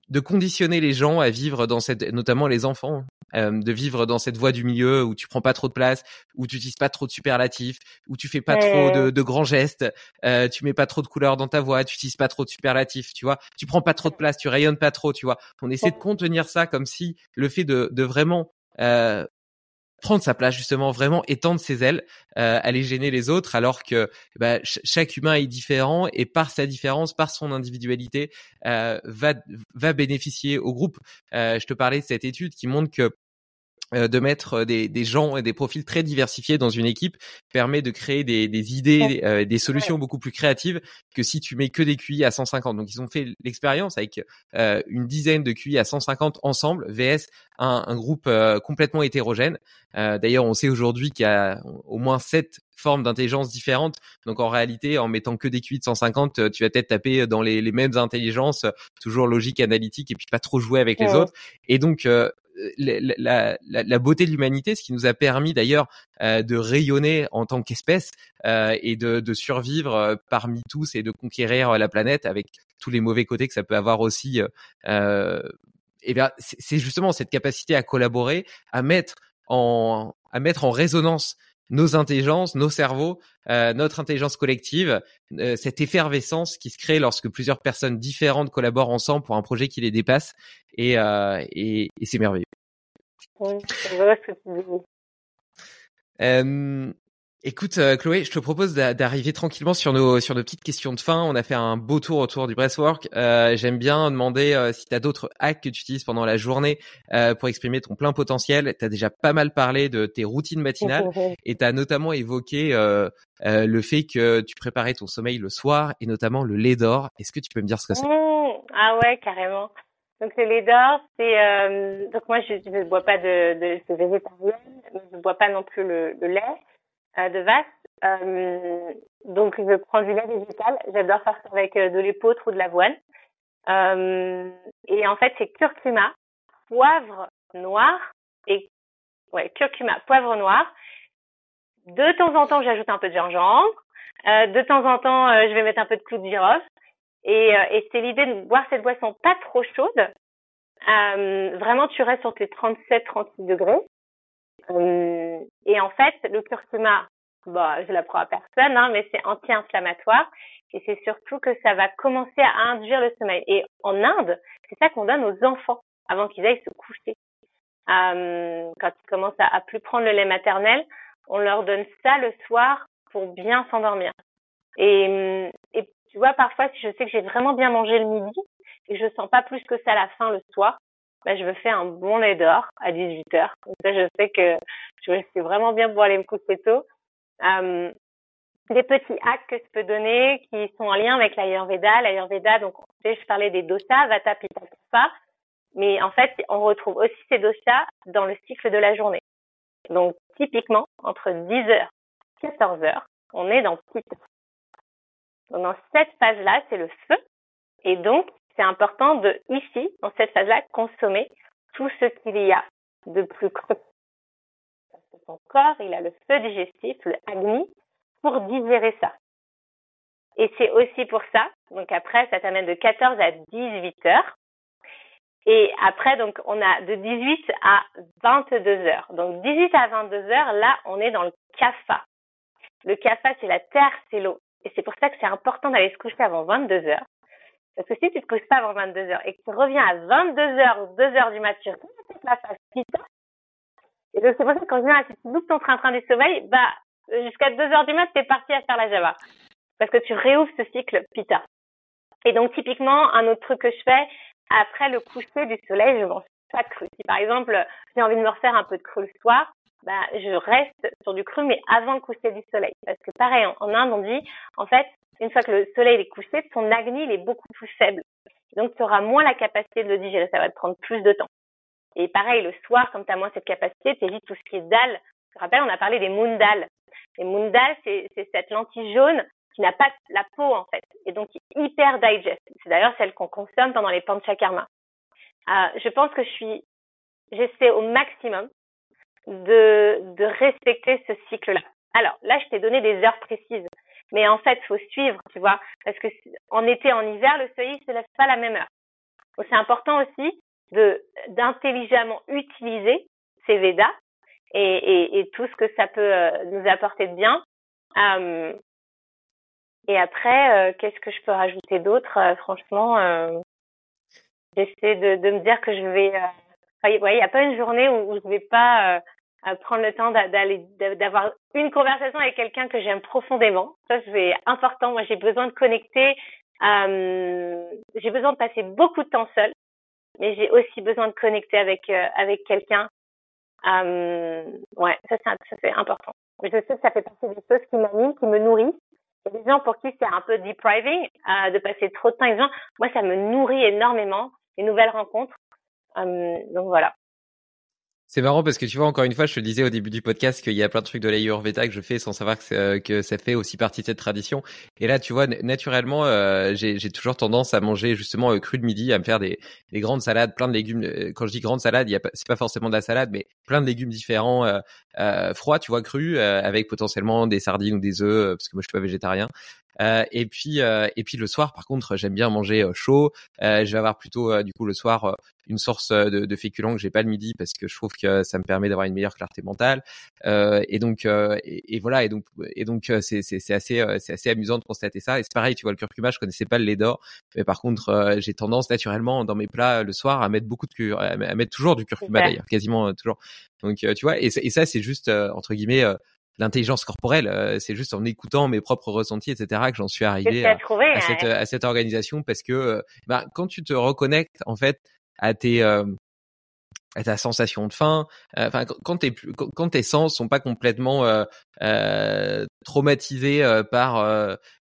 A: de conditionner les gens à vivre dans cette, notamment les enfants, euh, de vivre dans cette voie du milieu où tu prends pas trop de place, où tu utilises pas trop de superlatifs, où tu fais pas trop de, de, grands gestes, euh, tu mets pas trop de couleurs dans ta voix, tu utilises pas trop de superlatifs, tu vois, tu prends pas trop de place, tu rayonnes pas trop, tu vois. On essaie de contenir ça comme si le fait de, de vraiment euh, prendre sa place justement vraiment étendre ses ailes euh, aller gêner les autres alors que bah, chaque humain est différent et par sa différence par son individualité euh, va va bénéficier au groupe. Euh, je te parlais de cette étude qui montre que de mettre des, des, gens et des profils très diversifiés dans une équipe permet de créer des, des idées, euh, des solutions beaucoup plus créatives que si tu mets que des QI à 150. Donc ils ont fait l'expérience avec euh, une dizaine de QI à 150 ensemble, VS un, un groupe complètement hétérogène. D'ailleurs, on sait aujourd'hui qu'il y a au moins sept formes d'intelligence différentes. Donc en réalité, en mettant que des QI de 150, tu vas peut-être taper dans les, les, mêmes intelligences, toujours logique, analytique, et puis pas trop jouer avec les autres. Et donc la, la, la, beauté de l'humanité, ce qui nous a permis d'ailleurs euh, de rayonner en tant qu'espèce euh, et de, de survivre euh, parmi tous et de conquérir la planète avec tous les mauvais côtés que ça peut avoir aussi. Euh, et bien, c'est justement cette capacité à collaborer, à mettre en à mettre en résonance nos intelligences, nos cerveaux, euh, notre intelligence collective, euh, cette effervescence qui se crée lorsque plusieurs personnes différentes collaborent ensemble pour un projet qui les dépasse, et, euh, et c'est merveilleux. Oui, Écoute, euh, Chloé, je te propose d'arriver tranquillement sur nos sur nos petites questions de fin. On a fait un beau tour autour du breathwork. Euh, J'aime bien demander euh, si tu as d'autres hacks que tu utilises pendant la journée euh, pour exprimer ton plein potentiel. Tu as déjà pas mal parlé de tes routines matinales *laughs* et tu as notamment évoqué le fait que tu préparais ton sommeil le soir et notamment le lait d'or. Est-ce que tu peux me dire ce que c'est?
B: Mmh. Ah ouais, carrément. Donc le lait d'or, c'est euh, donc moi je ne bois pas de, de, de végétarienne, je bois pas non plus le, le lait euh, de vache. Euh, donc je prends du lait végétal. J'adore faire ça avec euh, de l'épeautre ou de l'avoine. Euh, et en fait c'est curcuma, poivre noir et ouais curcuma, poivre noir. De temps en temps j'ajoute un peu de gingembre. de temps en temps je vais mettre un peu de clou de girofle. Et, euh, et c'est l'idée de boire cette boisson pas trop chaude. Euh, vraiment, tu restes sur tes 37-36 degrés. Euh, et en fait, le curcuma, bah, je l'apprends à personne, hein, mais c'est anti-inflammatoire. Et c'est surtout que ça va commencer à induire le sommeil. Et en Inde, c'est ça qu'on donne aux enfants avant qu'ils aillent se coucher. Quand ils commencent à, à plus prendre le lait maternel, on leur donne ça le soir pour bien s'endormir. Et, et tu vois, parfois, si je sais que j'ai vraiment bien mangé le midi et je sens pas plus que ça à la fin le soir, bah, je me fais un bon lait d'or à 18 heures. Comme ça, je sais que je sais vraiment bien pour aller me coucher tôt. Des petits hacks que je peux donner qui sont en lien avec l'Ayurveda. L'Ayurveda, donc, tu sais, je parlais des dosas, Vata, Pitta, Kapha. Mais en fait, on retrouve aussi ces dosas dans le cycle de la journée. Donc, typiquement, entre 10h et 14h, on est dans Pitta. Dans cette phase-là, c'est le feu. Et donc, c'est important de, ici, dans cette phase-là, consommer tout ce qu'il y a de plus creux. Parce que ton corps, il a le feu digestif, le agni, pour digérer ça. Et c'est aussi pour ça, donc après, ça t'amène de 14 à 18 heures. Et après, donc, on a de 18 à 22 heures. Donc, 18 à 22 heures, là, on est dans le kapha. Le kapha, c'est la terre, c'est l'eau. Et c'est pour ça que c'est important d'aller se coucher avant 22 heures. Parce que si tu te couches pas avant 22 heures et que tu reviens à 22 heures ou 2 heures du matin, tu peut la phase pita. Et donc c'est pour ça que quand je viens, si tu ton train-train du sommeil, bah, jusqu'à 2 heures du matin, t'es parti à faire la java. Parce que tu réouvres ce cycle pita. Et donc typiquement, un autre truc que je fais, après le coucher du soleil, je mange pas de cru. Si par exemple, j'ai envie de me refaire un peu de cru le soir, bah, je reste sur du cru, mais avant le coucher du soleil. Parce que pareil, en, Inde, on dit, en fait, une fois que le soleil est couché, ton agni, il est beaucoup plus faible. Donc, tu auras moins la capacité de le digérer. Ça va te prendre plus de temps. Et pareil, le soir, comme tu as moins cette capacité, tu évites tout ce qui est dalle. Je te rappelle, on a parlé des moondal. Les moondal, c'est cette lentille jaune qui n'a pas la peau, en fait. Et donc, hyper digest. C'est d'ailleurs celle qu'on consomme pendant les panchakarma. Euh, je pense que je suis, j'essaie au maximum de, de respecter ce cycle-là. Alors là, je t'ai donné des heures précises, mais en fait, faut suivre, tu vois, parce que en été, en hiver, le soleil se lève pas à la même heure. Donc c'est important aussi de d'intelligemment utiliser ces Védas et, et, et, tout ce que ça peut euh, nous apporter de bien. Euh, et après, euh, qu'est-ce que je peux rajouter d'autre Franchement, j'essaie de, de me dire que je vais. il n'y a pas une journée où, où je vais pas prendre le temps d'aller d'avoir une conversation avec quelqu'un que j'aime profondément. Ça c'est important. Moi j'ai besoin de connecter. Euh, j'ai besoin de passer beaucoup de temps seul, mais j'ai aussi besoin de connecter avec euh, avec quelqu'un. Euh, ouais, ça c'est important. Je sais que ça fait partie des choses qui m'animent, qui me nourrissent. Il y a des gens pour qui c'est un peu depriving euh, de passer trop de temps avec gens. Moi ça me nourrit énormément les nouvelles rencontres. Euh, donc voilà.
A: C'est marrant parce que tu vois, encore une fois, je te disais au début du podcast qu'il y a plein de trucs de l'Ayurveda que je fais sans savoir que, que, ça fait aussi partie de cette tradition. Et là, tu vois, naturellement, euh, j'ai toujours tendance à manger justement euh, cru de midi, à me faire des, des, grandes salades, plein de légumes. Euh, quand je dis grande salade, c'est pas forcément de la salade, mais plein de légumes différents, euh, froids, tu vois, crus, avec potentiellement des sardines ou des œufs, parce que moi je suis pas végétarien. Euh, et puis et puis le soir, par contre, j'aime bien manger chaud. je vais avoir plutôt du coup le soir une source de, de féculents que j'ai pas le midi parce que je trouve que ça me permet d'avoir une meilleure clarté mentale. Euh, et donc et, et, voilà et donc et donc c'est c'est assez c'est assez amusant de constater ça. Et c'est pareil, tu vois, le curcuma, je connaissais pas le lait d'or, mais par contre j'ai tendance naturellement dans mes plats le soir à mettre beaucoup de cur à mettre toujours du curcuma d'ailleurs, quasiment toujours. Donc tu vois et, et ça c'est juste entre guillemets l'intelligence corporelle. c'est juste en écoutant mes propres ressentis, etc., que j'en suis arrivé à, à, cette, à, cette, organisation parce que bah, quand tu te reconnectes en fait à tes ta sensation de faim. Enfin, quand tes quand tes sens sont pas complètement euh, traumatisés par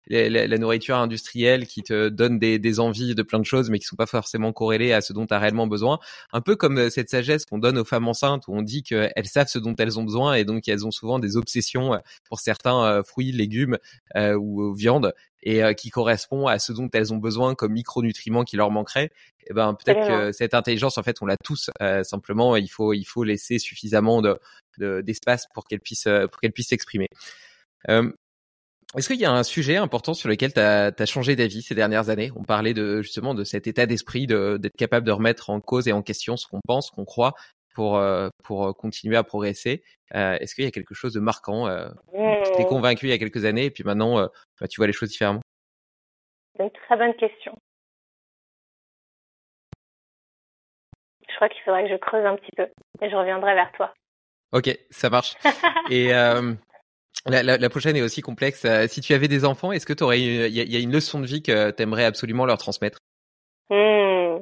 A: la, nourriture industrielle qui te donne des, des, envies de plein de choses, mais qui sont pas forcément corrélées à ce dont tu as réellement besoin. Un peu comme cette sagesse qu'on donne aux femmes enceintes, où on dit qu'elles savent ce dont elles ont besoin, et donc elles ont souvent des obsessions pour certains fruits, légumes ou viandes, et qui correspond à ce dont elles ont besoin comme micronutriments qui leur manqueraient. Et eh ben peut-être que cette intelligence, en fait, on l'a tous. simplement, il faut il faut laisser suffisamment de d'espace pour qu'elle puisse pour qu'elle puisse s'exprimer. Euh, est-ce qu'il y a un sujet important sur lequel tu as, changé d'avis ces dernières années? On parlait de justement de cet état d'esprit d'être capable de remettre en cause et en question ce qu'on pense, ce qu'on croit pour euh, pour continuer à progresser. Euh, est-ce qu'il y a quelque chose de marquant euh, Tu t'es convaincu il y a quelques années et puis maintenant bah, tu vois les choses différemment?
B: C'est une très bonne question. Je crois qu'il faudrait que je creuse un petit peu et je reviendrai vers toi.
A: Ok, ça marche. et *laughs* la, la, la, prochaine est aussi complexe. Euh, si tu avais des enfants, est-ce que tu aurais il y, a une leçon de vie que tu aimerais absolument leur transmettre?
B: Mmh.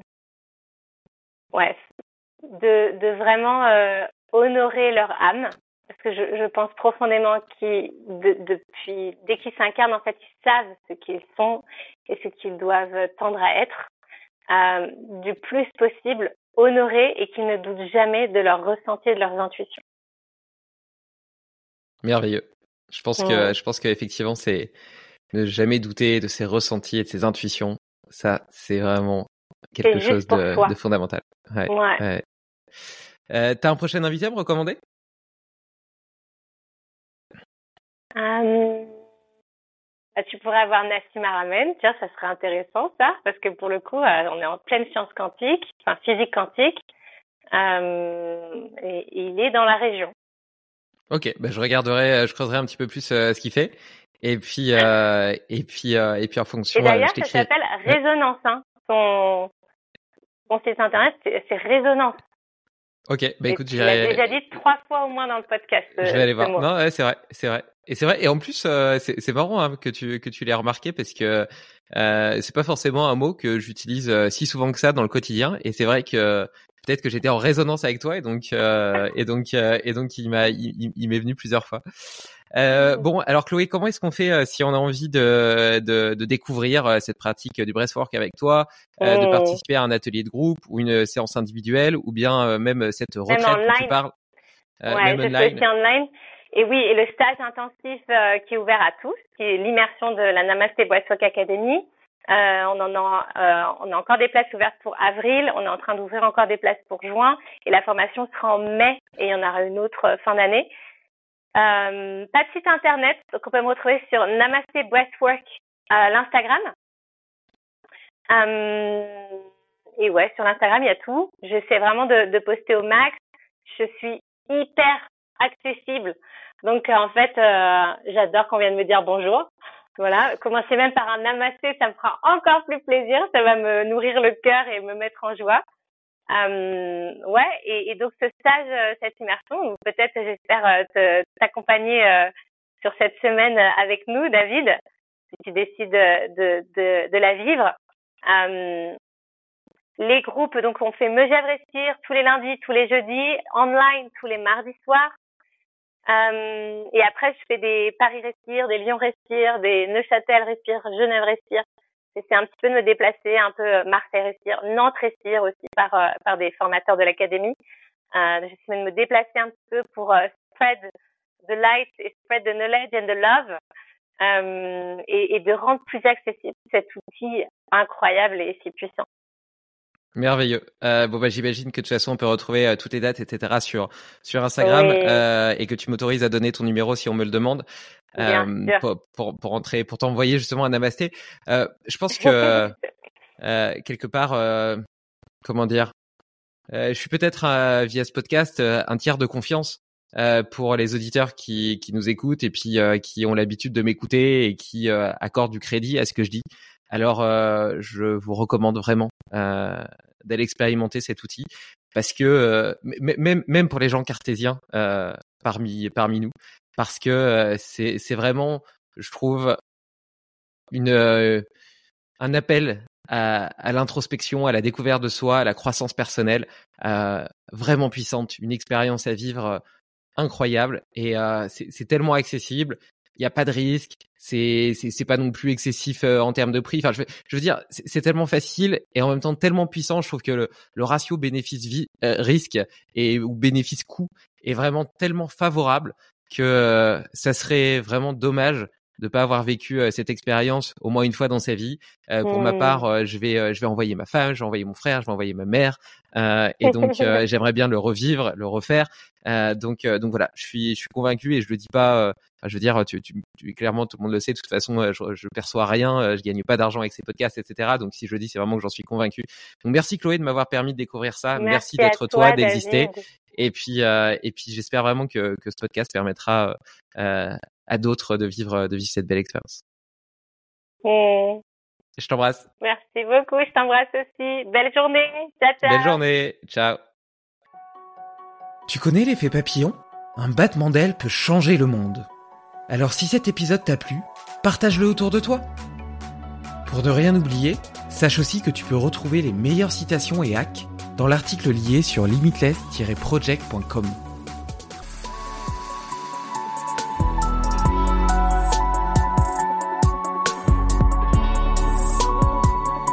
B: Ouais, de, de vraiment euh, honorer leur âme, parce que je, je pense profondément qu'ils, de, depuis dès qu'ils s'incarnent, en fait, ils savent ce qu'ils sont et ce qu'ils doivent tendre à être, euh, du plus possible honorer et qu'ils ne doutent jamais de leur ressenti et de leurs intuitions.
A: Merveilleux. Je pense que je pense qu'effectivement c'est ne jamais douter de ses ressentis et de ses intuitions. Ça, c'est vraiment quelque chose de, de, fondamental. Ouais. ouais. Euh, T'as un prochain invité à me recommander?
B: Euh, bah, Tu pourrais avoir Nassim Aramen, tiens, ça serait intéressant ça, parce que pour le coup, euh, on est en pleine science quantique, enfin physique quantique, euh, et il est dans la région.
A: Ok, bah je regarderai, euh, je creuserai un petit peu plus euh, ce qu'il fait. Et puis, euh, et puis, et puis en fonction.
B: Et d'ailleurs, ça s'appelle Résonance. Hein. Son, son site internet, c'est Résonance.
A: Ok, bah écoute,
B: j'ai déjà dit trois fois au moins dans le podcast.
A: Je vais aller voir. Non, ouais, c'est vrai, c'est vrai. Et c'est vrai. Et en plus, euh, c'est marrant hein, que tu que tu l'aies remarqué parce que euh, c'est pas forcément un mot que j'utilise si souvent que ça dans le quotidien. Et c'est vrai que peut-être que j'étais en résonance avec toi et donc euh, et donc euh, et donc il m'a il, m'est venu plusieurs fois. Euh, bon, alors Chloé, comment est-ce qu'on fait euh, si on a envie de, de, de découvrir cette pratique du breathwork avec toi, de oh. participer à un atelier de groupe ou une séance individuelle ou bien même cette retraite dont tu parles
B: Ouais, je online? aussi online. Et oui, et le stage intensif qui est ouvert à tous, qui est l'immersion de la Namaste Breathwork Academy. Euh, on en a, euh, on a encore des places ouvertes pour avril. On est en train d'ouvrir encore des places pour juin. Et la formation sera en mai et il y en aura une autre euh, fin d'année. Euh, pas de site internet, donc on peut me retrouver sur Namaste Breathwork euh, l'Instagram. et ouais, sur l'Instagram il y a tout. J'essaie vraiment de, de poster au max. Je suis hyper accessible. Donc en fait, j'adore qu'on vienne me dire bonjour. Voilà, commencer même par un namasté, ça me fera encore plus plaisir, ça va me nourrir le cœur et me mettre en joie. Euh, ouais, et, et, donc ce stage, euh, cette immersion, peut-être j'espère euh, t'accompagner euh, sur cette semaine avec nous, David, si tu décides de, de, de la vivre. Euh, les groupes, donc on fait Megève Respire tous les lundis, tous les jeudis, online tous les mardis soirs. Euh, et après, je fais des Paris Respire, des Lyon Respire, des Neuchâtel Respire, Genève Respire. C'est un petit peu de me déplacer, un peu euh, Marseille Respire, Nantes Respire aussi par, euh, par des formateurs de l'académie. Euh, J'essaie de me déplacer un petit peu pour euh, spread the light et spread the knowledge and the love. Euh, et, et de rendre plus accessible cet outil incroyable et si puissant.
A: Merveilleux. Euh, bon bah j'imagine que de toute façon on peut retrouver euh, toutes les dates etc sur sur Instagram euh, et que tu m'autorises à donner ton numéro si on me le demande euh, pour, pour, pour entrer pour t'envoyer justement un namasté. Euh, je pense que *laughs* quelque part comment dire je suis peut-être via ce podcast un tiers de confiance pour les auditeurs qui qui nous écoutent et puis qui ont l'habitude de m'écouter et qui accordent du crédit à ce que je dis. Alors, je vous recommande vraiment euh, d'aller expérimenter cet outil parce que euh, même même pour les gens cartésiens euh, parmi parmi nous parce que c'est c'est vraiment je trouve une un appel à, l'introspection, à la découverte de soi, à la croissance personnelle, euh, vraiment puissante, une expérience à vivre euh, incroyable et euh, c'est tellement accessible. Il n'y a pas de risque, c'est c'est pas non plus excessif euh, en termes de prix. Enfin, je veux, dire, c'est tellement facile et en même temps tellement puissant. Je trouve que le, ratio bénéfice euh, risque et ou bénéfice coût est vraiment tellement favorable que ça serait vraiment dommage de pas avoir vécu cette expérience au moins une fois dans sa vie. Pour ma part, mmh. euh, je vais je vais envoyer ma femme, je vais envoyer mon frère, je vais envoyer ma mère, et *laughs* donc j'aimerais bien le revivre, le refaire. donc donc voilà, je suis je suis convaincu et je le dis pas. je veux dire, tu, tu, tu, clairement tout le monde le sait. De toute façon, je, je perçois rien, je gagne pas d'argent avec ces podcasts, etc. Donc si je le dis, c'est vraiment que j'en suis convaincu. Donc merci Chloé de m'avoir permis de découvrir ça. Merci, d'être toi, d'exister. Et puis, euh, et puis j'espère vraiment que, que ce podcast permettra euh, à d'autres de vivre, de vivre cette belle expérience.
B: Mmh.
A: Je t'embrasse.
B: Merci beaucoup, je t'embrasse aussi. Belle journée. Ciao, ciao.
A: Belle journée. Ciao.
C: Tu connais l'effet papillon? Un battement d'aile peut changer le monde. Alors si cet épisode t'a plu, partage-le autour de toi. Pour ne rien oublier, sache aussi que tu peux retrouver les meilleures citations et hacks dans l'article lié sur limitless-project.com.